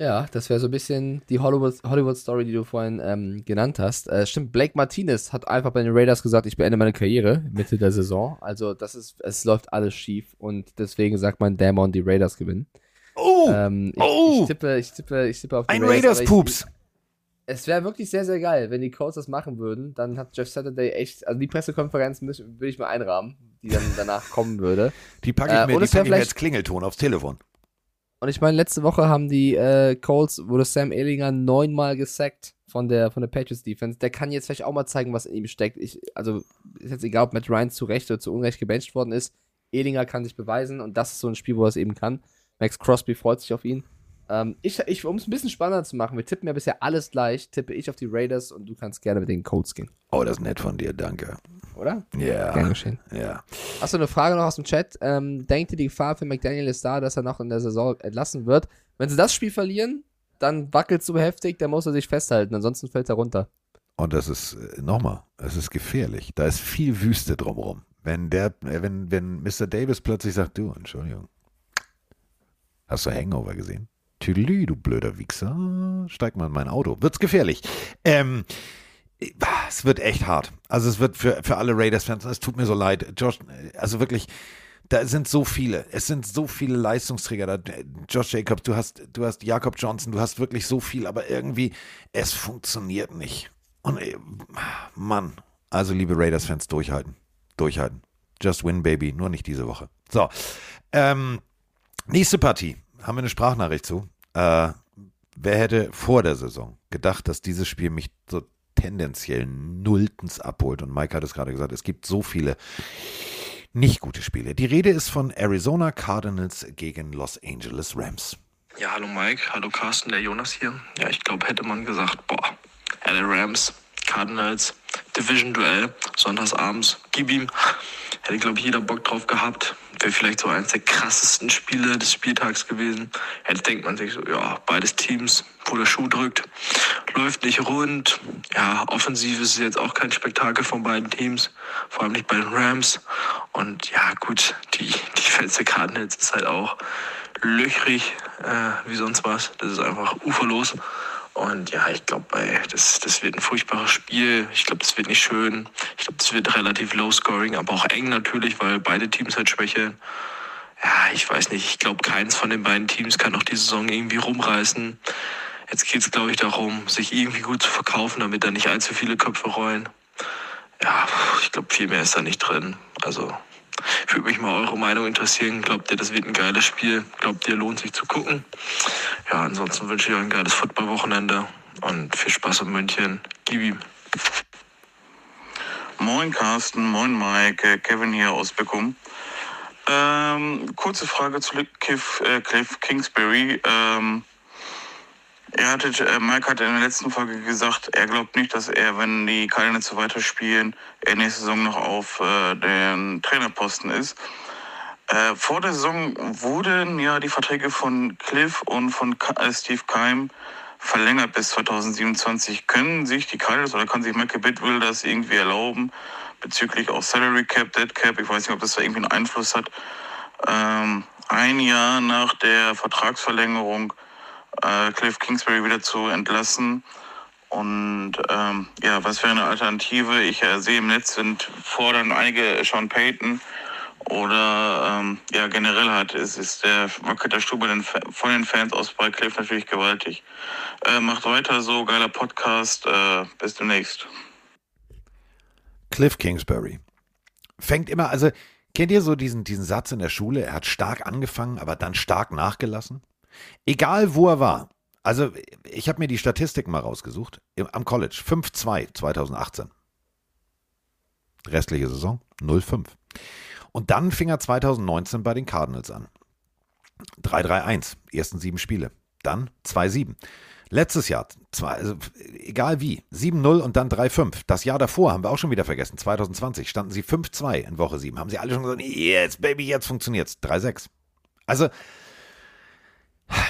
Ja, das wäre so ein bisschen die Hollywood-Story, Hollywood die du vorhin ähm, genannt hast. Äh, stimmt, Blake Martinez hat einfach bei den Raiders gesagt, ich beende meine Karriere Mitte der Saison. Also das ist, es läuft alles schief und deswegen sagt man, Damon, die Raiders gewinnen. Oh! Ähm, ich, oh! ich, tippe, ich, tippe, ich tippe auf die Ein Raiders-Pups. es wäre wirklich sehr, sehr geil, wenn die Colts das machen würden. Dann hat Jeff Saturday echt, also die Pressekonferenz würde ich mal einrahmen, die dann danach (laughs) kommen würde. Die packe ich mir, äh, die packe ich mir als Klingelton aufs Telefon. Und ich meine, letzte Woche haben die äh, Colts, wurde Sam Ehlinger neunmal gesackt von der, von der Patriots Defense. Der kann jetzt vielleicht auch mal zeigen, was in ihm steckt. Ich, also, ist jetzt egal, ob Matt Ryan zu Recht oder zu Unrecht gebencht worden ist. Ehlinger kann sich beweisen und das ist so ein Spiel, wo er es eben kann. Max Crosby freut sich auf ihn. Ähm, ich, ich, um es ein bisschen spannender zu machen, wir tippen ja bisher alles gleich, tippe ich auf die Raiders und du kannst gerne mit den Colts gehen. Oh, das ist nett von dir, danke. Oder? Ja. Gern geschehen. Ja. Hast du eine Frage noch aus dem Chat? Ähm, denkt ihr, die Gefahr für McDaniel ist da, dass er noch in der Saison entlassen wird? Wenn sie das Spiel verlieren, dann wackelt es so heftig, dann muss er sich festhalten, ansonsten fällt er runter. Und das ist, äh, nochmal, es ist gefährlich. Da ist viel Wüste drumherum. Wenn der, äh, wenn, wenn Mr. Davis plötzlich sagt, du, Entschuldigung, Hast du Hangover gesehen? Tüdelü, du blöder Wichser. Steig mal in mein Auto. Wird's gefährlich. Ähm, es wird echt hart. Also es wird für, für alle Raiders-Fans, es tut mir so leid. Josh, also wirklich, Da sind so viele. Es sind so viele Leistungsträger da. Josh Jacobs, du hast, du hast Jakob Johnson, du hast wirklich so viel, aber irgendwie, es funktioniert nicht. Und ey, Mann, also liebe Raiders-Fans, durchhalten. Durchhalten. Just win, baby. Nur nicht diese Woche. So. Ähm, nächste Partie. Haben wir eine Sprachnachricht zu. Äh, wer hätte vor der Saison gedacht, dass dieses Spiel mich so tendenziell nulltens abholt? Und Mike hat es gerade gesagt, es gibt so viele nicht gute Spiele. Die Rede ist von Arizona Cardinals gegen Los Angeles Rams. Ja, hallo Mike, hallo Carsten, der Jonas hier. Ja, ich glaube, hätte man gesagt, boah, LA Rams, Cardinals, Division-Duell, sonntagsabends, gib ihm. Hätte, glaube ich, jeder Bock drauf gehabt. Wäre vielleicht so eines der krassesten Spiele des Spieltags gewesen. Jetzt denkt man sich so, ja, beides Teams, wo der Schuh drückt, läuft nicht rund. Ja, offensiv ist es jetzt auch kein Spektakel von beiden Teams, vor allem nicht bei den Rams. Und ja, gut, die Defense der Cardinals ist halt auch löchrig, äh, wie sonst was. Das ist einfach uferlos. Und ja, ich glaube, das, das wird ein furchtbares Spiel. Ich glaube, das wird nicht schön. Ich glaube, das wird relativ low scoring, aber auch eng natürlich, weil beide Teams halt schwächeln. Ja, ich weiß nicht. Ich glaube, keins von den beiden Teams kann noch die Saison irgendwie rumreißen. Jetzt geht es, glaube ich, darum, sich irgendwie gut zu verkaufen, damit da nicht allzu viele Köpfe rollen. Ja, ich glaube, viel mehr ist da nicht drin. Also, würde mich mal eure Meinung interessieren. Glaubt ihr, das wird ein geiles Spiel? Glaubt ihr, lohnt sich zu gucken? Ja, ansonsten wünsche ich euch ein geiles Footballwochenende und viel Spaß in München. Gib ihm. Moin Carsten, moin Mike, Kevin hier aus Beckum. Ähm, kurze Frage zu Cliff, äh, Cliff Kingsbury. Ähm, er hatte, äh, Mike hat in der letzten Folge gesagt, er glaubt nicht, dass er, wenn die Cardinals so weiterspielen, er nächste Saison noch auf äh, den Trainerposten ist. Äh, vor der Saison wurden ja die Verträge von Cliff und von Ka äh, Steve Keim verlängert bis 2027. Können sich die Cardinals oder kann sich Michael Bidwill das irgendwie erlauben, bezüglich auch Salary Cap, Dead Cap, ich weiß nicht, ob das da irgendwie einen Einfluss hat, ähm, ein Jahr nach der Vertragsverlängerung äh, Cliff Kingsbury wieder zu entlassen. Und ähm, ja, was wäre eine Alternative? Ich äh, sehe im Netz sind fordern einige Sean Payton oder ähm, ja generell hat es ist der wackelt der Stuhl von den Fans aus bei Cliff natürlich gewaltig. Äh, macht weiter so, geiler Podcast. Äh, bis demnächst. Cliff Kingsbury fängt immer, also kennt ihr so diesen, diesen Satz in der Schule? Er hat stark angefangen, aber dann stark nachgelassen. Egal wo er war. Also, ich habe mir die Statistiken mal rausgesucht. Am College 5-2 2018. Restliche Saison 0-5. Und dann fing er 2019 bei den Cardinals an. 3-3-1, ersten sieben Spiele. Dann 2-7. Letztes Jahr, zwei, also egal wie, 7-0 und dann 3-5. Das Jahr davor haben wir auch schon wieder vergessen, 2020 standen sie 5-2 in Woche 7. Haben sie alle schon gesagt, jetzt, Baby, jetzt funktioniert's. 3-6. Also,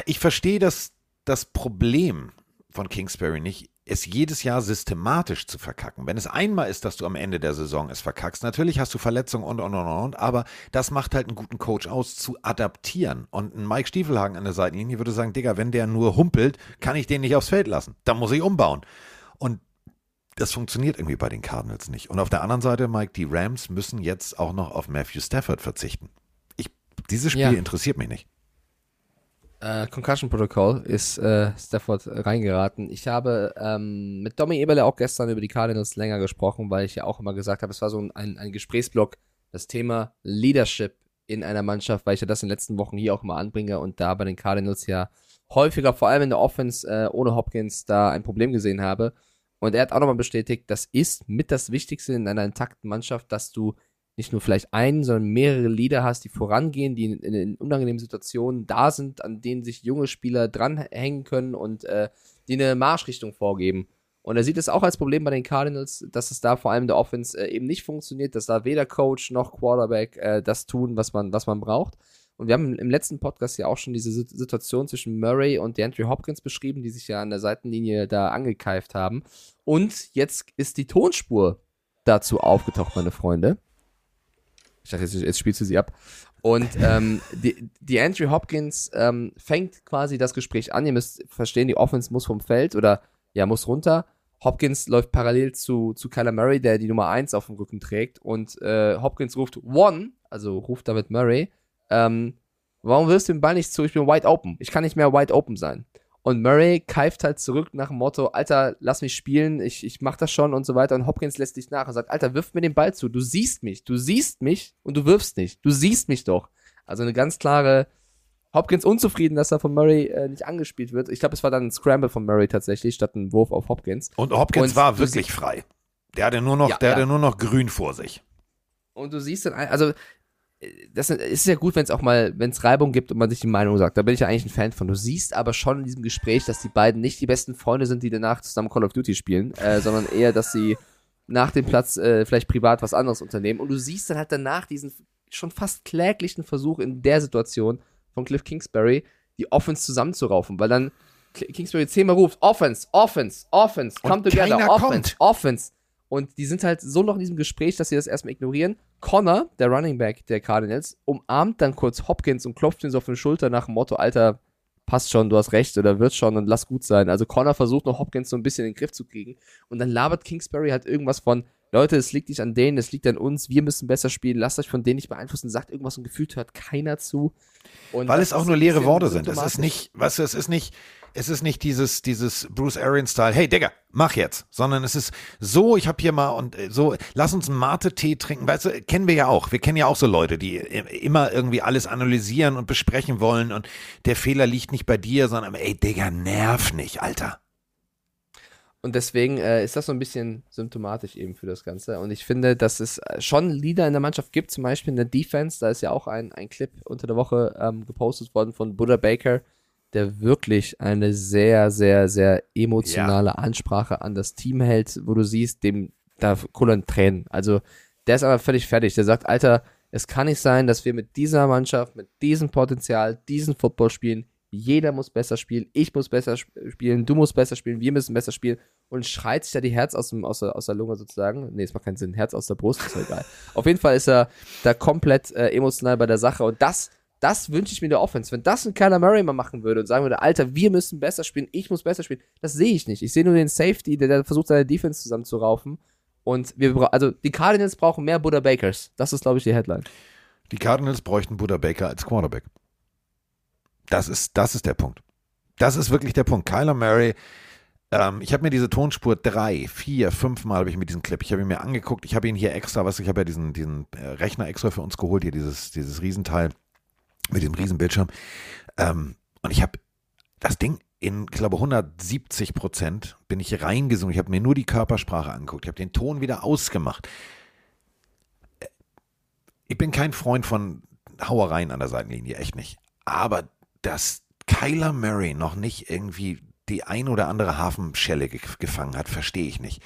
ich verstehe das, das Problem von Kingsbury nicht, es jedes Jahr systematisch zu verkacken. Wenn es einmal ist, dass du am Ende der Saison es verkackst, natürlich hast du Verletzungen und, und, und, und, aber das macht halt einen guten Coach aus, zu adaptieren. Und ein Mike Stiefelhagen an der Seitenlinie würde sagen, Digga, wenn der nur humpelt, kann ich den nicht aufs Feld lassen. Da muss ich umbauen. Und das funktioniert irgendwie bei den Cardinals nicht. Und auf der anderen Seite, Mike, die Rams müssen jetzt auch noch auf Matthew Stafford verzichten. Ich, dieses Spiel ja. interessiert mich nicht. Äh, Concussion Protocol ist äh, Stafford reingeraten. Ich habe ähm, mit Domi Eberle auch gestern über die Cardinals länger gesprochen, weil ich ja auch immer gesagt habe, es war so ein, ein Gesprächsblock, das Thema Leadership in einer Mannschaft, weil ich ja das in den letzten Wochen hier auch immer anbringe und da bei den Cardinals ja häufiger, vor allem in der Offense äh, ohne Hopkins, da ein Problem gesehen habe. Und er hat auch nochmal bestätigt, das ist mit das Wichtigste in einer intakten Mannschaft, dass du nicht nur vielleicht einen, sondern mehrere Leader hast, die vorangehen, die in, in, in unangenehmen Situationen da sind, an denen sich junge Spieler dranhängen können und äh, die eine Marschrichtung vorgeben. Und er sieht es auch als Problem bei den Cardinals, dass es da vor allem der Offense äh, eben nicht funktioniert, dass da weder Coach noch Quarterback äh, das tun, was man, was man braucht. Und wir haben im letzten Podcast ja auch schon diese Situation zwischen Murray und DeAndre Hopkins beschrieben, die sich ja an der Seitenlinie da angekeift haben. Und jetzt ist die Tonspur dazu aufgetaucht, meine Freunde. Ich dachte, jetzt, jetzt spielst du sie ab. Und ähm, die, die Andrew Hopkins ähm, fängt quasi das Gespräch an. Ihr müsst verstehen, die Offense muss vom Feld oder ja, muss runter. Hopkins läuft parallel zu, zu Kyler Murray, der die Nummer 1 auf dem Rücken trägt. Und äh, Hopkins ruft One, also ruft damit Murray, ähm, warum wirfst du den Ball nicht zu? Ich bin wide open. Ich kann nicht mehr wide open sein. Und Murray keift halt zurück nach dem Motto, Alter, lass mich spielen, ich, ich mach das schon und so weiter. Und Hopkins lässt dich nach und sagt, Alter, wirf mir den Ball zu. Du siehst mich, du siehst mich und du wirfst nicht. Du siehst mich doch. Also eine ganz klare Hopkins unzufrieden, dass er von Murray äh, nicht angespielt wird. Ich glaube, es war dann ein Scramble von Murray tatsächlich, statt ein Wurf auf Hopkins. Und Hopkins Und war wirklich frei. Der hatte nur noch, Ja, der ja. hatte nur noch grün vor sich. Und du siehst dann, ein- also das ist ja gut, wenn es auch mal, wenn es Reibung gibt und man sich die Meinung sagt. Da bin ich ja eigentlich ein Fan von. Du siehst aber schon in diesem Gespräch, dass die beiden nicht die besten Freunde sind, die danach zusammen Call of Duty spielen, äh, sondern eher, dass sie nach dem Platz äh, vielleicht privat was anderes unternehmen. Und du siehst dann halt danach diesen schon fast kläglichen Versuch in der Situation von Cliff Kingsbury, die Offense zusammenzuraufen, weil dann Kingsbury zehnmal ruft, Offense, Offense, Offense, come together, Offense, kommt. Offense. Und die sind halt so noch in diesem Gespräch, dass sie das erstmal ignorieren. Connor, der Running Back der Cardinals, umarmt dann kurz Hopkins und klopft ihn so auf die Schulter nach dem Motto, Alter, passt schon, du hast recht oder wird schon und lass gut sein. Also Connor versucht noch Hopkins so ein bisschen in den Griff zu kriegen. Und dann labert Kingsbury halt irgendwas von, Leute, es liegt nicht an denen, es liegt an uns, wir müssen besser spielen, lasst euch von denen nicht beeinflussen, sagt irgendwas und gefühlt hört keiner zu. Und Weil es auch nur leere Worte sind. Es ist nicht, weißt du, es ist nicht, es ist nicht dieses, dieses Bruce Arians-Style, hey Digga, mach jetzt, sondern es ist so, ich habe hier mal und äh, so, lass uns einen Mate-Tee trinken, weißt du, kennen wir ja auch. Wir kennen ja auch so Leute, die i- immer irgendwie alles analysieren und besprechen wollen und der Fehler liegt nicht bei dir, sondern ey Digga, nerv nicht, Alter. Und deswegen äh, ist das so ein bisschen symptomatisch eben für das Ganze. Und ich finde, dass es äh, schon Leader in der Mannschaft gibt, zum Beispiel in der Defense. Da ist ja auch ein, ein Clip unter der Woche ähm, gepostet worden von Buddha Baker, der wirklich eine sehr, sehr, sehr emotionale Ansprache an das Team hält, wo du siehst, dem da kullern Tränen. Also der ist aber völlig fertig. Der sagt, Alter, es kann nicht sein, dass wir mit dieser Mannschaft, mit diesem Potenzial, diesen Football spielen. Jeder muss besser spielen, ich muss besser sp- spielen, du musst besser spielen, wir müssen besser spielen und schreit sich da die Herz aus, dem, aus, der, aus der Lunge sozusagen. Nee, es macht keinen Sinn, Herz aus der Brust, ist ja egal. (laughs) Auf jeden Fall ist er da komplett äh, emotional bei der Sache und das, das wünsche ich mir der Offense. Wenn das ein Kyler Murray mal machen würde und sagen würde, Alter, wir müssen besser spielen, ich muss besser spielen, das sehe ich nicht. Ich sehe nur den Safety, der, der versucht, seine Defense zusammenzuraufen und wir also die Cardinals brauchen mehr Buddha Bakers. Das ist, glaube ich, die Headline. Die Cardinals bräuchten Buddha Baker als Quarterback. Das ist, das ist der Punkt. Das ist wirklich der Punkt. Kyler Murray, ähm, ich habe mir diese Tonspur drei, vier, fünf Mal habe ich mir diesen Clip, ich habe ihn mir angeguckt, ich habe ihn hier extra, was ich habe ja diesen, diesen äh, Rechner extra für uns geholt, hier dieses, dieses Riesenteil mit dem Riesenbildschirm. Ähm, und ich habe das Ding in, ich glaube, 170 Prozent bin ich reingesungen. Ich habe mir nur die Körpersprache angeguckt. Ich habe den Ton wieder ausgemacht. Ich bin kein Freund von Hauereien an der Seitenlinie, echt nicht. Aber dass Kyler Murray noch nicht irgendwie die ein oder andere Hafenschelle ge gefangen hat, verstehe ich nicht.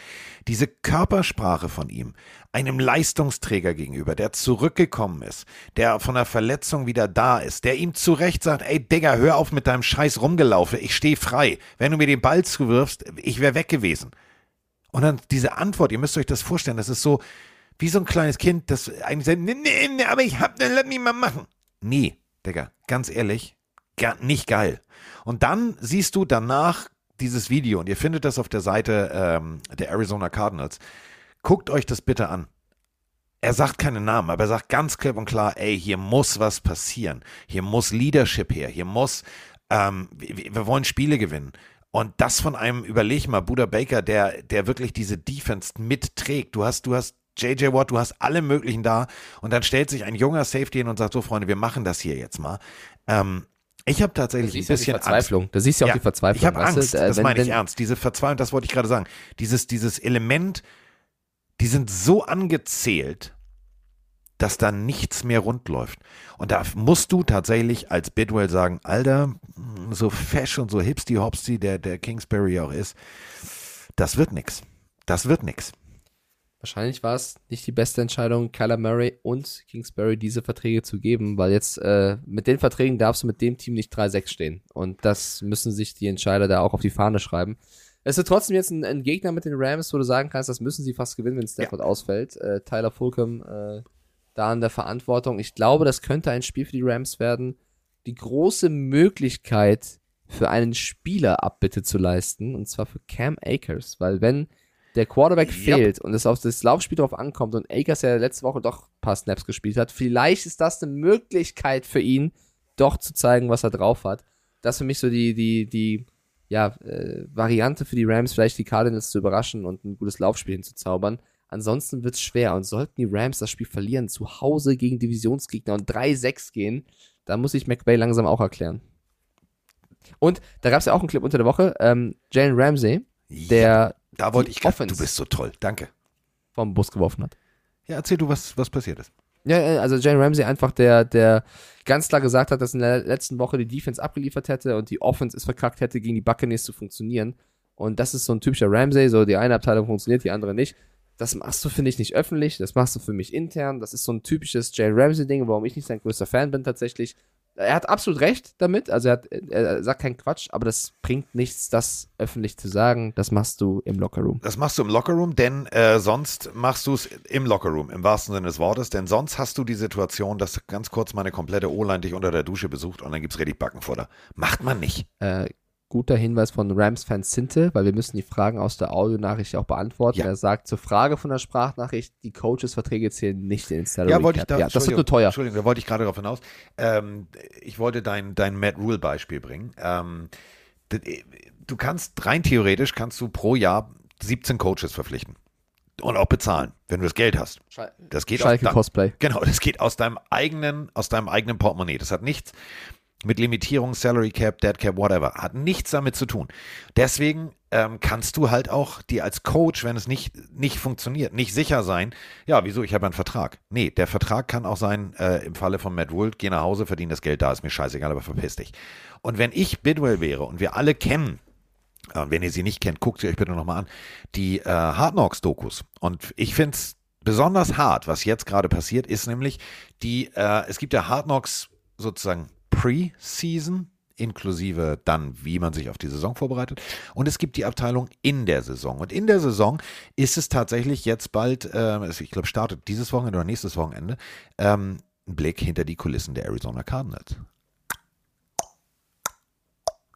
Diese Körpersprache von ihm, einem Leistungsträger gegenüber, der zurückgekommen ist, der von der Verletzung wieder da ist, der ihm zu Recht sagt, ey Digga, hör auf mit deinem Scheiß rumgelaufe, ich stehe frei. Wenn du mir den Ball zuwirfst, ich wäre weg gewesen. Und dann diese Antwort, ihr müsst euch das vorstellen, das ist so wie so ein kleines Kind, das eigentlich sagt, nee, nee, nee, aber ich hab, dann lass mich mal machen. Nee, Digga, ganz ehrlich, nicht geil. Und dann siehst du danach dieses Video und ihr findet das auf der Seite ähm, der Arizona Cardinals. Guckt euch das bitte an. Er sagt keinen Namen, aber er sagt ganz klipp und klar, ey, hier muss was passieren. Hier muss Leadership her. Hier muss, ähm, wir, wir wollen Spiele gewinnen. Und das von einem, überleg mal, Buda Baker, der, der wirklich diese Defense mitträgt. Du hast, du hast JJ Watt, du hast alle möglichen da. Und dann stellt sich ein junger Safety hin und sagt, so Freunde, wir machen das hier jetzt mal. Ähm, ich habe tatsächlich ein du bisschen Verzweiflung. Angst. Da siehst du auch die Verzweiflung, Ich habe weißt du? Angst, Äh, das wenn- meine ich wenn- ernst. Diese Verzweiflung, das wollte ich gerade sagen. Dieses, dieses Element, die sind so angezählt, dass da nichts mehr rund läuft. Und da musst du tatsächlich als Bidwell sagen, Alter, so fesch und so hipsty hopsty der, der Kingsbury auch ist, das wird nix. Das wird nix. Wahrscheinlich war es nicht die beste Entscheidung, Kyler Murray und Kingsbury diese Verträge zu geben, weil jetzt äh, mit den Verträgen darfst du mit dem Team nicht 3-6 stehen. Und das müssen sich die Entscheider da auch auf die Fahne schreiben. Es ist trotzdem jetzt ein, ein Gegner mit den Rams, wo du sagen kannst, das müssen sie fast gewinnen, wenn Stafford ausfällt. Äh, Tyler Fulcom äh, da in der Verantwortung. Ich glaube, das könnte ein Spiel für die Rams werden. Die große Möglichkeit für einen Spieler Abbitte zu leisten, und zwar für Cam Akers, weil wenn der Quarterback Yep. fehlt und es auf das Laufspiel drauf ankommt und Akers ja letzte Woche doch ein paar Snaps gespielt hat, vielleicht ist das eine Möglichkeit für ihn, doch zu zeigen, was er drauf hat. Das ist für mich so die, die, die, ja, äh, Variante für die Rams, vielleicht die Cardinals zu überraschen und ein gutes Laufspiel hinzuzaubern. Ansonsten wird's schwer und sollten die Rams das Spiel verlieren, zu Hause gegen Divisionsgegner und 3-6 gehen, dann muss ich McVay langsam auch erklären. Und da gab's ja auch einen Clip unter der Woche, ähm, Jalen Ramsey, der Da wollte ich grad, Offense du bist so toll. Danke. vom Bus geworfen hat. Ja, erzähl du, was, was passiert ist. Ja, äh, also Jalen Ramsey einfach, der, der ganz klar gesagt hat, dass in der letzten Woche die Defense abgeliefert hätte und die Offense es verkackt hätte, gegen die Buccaneers zu funktionieren. Und das ist so ein typischer Ramsey, so die eine Abteilung funktioniert, die andere nicht. Das machst du, finde ich, nicht öffentlich, das machst du für mich intern. Das ist so ein typisches Jalen Ramsey-Ding, warum ich nicht sein größter Fan bin tatsächlich. Er hat absolut recht damit, also er, hat, er sagt keinen Quatsch, aber das bringt nichts, das öffentlich zu sagen. Das machst du im Lockerroom. Das machst du im Lockerroom, denn äh, sonst machst du es im Lockerroom, im wahrsten Sinne des Wortes, denn sonst hast du die Situation, dass ganz kurz meine komplette O-Line dich unter der Dusche besucht und dann gibt's richtig Backenfutter. Macht man nicht. Äh, guter Hinweis von Rams-Fan Sinte, weil wir müssen die Fragen aus der Audionachricht auch beantworten. Ja. Er sagt zur Frage von der Sprachnachricht, die Coaches-Verträge zählen nicht in den Salary Ja, wollte ich da. ja, das wird nur teuer. Entschuldigung, da wollte ich gerade darauf hinaus. Ähm, ich wollte dein, dein Matt Rule-Beispiel bringen. Ähm, d- du kannst rein theoretisch kannst du pro Jahr 17 Coaches verpflichten. Und auch bezahlen, wenn du das Geld hast. Das geht Schalke aus, Cosplay. Genau, das geht aus deinem eigenen, aus deinem eigenen Portemonnaie. Das hat nichts mit Limitierung, Salary Cap, Dead Cap, whatever. Hat nichts damit zu tun. Deswegen ähm, kannst du halt auch dir als Coach, wenn es nicht, nicht funktioniert, nicht sicher sein, ja, wieso, ich habe einen Vertrag. Nee, der Vertrag kann auch sein, äh, im Falle von Matt Rule, geh nach Hause, verdien das Geld da, ist mir scheißegal, aber verpiss dich. Und wenn ich Bidwell wäre und wir alle kennen, äh, wenn ihr sie nicht kennt, guckt sie euch bitte nochmal an, die äh, Hard Knocks Dokus. Und ich finde es besonders hart, was jetzt gerade passiert, ist nämlich die, äh, es gibt ja Hard Knocks sozusagen Pre-Season, inklusive dann, wie man sich auf die Saison vorbereitet. Und es gibt die Abteilung in der Saison. Und in der Saison ist es tatsächlich jetzt bald, äh, ich glaube, startet dieses Wochenende oder nächstes Wochenende, ähm, ein Blick hinter die Kulissen der Arizona Cardinals.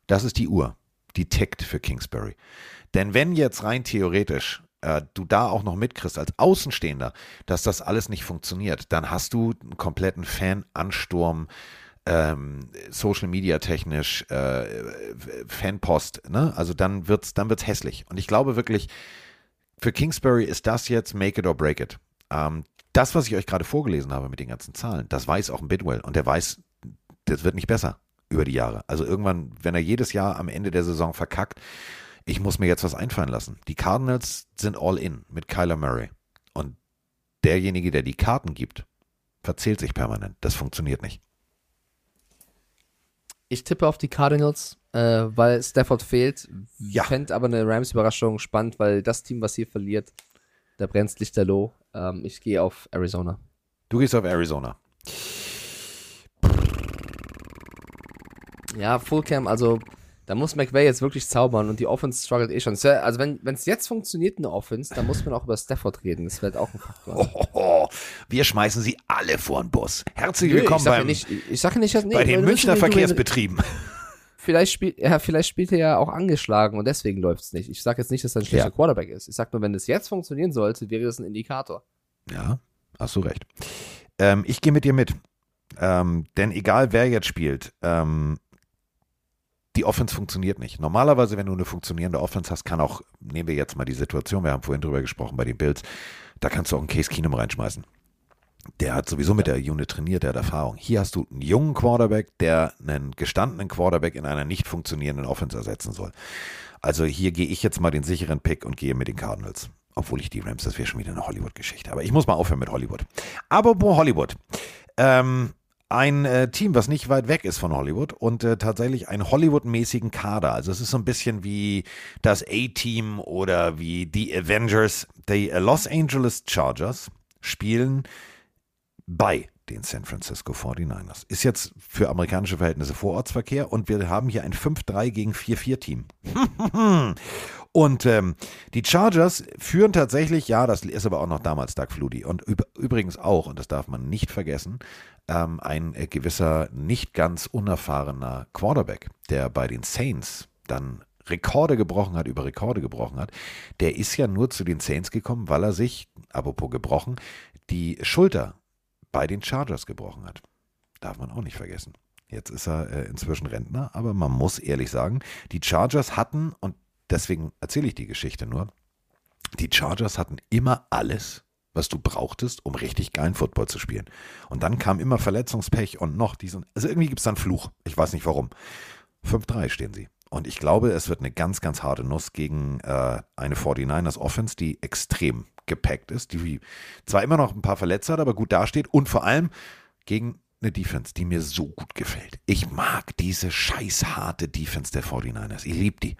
Das ist die Uhr, die tickt für Kingsbury. Denn wenn jetzt rein theoretisch äh, du da auch noch mitkriegst als Außenstehender, dass das alles nicht funktioniert, dann hast du einen kompletten Fan-Ansturm, ähm, Social Media technisch, äh, Fanpost, ne? Also dann wird's, dann wird's hässlich. Und ich glaube wirklich, für Kingsbury ist das jetzt make it or break it. Ähm, das, was ich euch gerade vorgelesen habe mit den ganzen Zahlen, das weiß auch ein Bidwell und der weiß, das wird nicht besser über die Jahre. Also irgendwann, wenn er jedes Jahr am Ende der Saison verkackt, ich muss mir jetzt was einfallen lassen. Die Cardinals sind all in mit Kyler Murray. Und derjenige, der die Karten gibt, verzählt sich permanent. Das funktioniert nicht. Ich tippe auf die Cardinals, äh, weil Stafford fehlt. Ja. Fände aber eine Rams-Überraschung spannend, weil das Team, was hier verliert, da brennt lichterloh. Ähm, ich gehe auf Arizona. Du gehst auf Arizona. Ja, Fullcam, also da muss McVay jetzt wirklich zaubern und die Offense struggelt eh schon. Also wenn es jetzt funktioniert, eine Offense, dann muss man auch über Stafford reden. Das wird auch ein Faktor. (laughs) Oh, wir schmeißen sie alle vor den Bus. Herzlich Nö, willkommen beim, nicht, ich sage nicht, dass, nee, bei den Münchner Verkehrsbetrieben. (laughs) Vielleicht spielt, ja, vielleicht spielt er ja auch angeschlagen und deswegen läuft's nicht. Ich sage jetzt nicht, dass er ein schlechter Ja. Quarterback ist. Ich sage nur, wenn es jetzt funktionieren sollte, wäre das ein Indikator. Ja, hast du recht. Ähm, ich gehe mit dir mit. Ähm, denn egal wer jetzt spielt, ähm, die Offense funktioniert nicht. Normalerweise, wenn du eine funktionierende Offense hast, kann auch, nehmen wir jetzt mal die Situation, wir haben vorhin drüber gesprochen bei den Bills, da kannst du auch einen Case Keenum reinschmeißen. Der hat sowieso mit der Unit trainiert, der hat Erfahrung. Hier hast du einen jungen Quarterback, der einen gestandenen Quarterback in einer nicht funktionierenden Offense ersetzen soll. Also hier gehe ich jetzt mal den sicheren Pick und gehe mit den Cardinals. Obwohl ich die Rams, das wäre schon wieder eine Hollywood-Geschichte. Aber ich muss mal aufhören mit Hollywood. Apropos Hollywood. Ähm, ein äh, Team, was nicht weit weg ist von Hollywood und äh, tatsächlich einen Hollywood-mäßigen Kader. Also es ist so ein bisschen wie das A-Team oder wie die Avengers. Die äh, Los Angeles Chargers spielen bei den San Francisco 49ers. Ist jetzt für amerikanische Verhältnisse Vorortsverkehr und wir haben hier ein 5-3 gegen 4-4-Team. (laughs) und ähm, die Chargers führen tatsächlich, ja, das ist aber auch noch damals Doug Flutie und üb übrigens auch, und das darf man nicht vergessen, ähm, ein äh, gewisser, nicht ganz unerfahrener Quarterback, der bei den Saints dann Rekorde gebrochen hat, über Rekorde gebrochen hat, der ist ja nur zu den Saints gekommen, weil er sich, apropos gebrochen, die Schulter bei den Chargers gebrochen hat. Darf man auch nicht vergessen. Jetzt ist er äh, inzwischen Rentner, aber man muss ehrlich sagen, die Chargers hatten, und deswegen erzähle ich die Geschichte nur, die Chargers hatten immer alles, was du brauchtest, um richtig geilen Football zu spielen. Und dann kam immer Verletzungspech und noch diesen. Also irgendwie gibt es dann Fluch. Ich weiß nicht warum. 5-3 stehen sie. Und ich glaube, es wird eine ganz, ganz harte Nuss gegen äh, eine 49ers Offense, die extrem gepackt ist, die zwar immer noch ein paar Verletzer hat, aber gut dasteht und vor allem gegen eine Defense, die mir so gut gefällt. Ich mag diese scheißharte Defense der 49ers. Ich liebe die.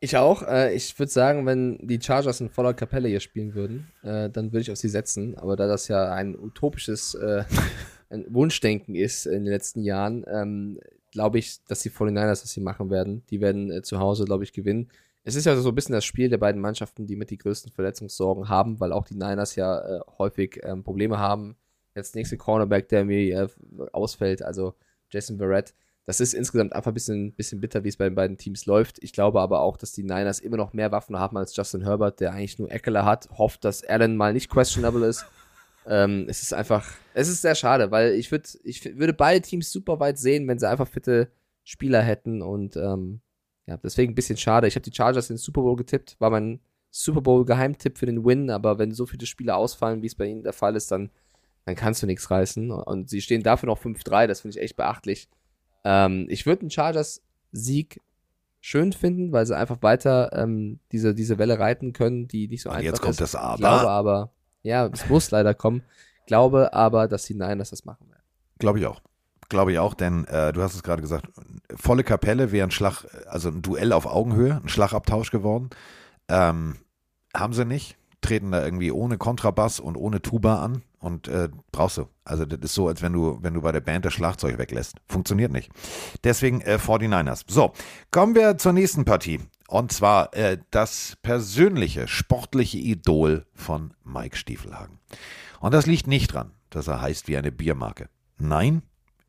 Ich auch. Äh, ich würde sagen, wenn die Chargers in voller Kapelle hier spielen würden, äh, dann würde ich auf sie setzen. Aber da das ja ein utopisches äh, (laughs) ein Wunschdenken ist in den letzten Jahren, ähm, glaube ich, dass die 49ers das hier machen werden. Die werden äh, zu Hause, glaube ich, gewinnen. Es ist ja so ein bisschen das Spiel der beiden Mannschaften, die mit die größten Verletzungssorgen haben, weil auch die Niners ja äh, häufig ähm, Probleme haben. Jetzt nächste Cornerback, der mir äh, ausfällt, also Jason Verrett. Das ist insgesamt einfach ein bisschen, bisschen bitter, wie es bei den beiden Teams läuft. Ich glaube aber auch, dass die Niners immer noch mehr Waffen haben als Justin Herbert, der eigentlich nur Eckler hat, hofft, dass Allen mal nicht questionable ist. Ähm, es ist einfach, es ist sehr schade, weil ich, würd, ich würde beide Teams super weit sehen, wenn sie einfach fitte Spieler hätten und ähm, ja, deswegen ein bisschen schade. Ich habe die Chargers in den Super Bowl getippt, war mein Super Bowl Geheimtipp für den Win, aber wenn so viele Spieler ausfallen, wie es bei ihnen der Fall ist, dann, dann kannst du nichts reißen. Und sie stehen dafür noch 5-3, das finde ich echt beachtlich. Ähm, ich würde einen Chargers-Sieg schön finden, weil sie einfach weiter ähm, diese, diese Welle reiten können, die nicht so Und einfach jetzt kommt ist. das Aber. Ich glaube aber, ja, es muss leider kommen. Glaube aber, dass die Niners das machen werden. Glaube ich auch. Glaube ich auch, denn äh, du hast es gerade gesagt, volle Kapelle wäre ein Schlag, also ein Duell auf Augenhöhe, ein Schlagabtausch geworden. Ähm, haben sie nicht, treten da irgendwie ohne Kontrabass und ohne Tuba an und äh, brauchst du. Also das ist so, als wenn du, wenn du bei der Band das Schlagzeug weglässt. Funktioniert nicht. Deswegen äh, 49ers. So, kommen wir zur nächsten Partie. Und zwar äh, das persönliche, sportliche Idol von Mike Stiefelhagen. Und das liegt nicht dran, dass er heißt wie eine Biermarke. Nein,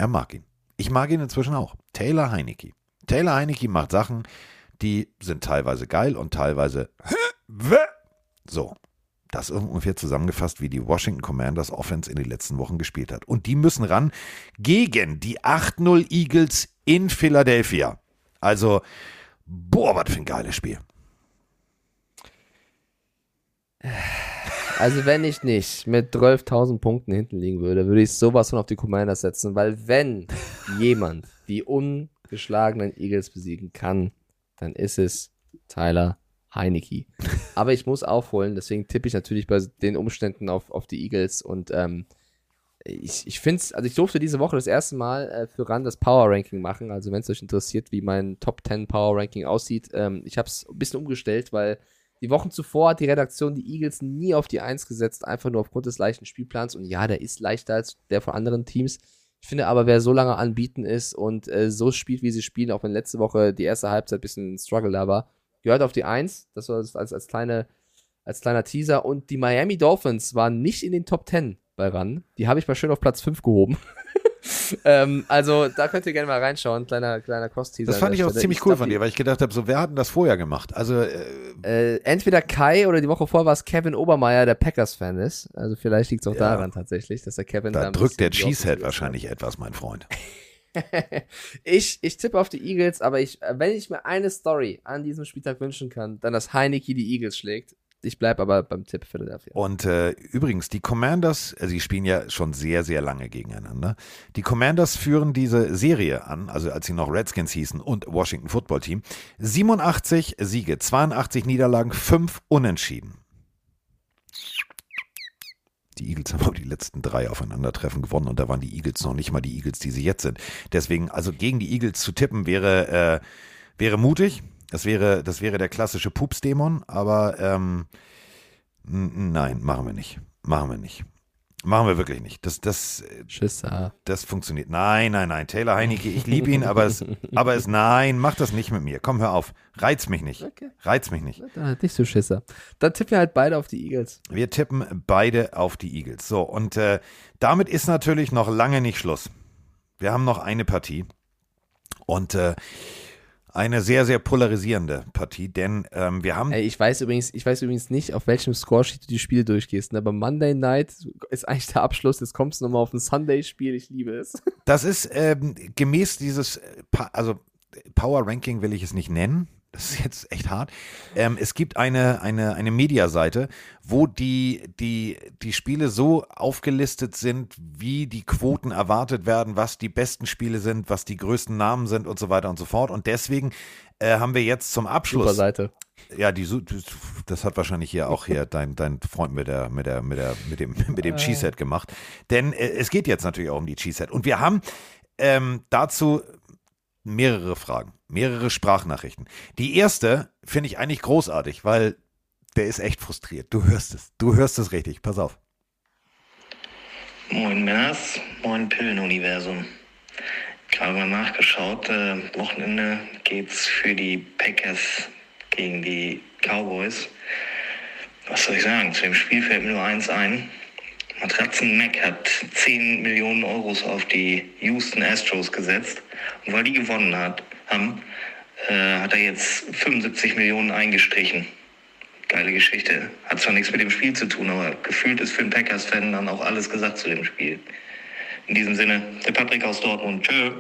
er mag ihn. Ich mag ihn inzwischen auch. Taylor Heinecke. Taylor Heinecke macht Sachen, die sind teilweise geil und teilweise (laughs) so. Das ist ungefähr zusammengefasst, wie die Washington Commanders Offense in den letzten Wochen gespielt hat. Und die müssen ran gegen die 8-0 Eagles in Philadelphia. Also, boah, was für ein geiles Spiel. (sighs) (sighs) Also wenn ich nicht mit 12.000 Punkten hinten liegen würde, würde ich sowas von auf die Commanders setzen, weil wenn (laughs) jemand die ungeschlagenen Eagles besiegen kann, dann ist es Tyler Heinecke. (laughs) Aber ich muss aufholen, deswegen tippe ich natürlich bei den Umständen auf, auf die Eagles und ähm, ich, ich finde es, also ich durfte diese Woche das erste Mal äh, für RAN das Power Ranking machen. Also wenn es euch interessiert, wie mein Top 10 Power Ranking aussieht, ähm, ich habe es ein bisschen umgestellt, weil die Wochen zuvor hat die Redaktion die Eagles nie auf die 1 gesetzt, einfach nur aufgrund des leichten Spielplans. Und ja, der ist leichter als der von anderen Teams. Ich finde aber, wer so lange anbieten ist und äh, so spielt, wie sie spielen, auch wenn letzte Woche die erste Halbzeit ein bisschen ein Struggle da war, gehört auf die 1. Das war als, als, kleine, als kleiner Teaser. Und die Miami Dolphins waren nicht in den Top 10 bei RAN. Die habe ich mal schön auf Platz 5 gehoben. (laughs) ähm, also da könnt ihr gerne mal reinschauen. Kleiner, kleiner Cross-Teaser. Das an fand ich auch Stelle. ziemlich cool glaub, von dir, weil ich gedacht habe, so, wer hat denn das vorher gemacht? Also, äh, Äh, entweder Kai oder die Woche vorher war es Kevin Obermeier, der Packers-Fan ist. Also vielleicht liegt es auch Ja. daran tatsächlich, dass der Kevin da drückt der Cheesehead wahrscheinlich etwas, mein Freund. (laughs) ich, ich tippe auf die Eagles, aber ich, äh, wenn ich mir eine Story an diesem Spieltag wünschen kann, dann dass Heineke die Eagles schlägt. Ich bleibe aber beim Tipp Philadelphia. Und äh, übrigens, die Commanders, also spielen ja schon sehr, sehr lange gegeneinander. Die Commanders führen diese Serie an, also als sie noch Redskins hießen und Washington Football Team. 87 Siege, 82 Niederlagen, 5 Unentschieden. Die Eagles haben auch die letzten drei Aufeinandertreffen gewonnen und da waren die Eagles noch nicht mal die Eagles, die sie jetzt sind. Deswegen, also gegen die Eagles zu tippen, wäre, äh, wäre mutig. Das wäre, das wäre der klassische Pupsdämon, aber ähm, nein, machen wir nicht. Machen wir nicht. Machen wir wirklich nicht. Das, das, Schisser. das funktioniert. Nein, nein, nein. Taylor Heinecke, ich liebe ihn, aber es, (laughs) aber es, nein, mach das nicht mit mir. Komm, hör auf. Reiz mich nicht. Okay. Reiz mich nicht. Da, nicht so Schisser. Dann tippen wir halt beide auf die Eagles. Wir tippen beide auf die Eagles. So, und äh, damit ist natürlich noch lange nicht Schluss. Wir haben noch eine Partie. Und äh, eine sehr, sehr polarisierende Partie, denn ähm, wir haben. Ey, ich weiß übrigens, ich weiß übrigens nicht, auf welchem Scoresheet du die Spiele durchgehst. Ne? Aber Monday Night ist eigentlich der Abschluss. Jetzt kommst du nochmal auf ein Sunday-Spiel. Ich liebe es. Das ist ähm, gemäß dieses, äh, also Power Ranking will ich es nicht nennen. Das ist jetzt echt hart. Ähm, es gibt eine, eine, eine Mediaseite, wo die, die, die Spiele so aufgelistet sind, wie die Quoten erwartet werden, was die besten Spiele sind, was die größten Namen sind und so weiter und so fort. Und deswegen äh, haben wir jetzt zum Abschluss. Super Seite. Ja, die, das hat wahrscheinlich hier auch hier dein, dein Freund mit der, mit der, mit der, mit dem, (laughs) mit dem Cheesehead gemacht. Denn äh, es geht jetzt natürlich auch um die Cheesehead. Und wir haben ähm, dazu mehrere Fragen, mehrere Sprachnachrichten. Die erste finde ich eigentlich großartig, weil der ist echt frustriert. Du hörst es. Du hörst es richtig. Pass auf. Moin Männers, moin Pillenuniversum. Gerade mal nachgeschaut, äh, Wochenende geht's für die Packers gegen die Cowboys. Was soll ich sagen? Zu dem Spiel fällt mir nur eins ein. Matratzen Mac hat 10 Millionen Euros auf die Houston Astros gesetzt. Und weil die gewonnen hat, haben, äh, hat er jetzt 75 Millionen eingestrichen. Geile Geschichte. Hat zwar nichts mit dem Spiel zu tun, aber gefühlt ist für einen Packers-Fan dann auch alles gesagt zu dem Spiel. In diesem Sinne, der Patrick aus Dortmund. Tschö.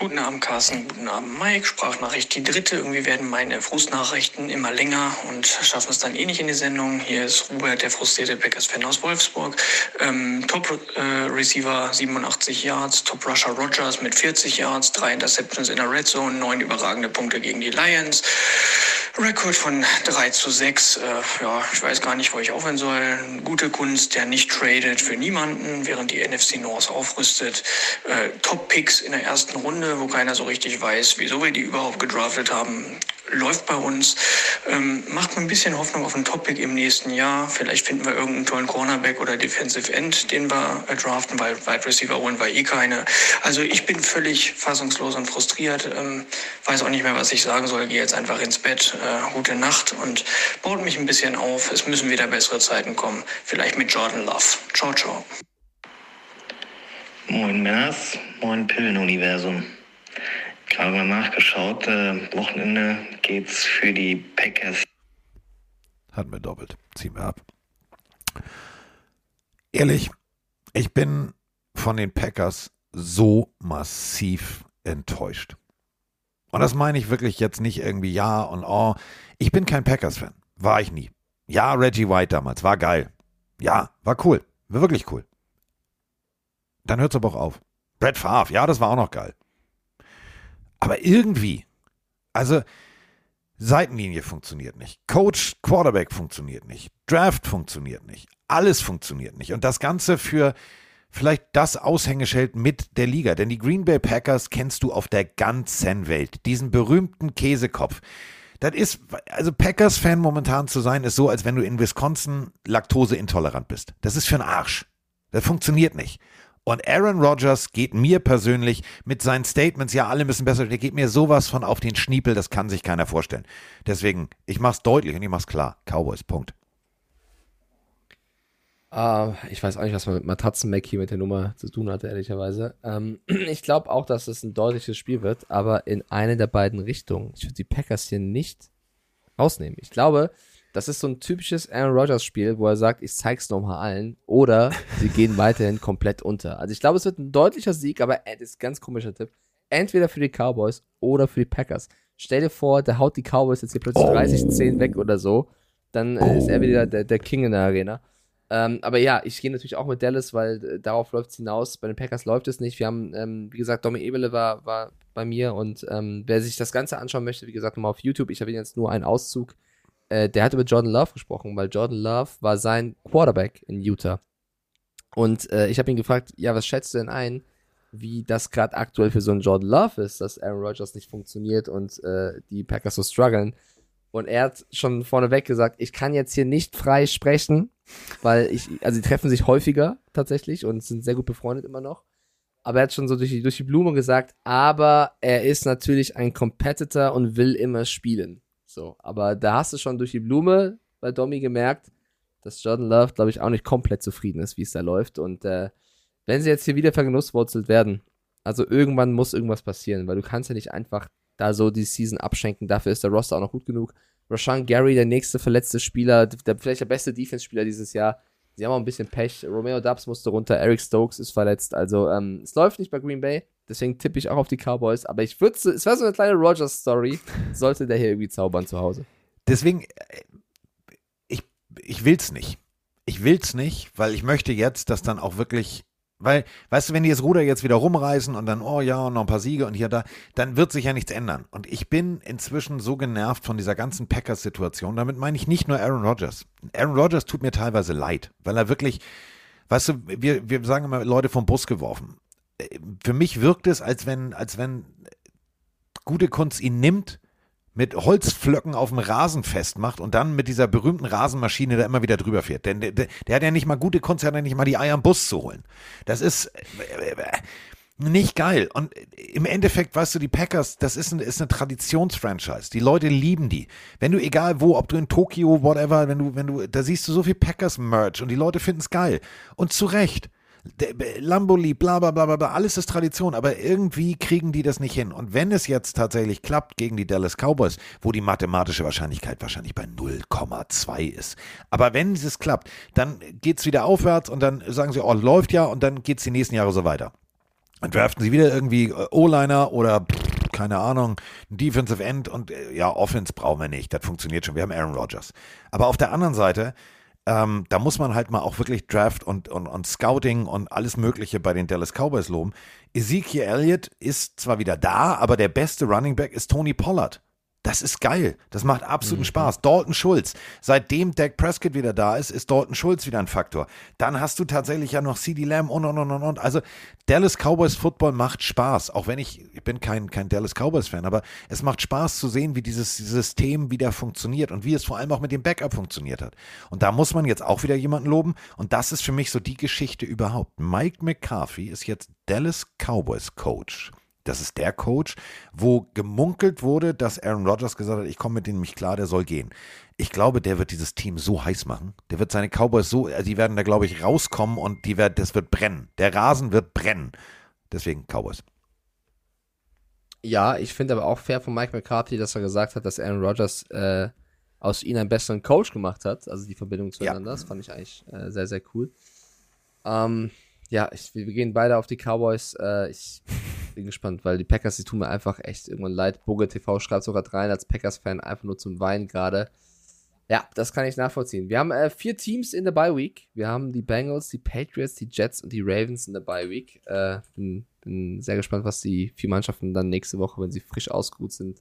Guten Abend, Carsten. Guten Abend, Mike. Sprachnachricht die dritte. Irgendwie werden meine Frustnachrichten immer länger und schaffen es dann eh nicht in die Sendung. Hier ist Robert, der frustrierte Packers-Fan aus Wolfsburg. Ähm, Top-Receiver 87 Yards, Top-Rusher Rogers mit 40 Yards, drei Interceptions in der Red Zone, neun überragende Punkte gegen die Lions. Rekord von 3 zu 6. Äh, ja, ich weiß gar nicht, wo ich aufhören soll. Gute Kunst, der nicht tradet für niemanden, während die NFC North aufrüstet. Äh, Top-Picks in der ersten Runde, wo keiner so richtig weiß, wieso wir die überhaupt gedraftet haben. Läuft bei uns. Ähm, macht mir ein bisschen Hoffnung auf einen Top-Pick im nächsten Jahr. Vielleicht finden wir irgendeinen tollen Cornerback oder Defensive End, den wir äh, draften, weil Wide Receiver holen wir eh keine. Also ich bin völlig fassungslos und frustriert. Ähm, weiß auch nicht mehr, was ich sagen soll. Gehe jetzt einfach ins Bett. Äh, gute Nacht und baut mich ein bisschen auf. Es müssen wieder bessere Zeiten kommen. Vielleicht mit Jordan Love. Ciao, ciao. Moin Männers, moin Pillenuniversum. Gerade mal nachgeschaut, äh, Wochenende geht's für die Packers. Hatten wir doppelt. Ziehen wir ab. Ehrlich, ich bin von den Packers so massiv enttäuscht. Und das meine ich wirklich jetzt nicht irgendwie ja und oh. Ich bin kein Packers-Fan. War ich nie. Ja, Reggie White damals. War geil. Ja, war cool. War wirklich cool. Dann hört es aber auch auf. Brett Favre. Ja, das war auch noch geil. Aber irgendwie, also Seitenlinie funktioniert nicht. Coach, Quarterback funktioniert nicht. Draft funktioniert nicht. Alles funktioniert nicht. Und das Ganze für vielleicht das Aushängeschild mit der Liga. Denn die Green Bay Packers kennst du auf der ganzen Welt. Diesen berühmten Käsekopf. Das ist, also Packers-Fan momentan zu sein, ist so, als wenn du in Wisconsin laktoseintolerant bist. Das ist für einen Arsch. Das funktioniert nicht. Und Aaron Rodgers geht mir persönlich mit seinen Statements, ja, alle müssen besser, der geht mir sowas von auf den Schniepel, das kann sich keiner vorstellen. Deswegen, ich mach's deutlich und ich mach's klar. Cowboys, Punkt. Ah, ich weiß auch nicht, was man mit Matratzen-Mac hier mit der Nummer zu tun hatte, ehrlicherweise. Ähm, (clears throat) ich glaube auch, dass es ein deutliches Spiel wird, aber in eine der beiden Richtungen. Ich würde die Packers hier nicht rausnehmen. Ich glaube, das ist so ein typisches Aaron Rodgers Spiel, wo er sagt, ich zeig's nochmal allen, oder sie gehen weiterhin (laughs) komplett unter. Also ich glaube, es wird ein deutlicher Sieg, aber das ist ein ganz komischer Tipp. Entweder für die Cowboys oder für die Packers. Stell dir vor, der haut die Cowboys jetzt hier plötzlich 30-10 weg oder so, dann äh, ist er wieder der, der King in der Arena. Ähm, aber ja, ich gehe natürlich auch mit Dallas, weil äh, darauf läuft es hinaus. Bei den Packers läuft es nicht. Wir haben, ähm, wie gesagt, Domi Ebele war, war bei mir und ähm, wer sich das Ganze anschauen möchte, wie gesagt, nochmal auf YouTube. Ich habe jetzt nur einen Auszug. Äh, der hat über Jordan Love gesprochen, weil Jordan Love war sein Quarterback in Utah. Und äh, ich habe ihn gefragt, ja, was schätzt du denn ein, wie das gerade aktuell für so einen Jordan Love ist, dass Aaron Rodgers nicht funktioniert und äh, die Packers so strugglen? Und er hat schon vorneweg gesagt, ich kann jetzt hier nicht frei sprechen, weil ich, also die treffen sich häufiger tatsächlich und sind sehr gut befreundet immer noch. Aber er hat schon so durch die, durch die Blume gesagt, aber er ist natürlich ein Competitor und will immer spielen. So, aber da hast du schon durch die Blume bei Domi gemerkt, dass Jordan Love, glaube ich, auch nicht komplett zufrieden ist, wie es da läuft. Und äh, wenn sie jetzt hier wieder vergenusswurzelt werden, also irgendwann muss irgendwas passieren, weil du kannst ja nicht einfach da so die Season abschenken. Dafür ist der Roster auch noch gut genug. Rashan Gary, der nächste verletzte Spieler, der, vielleicht der beste Defense-Spieler dieses Jahr. Sie haben auch ein bisschen Pech. Romeo Dubs musste runter, Eric Stokes ist verletzt. Also ähm, es läuft nicht bei Green Bay. Deswegen tippe ich auch auf die Cowboys. Aber ich würde, es wäre so eine kleine Rogers-Story. Sollte der hier irgendwie zaubern zu Hause. Deswegen, äh, ich, ich will's nicht. Ich will's nicht, weil ich möchte jetzt, dass dann auch wirklich weil, weißt du, wenn die das Ruder jetzt wieder rumreißen und dann, oh ja, und noch ein paar Siege und hier da, dann wird sich ja nichts ändern. Und ich bin inzwischen so genervt von dieser ganzen Packers-Situation. Damit meine ich nicht nur Aaron Rodgers. Aaron Rodgers tut mir teilweise leid, weil er wirklich, weißt du, wir, wir sagen immer, Leute vom Bus geworfen. Für mich wirkt es, als wenn, als wenn gute Kunst ihn nimmt mit Holzflöcken auf dem Rasen festmacht und dann mit dieser berühmten Rasenmaschine da immer wieder drüber fährt. Denn der, der hat ja nicht mal gute der ja nicht mal die Eier im Bus zu holen. Das ist äh, äh, nicht geil. Und im Endeffekt, weißt du, die Packers, das ist, ein, ist eine Traditionsfranchise. Die Leute lieben die. Wenn du, egal wo, ob du in Tokio, whatever, wenn du, wenn du, da siehst du so viel Packers-Merch und die Leute finden es geil. Und zu Recht. Lamboli, bla bla bla bla, alles ist Tradition, aber irgendwie kriegen die das nicht hin. Und wenn es jetzt tatsächlich klappt gegen die Dallas Cowboys, wo die mathematische Wahrscheinlichkeit wahrscheinlich bei 0,2 ist, aber wenn es klappt, dann geht es wieder aufwärts und dann sagen sie, oh, läuft ja und dann geht es die nächsten Jahre so weiter. Dann draften sie wieder irgendwie äh, O-Liner oder keine Ahnung, Defensive End und äh, ja, Offense brauchen wir nicht. Das funktioniert schon. Wir haben Aaron Rodgers. Aber auf der anderen Seite, ähm, da muss man halt mal auch wirklich Draft und, und, und Scouting und alles Mögliche bei den Dallas Cowboys loben. Ezekiel Elliott ist zwar wieder da, aber der beste Running Back ist Tony Pollard. Das ist geil. Das macht absoluten mhm. Spaß. Dalton Schulz. Seitdem Dak Prescott wieder da ist, ist Dalton Schulz wieder ein Faktor. Dann hast du tatsächlich ja noch CD Lamb und und und und und. Also Dallas Cowboys Football macht Spaß. Auch wenn ich, ich bin kein, kein Dallas Cowboys Fan, aber es macht Spaß zu sehen, wie dieses System wieder funktioniert und wie es vor allem auch mit dem Backup funktioniert hat. Und da muss man jetzt auch wieder jemanden loben. Und das ist für mich so die Geschichte überhaupt. Mike McCarthy ist jetzt Dallas Cowboys Coach. Das ist der Coach, wo gemunkelt wurde, dass Aaron Rodgers gesagt hat, ich komme mit dem nicht klar, der soll gehen. Ich glaube, der wird dieses Team so heiß machen. Der wird seine Cowboys so, äh, die werden da, glaube ich, rauskommen und die wird, das wird brennen. Der Rasen wird brennen. Deswegen Cowboys. Ja, ich finde aber auch fair von Mike McCarthy, dass er gesagt hat, dass Aaron Rodgers äh, aus ihm einen besseren Coach gemacht hat. Also die Verbindung zueinander. Ja. Das fand ich eigentlich äh, sehr, sehr cool. Ähm, ja, ich, wir gehen beide auf die Cowboys. Äh, ich (laughs) bin gespannt, weil die Packers, die tun mir einfach echt irgendwann leid. Boge TV schreibt sogar rein als Packers-Fan einfach nur zum Weinen gerade. Ja, das kann ich nachvollziehen. Wir haben äh, vier Teams in der Bye Week. Wir haben die Bengals, die Patriots, die Jets und die Ravens in der Bye Week. Äh, bin, bin sehr gespannt, was die vier Mannschaften dann nächste Woche, wenn sie frisch ausgeruht sind,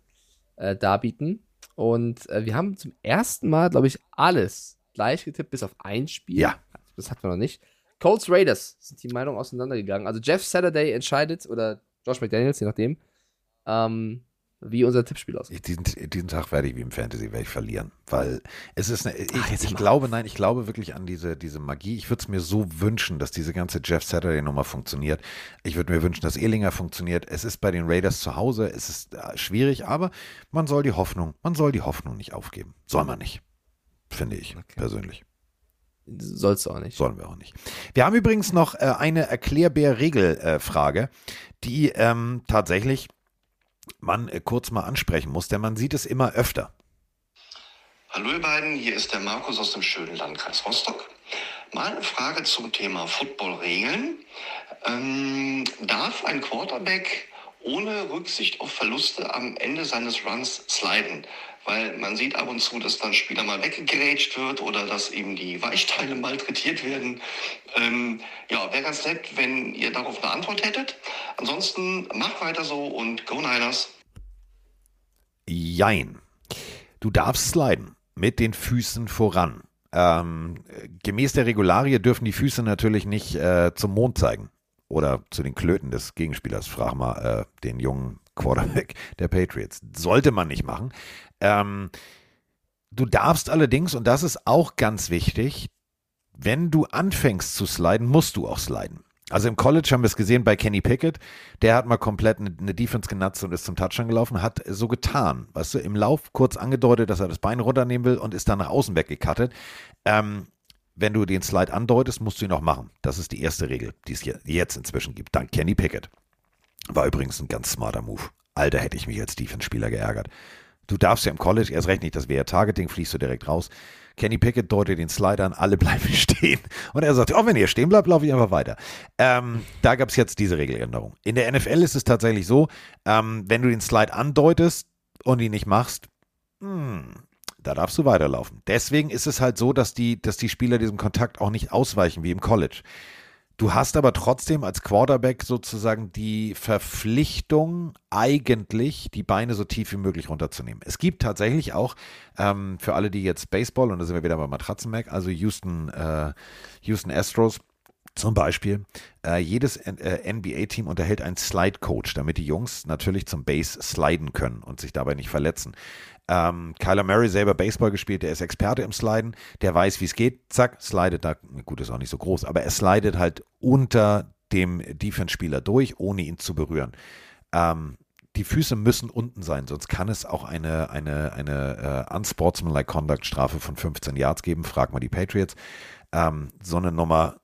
äh, darbieten. Und äh, wir haben zum ersten Mal, glaube ich, alles gleich getippt, bis auf ein Spiel. Ja. Das hatten wir noch nicht. Colts Raiders sind die Meinungen auseinandergegangen. Also Jeff Saturday entscheidet, oder Josh McDaniels, je nachdem, ähm, wie unser Tippspiel aussieht. Diesen, diesen Tag werde ich wie im Fantasy werde ich verlieren, weil es ist eine, ich, Ach, ich glaube, nein, ich glaube wirklich an diese, diese Magie. Ich würde es mir so wünschen, dass diese ganze Jeff Saturday Nummer funktioniert. Ich würde mir wünschen, dass Ehlinger funktioniert. Es ist bei den Raiders zu Hause, es ist äh, schwierig, aber man soll die Hoffnung, man soll die Hoffnung nicht aufgeben. Soll man nicht, finde ich okay. persönlich. Sollst du auch nicht. Sollen wir auch nicht. Wir haben übrigens noch äh, eine Erklärbär-Regel-Frage, äh, die ähm, tatsächlich man äh, kurz mal ansprechen muss, denn man sieht es immer öfter. Hallo ihr beiden, hier ist der Markus aus dem schönen Landkreis Rostock. Mal eine Frage zum Thema Football-Regeln. Ähm, darf ein Quarterback ohne Rücksicht auf Verluste am Ende seines Runs sliden? Weil man sieht ab und zu, dass dann Spieler mal weggegrätscht wird oder dass eben die Weichteile (laughs) malträtiert werden. Ähm, ja, wäre ganz nett, wenn ihr darauf eine Antwort hättet. Ansonsten macht weiter so und Go Niners. Jein. Du darfst sliden mit den Füßen voran. Ähm, gemäß der Regularie dürfen die Füße natürlich nicht äh, zum Mond zeigen oder zu den Klöten des Gegenspielers. Frag mal äh, den jungen Quarterback der Patriots. Sollte man nicht machen. Ähm, du darfst allerdings, und das ist auch ganz wichtig, wenn du anfängst zu sliden, musst du auch sliden. Also im College haben wir es gesehen bei Kenny Pickett, der hat mal komplett eine, eine Defense genutzt und ist zum Touchdown gelaufen, hat so getan, weißt du, im Lauf kurz angedeutet, dass er das Bein runternehmen will und ist dann nach außen weggekattet. Ähm, wenn du den Slide andeutest, musst du ihn auch machen. Das ist die erste Regel, die es jetzt inzwischen gibt. Dank Kenny Pickett. War übrigens ein ganz smarter Move. Alter, hätte ich mich als Defense-Spieler geärgert. Du darfst ja im College, erst recht nicht, das wäre Targeting, fließt du direkt raus. Kenny Pickett deutet den Slider an, alle bleiben (laughs) stehen. Und er sagt, oh, wenn ihr stehen bleibt, laufe ich einfach weiter. Ähm, da gab es jetzt diese Regeländerung. In der NFL ist es tatsächlich so, ähm, wenn du den Slide andeutest und ihn nicht machst, hm, da darfst du weiterlaufen. Deswegen ist es halt so, dass die, dass die Spieler diesem Kontakt auch nicht ausweichen wie im College. Du hast aber trotzdem als Quarterback sozusagen die Verpflichtung, eigentlich die Beine so tief wie möglich runterzunehmen. Es gibt tatsächlich auch ähm, für alle, die jetzt Baseball, und da sind wir wieder bei Matratzenmac, also Houston, äh, Houston Astros, zum Beispiel, äh, jedes äh, NBA-Team unterhält einen Slide-Coach, damit die Jungs natürlich zum Base sliden können und sich dabei nicht verletzen. Ähm, Kyler Murray selber Baseball gespielt, der ist Experte im Sliden, der weiß, wie es geht. Zack, slidet da. Gut, ist auch nicht so groß, aber er slidet halt unter dem Defense-Spieler durch, ohne ihn zu berühren. Ähm, die Füße müssen unten sein, sonst kann es auch eine, eine, eine uh, unsportsmanlike Conduct Strafe von 15 Yards geben. Frag mal die Patriots. Ähm, so eine Nummer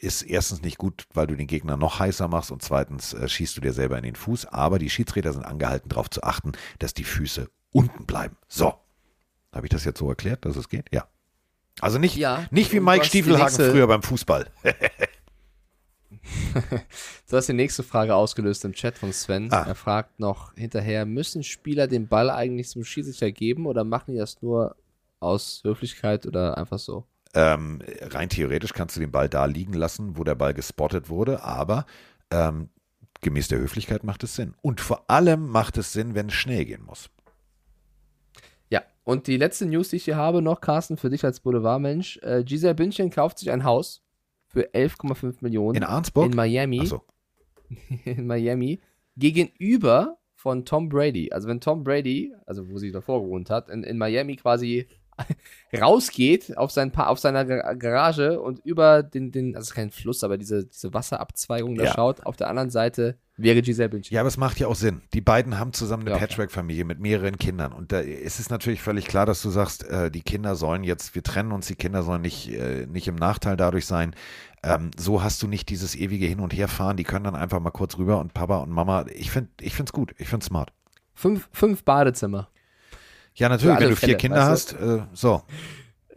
ist erstens nicht gut, weil du den Gegner noch heißer machst und zweitens äh, schießt du dir selber in den Fuß. Aber die Schiedsrichter sind angehalten, darauf zu achten, dass die Füße unten bleiben. So. Habe ich das jetzt so erklärt, dass es geht? Ja. Also nicht, ja, nicht wie Mike Stiefelhagen früher beim Fußball. (laughs) du hast die nächste Frage ausgelöst im Chat von Sven. Ah. Er fragt noch hinterher, müssen Spieler den Ball eigentlich zum Schiedsrichter geben oder machen die das nur aus Höflichkeit oder einfach so? Ähm, rein theoretisch kannst du den Ball da liegen lassen, wo der Ball gespottet wurde, aber ähm, gemäß der Höflichkeit macht es Sinn. Und vor allem macht es Sinn, wenn es schnell gehen muss. Und die letzte News, die ich hier habe, noch, Carsten, für dich als Boulevardmensch. Äh, Giselle Bündchen kauft sich ein Haus für 11,5 Millionen. In Arnsburg? In Miami. So. (laughs) in Miami. Gegenüber von Tom Brady. Also wenn Tom Brady, also wo sie davor gewohnt hat, in, in Miami quasi (laughs) rausgeht auf, sein auf seiner Garage und über den, den, also kein Fluss, aber diese, diese Wasserabzweigung da Ja. schaut, auf der anderen Seite wäre Giselle Bündchen. Ja, aber es macht ja auch Sinn. Die beiden haben zusammen eine Ja, Patchwork-Familie mit mehreren Kindern. Und da ist es natürlich völlig klar, dass du sagst, äh, die Kinder sollen jetzt, wir trennen uns, die Kinder sollen nicht, äh, nicht im Nachteil dadurch sein. Ähm, so hast du nicht dieses ewige Hin- und Herfahren. Die können dann einfach mal kurz rüber und Papa und Mama. Ich finde ich finde es gut. Ich finde es smart. Fünf, fünf Badezimmer. Ja, natürlich, wenn du vier Fälle, Kinder weißt hast, äh, so.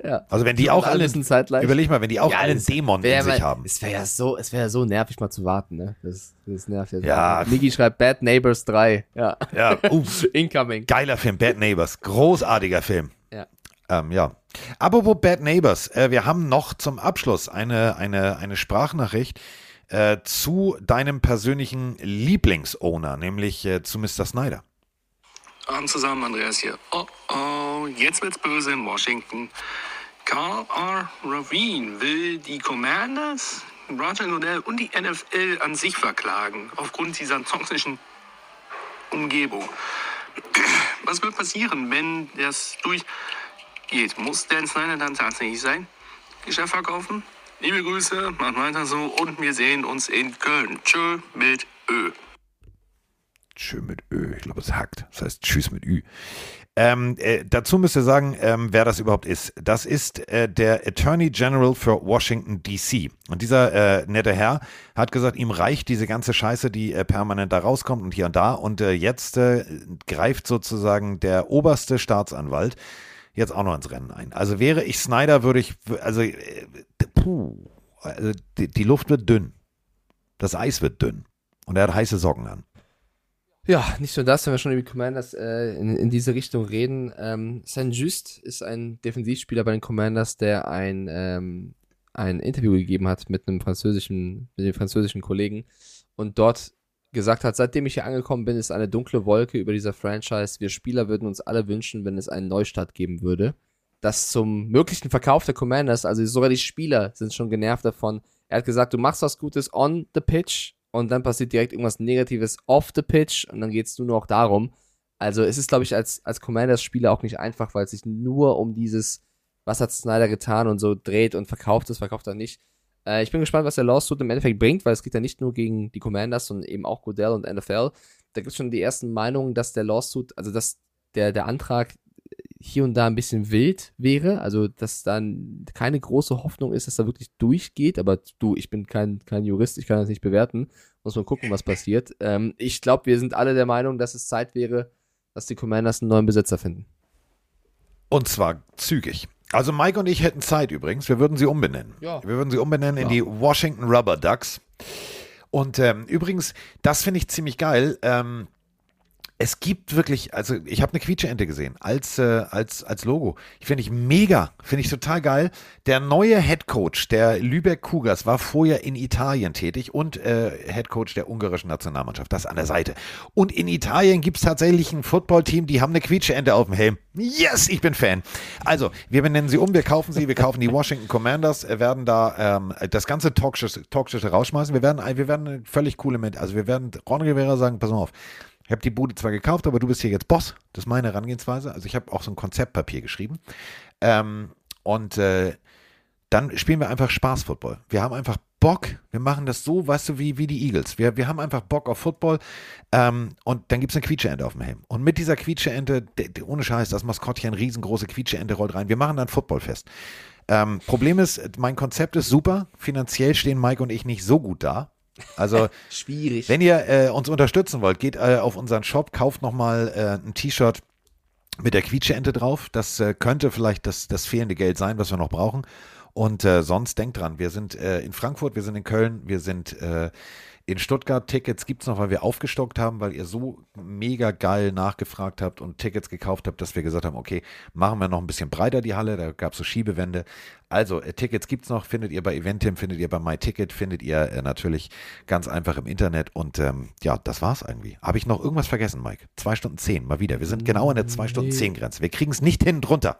Ja. Also wenn die auch alle überleg mal, wenn die auch Ja, alle einen Dämon wär in sich mal- haben. Es wäre ja so, es wäre ja so nervig mal zu warten, ne? Das, das nervt jetzt. Ja. Miki schreibt Bad Neighbors 3. Ja. Ja, (laughs) uh, Incoming. Geiler Film, Bad Neighbors. Großartiger Film. Ja. Ähm, ja. Apropos Bad Neighbors, äh, wir haben noch zum Abschluss eine, eine, eine Sprachnachricht äh, zu deinem persönlichen Lieblingsowner, nämlich äh, zu Mr. Snyder. Abend zusammen, Andreas hier. Oh oh, jetzt wird's böse in Washington. Carl R. Ravine will die Commanders, Roger Goodell und die NFL an sich verklagen, aufgrund dieser toxischen Umgebung. Was wird passieren, wenn das durchgeht? Muss Dan Snyder dann tatsächlich sein Geschäft verkaufen? Liebe Grüße, macht weiter so und wir sehen uns in Köln. Tschö mit Ö. Tschö mit Ö, ich glaube, es hackt. Das heißt Tschüss mit Ü. Ähm, äh, dazu müsst ihr sagen, ähm, wer das überhaupt ist. Das ist äh, der Attorney General für Washington, D.C. Und dieser äh, nette Herr hat gesagt, ihm reicht diese ganze Scheiße, die äh, permanent da rauskommt und hier und da. Und äh, jetzt äh, greift sozusagen der oberste Staatsanwalt jetzt auch noch ins Rennen ein. Also wäre ich Snyder, würde ich, also, puh, also die, die Luft wird dünn. Das Eis wird dünn. Und er hat heiße Socken an. Ja, nicht nur das, wenn wir schon über die Commanders äh, in, in diese Richtung reden. Ähm, Saint-Just ist ein Defensivspieler bei den Commanders, der ein, ähm, ein Interview gegeben hat mit einem französischen, mit dem französischen Kollegen und dort gesagt hat, seitdem ich hier angekommen bin, ist eine dunkle Wolke über dieser Franchise. Wir Spieler würden uns alle wünschen, wenn es einen Neustart geben würde. Das zum möglichen Verkauf der Commanders, also sogar die Spieler sind schon genervt davon. Er hat gesagt, du machst was Gutes on the pitch und dann passiert direkt irgendwas Negatives off the pitch und dann geht es nur noch darum. Also es ist, glaube ich, als, als Commanders-Spieler auch nicht einfach, weil es sich nur um dieses, was hat Snyder getan und so dreht und verkauft es, verkauft er nicht. Äh, ich bin gespannt, was der Lawsuit im Endeffekt bringt, weil es geht ja nicht nur gegen die Commanders, sondern eben auch Goodell und NFL. Da gibt es schon die ersten Meinungen, dass der Lawsuit, also dass der, der Antrag hier und da ein bisschen wild wäre, also dass dann keine große Hoffnung ist, dass er wirklich durchgeht, aber du, ich bin kein, kein Jurist, ich kann das nicht bewerten, muss man gucken, was passiert. Ähm, ich glaube, wir sind alle der Meinung, dass es Zeit wäre, dass die Commanders einen neuen Besitzer finden. Und zwar zügig. Also Mike und ich hätten Zeit übrigens. Wir würden sie umbenennen. Ja. Wir würden sie umbenennen in Ja. die Washington Rubber Ducks. Und ähm, übrigens, das finde ich ziemlich geil. Ähm, es gibt wirklich, also ich habe eine Quietscheente gesehen als, äh, als, als Logo. Ich finde ich mega, finde ich total geil. Der neue Head Coach der Lübeck Cougars war vorher in Italien tätig und äh, Head Coach der ungarischen Nationalmannschaft. Das an der Seite. Und in Italien gibt es tatsächlich ein Footballteam, die haben eine Quietscheente auf dem Helm. Yes, ich bin Fan. Also, wir benennen sie um, wir kaufen sie, wir kaufen die Washington Commanders, äh, werden da ähm, das ganze Toxische rausschmeißen. Wir werden, wir werden völlig coole mit, also wir werden Ron Rivera sagen, pass mal auf, ich habe die Bude zwar gekauft, aber du bist hier jetzt Boss. Das ist meine Herangehensweise. Also ich habe auch so ein Konzeptpapier geschrieben. Ähm, und äh, dann spielen wir einfach Spaß-Football. Wir haben einfach Bock. Wir machen das so, weißt du, wie, wie die Eagles. Wir, wir haben einfach Bock auf Football. Ähm, und dann gibt es eine Quietscheente auf dem Helm. Und mit dieser Quietscheente, ohne Scheiß, das Maskottchen, riesengroße Quietscheente rollt rein. Wir machen dann Footballfest. Ähm, Problem ist, mein Konzept ist super. Finanziell stehen Mike und ich nicht so gut da. Also (laughs) Schwierig. wenn ihr äh, uns unterstützen wollt, geht äh, auf unseren Shop, kauft nochmal äh, ein T-Shirt mit der Quietscheente drauf. Das äh, könnte vielleicht das, das fehlende Geld sein, was wir noch brauchen. Und äh, sonst denkt dran, wir sind äh, in Frankfurt, wir sind in Köln, wir sind äh, in Stuttgart. Tickets gibt's noch, weil wir aufgestockt haben, weil ihr so mega geil nachgefragt habt und Tickets gekauft habt, dass wir gesagt haben, okay, machen wir noch ein bisschen breiter die Halle. Da gab's so Schiebewände. Also, äh, Tickets gibt's noch, findet ihr bei Eventim, findet ihr bei MyTicket, findet ihr äh, natürlich ganz einfach im Internet. Und ähm, ja, das war's irgendwie. Habe ich noch irgendwas vergessen, Mike? Zwei Stunden zehn, mal wieder. Wir sind genau an der zwei Stunden zehn Grenze. Wir kriegen's nicht hin drunter.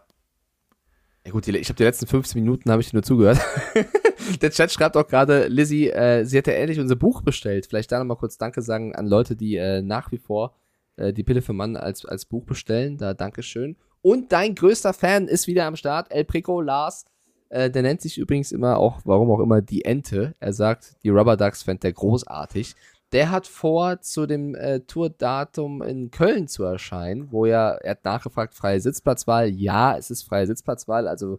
Ja gut, ich habe die letzten 15 Minuten habe ich nur zugehört. (laughs) (laughs) Der Chat schreibt auch gerade, Lizzie, äh, sie hätte endlich unser Buch bestellt. Vielleicht da nochmal kurz Danke sagen an Leute, die äh, nach wie vor äh, die Pille für Mann als, als Buch bestellen. Da Dankeschön. Und dein größter Fan ist wieder am Start, El Prico Lars. Äh, der nennt sich übrigens immer auch, warum auch immer, die Ente. Er sagt, die Rubber Ducks fände der großartig. Der hat vor, zu dem äh, Tourdatum in Köln zu erscheinen, wo er, er hat nachgefragt, freie Sitzplatzwahl. Ja, es ist freie Sitzplatzwahl, also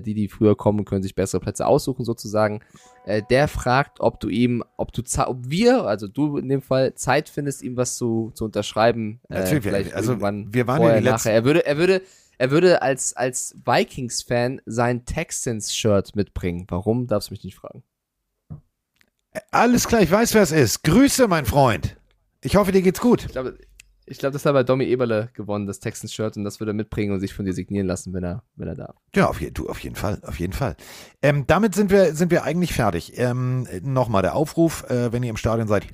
die, die früher kommen, können sich bessere Plätze aussuchen sozusagen. Äh, der fragt, ob du ihm, ob du, ob wir, also du in dem Fall, Zeit findest, ihm was zu, zu unterschreiben. Äh, Natürlich, vielleicht also wir waren ja vorher, die letzten- nachher. Er würde, er würde, er würde als, als Vikings-Fan sein Texans-Shirt mitbringen. Warum, darfst du mich nicht fragen. Alles klar, ich weiß, wer es ist. Grüße, mein Freund. Ich hoffe, dir geht's gut. Ich glaube, ich glaube, das hat bei Domi Eberle gewonnen, das Texans-Shirt, und das würde er mitbringen und sich von dir signieren lassen, wenn er, wenn er darf. Ja, auf, je, du, auf jeden Fall, auf jeden Fall. Ähm, damit sind wir, sind wir eigentlich fertig. Ähm, Nochmal der Aufruf, äh, wenn ihr im Stadion seid,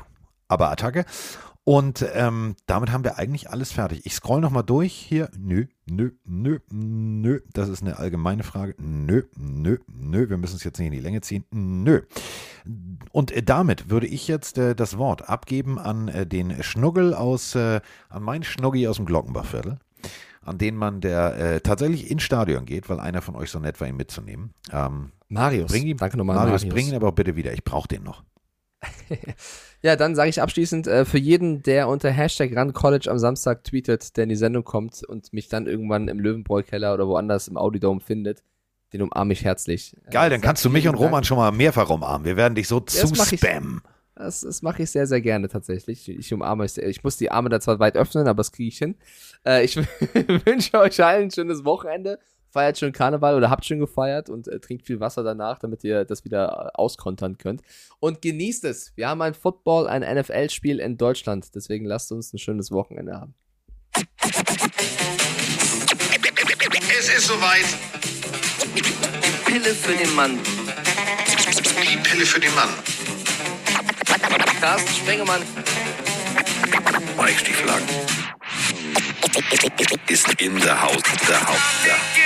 (laughs) aber Attacke. Und ähm, damit haben wir eigentlich alles fertig. Ich scroll nochmal durch hier. Nö, nö, nö, nö. Das ist eine allgemeine Frage. Nö, nö, nö. Wir müssen es jetzt nicht in die Länge ziehen. Nö. Und äh, damit würde ich jetzt äh, das Wort abgeben an äh, den Schnuggel aus, äh, an meinen Schnuggi aus dem Glockenbachviertel an den man, der äh, tatsächlich ins Stadion geht, weil einer von euch so nett war, ihn mitzunehmen. Ähm, Marius. Bring ihn, Danke nochmal, Marius, Marius. bring ihn aber auch bitte wieder. Ich brauche den noch. (laughs) Ja, dann sage ich abschließend, äh, für jeden, der unter Hashtag RunCollege am Samstag tweetet, der in die Sendung kommt und mich dann irgendwann im Löwenbräu-Keller oder woanders im Audidome findet, den umarme ich herzlich. Äh, Geil, dann sag kannst du mich und vielen Dank. Roman schon mal mehrfach umarmen. Wir werden dich so Ja, zuspammen. Das, das mache ich sehr, sehr gerne tatsächlich. Ich umarme es. sehr. Ich muss die Arme da zwar weit öffnen, aber das kriege ich hin. Äh, ich (laughs) wünsche euch allen ein schönes Wochenende. Feiert schön Karneval oder habt schön gefeiert und äh, trinkt viel Wasser danach, damit ihr das wieder äh, auskontern könnt. Und genießt es. Wir haben ein Football, ein NFL-Spiel in Deutschland. Deswegen lasst uns ein schönes Wochenende haben. Es ist soweit. Die Pille für den Mann. Die Pille für den Mann. Carsten Spengemann. Mike Stieflagen. Ist in der Haus. Der Haus. Der.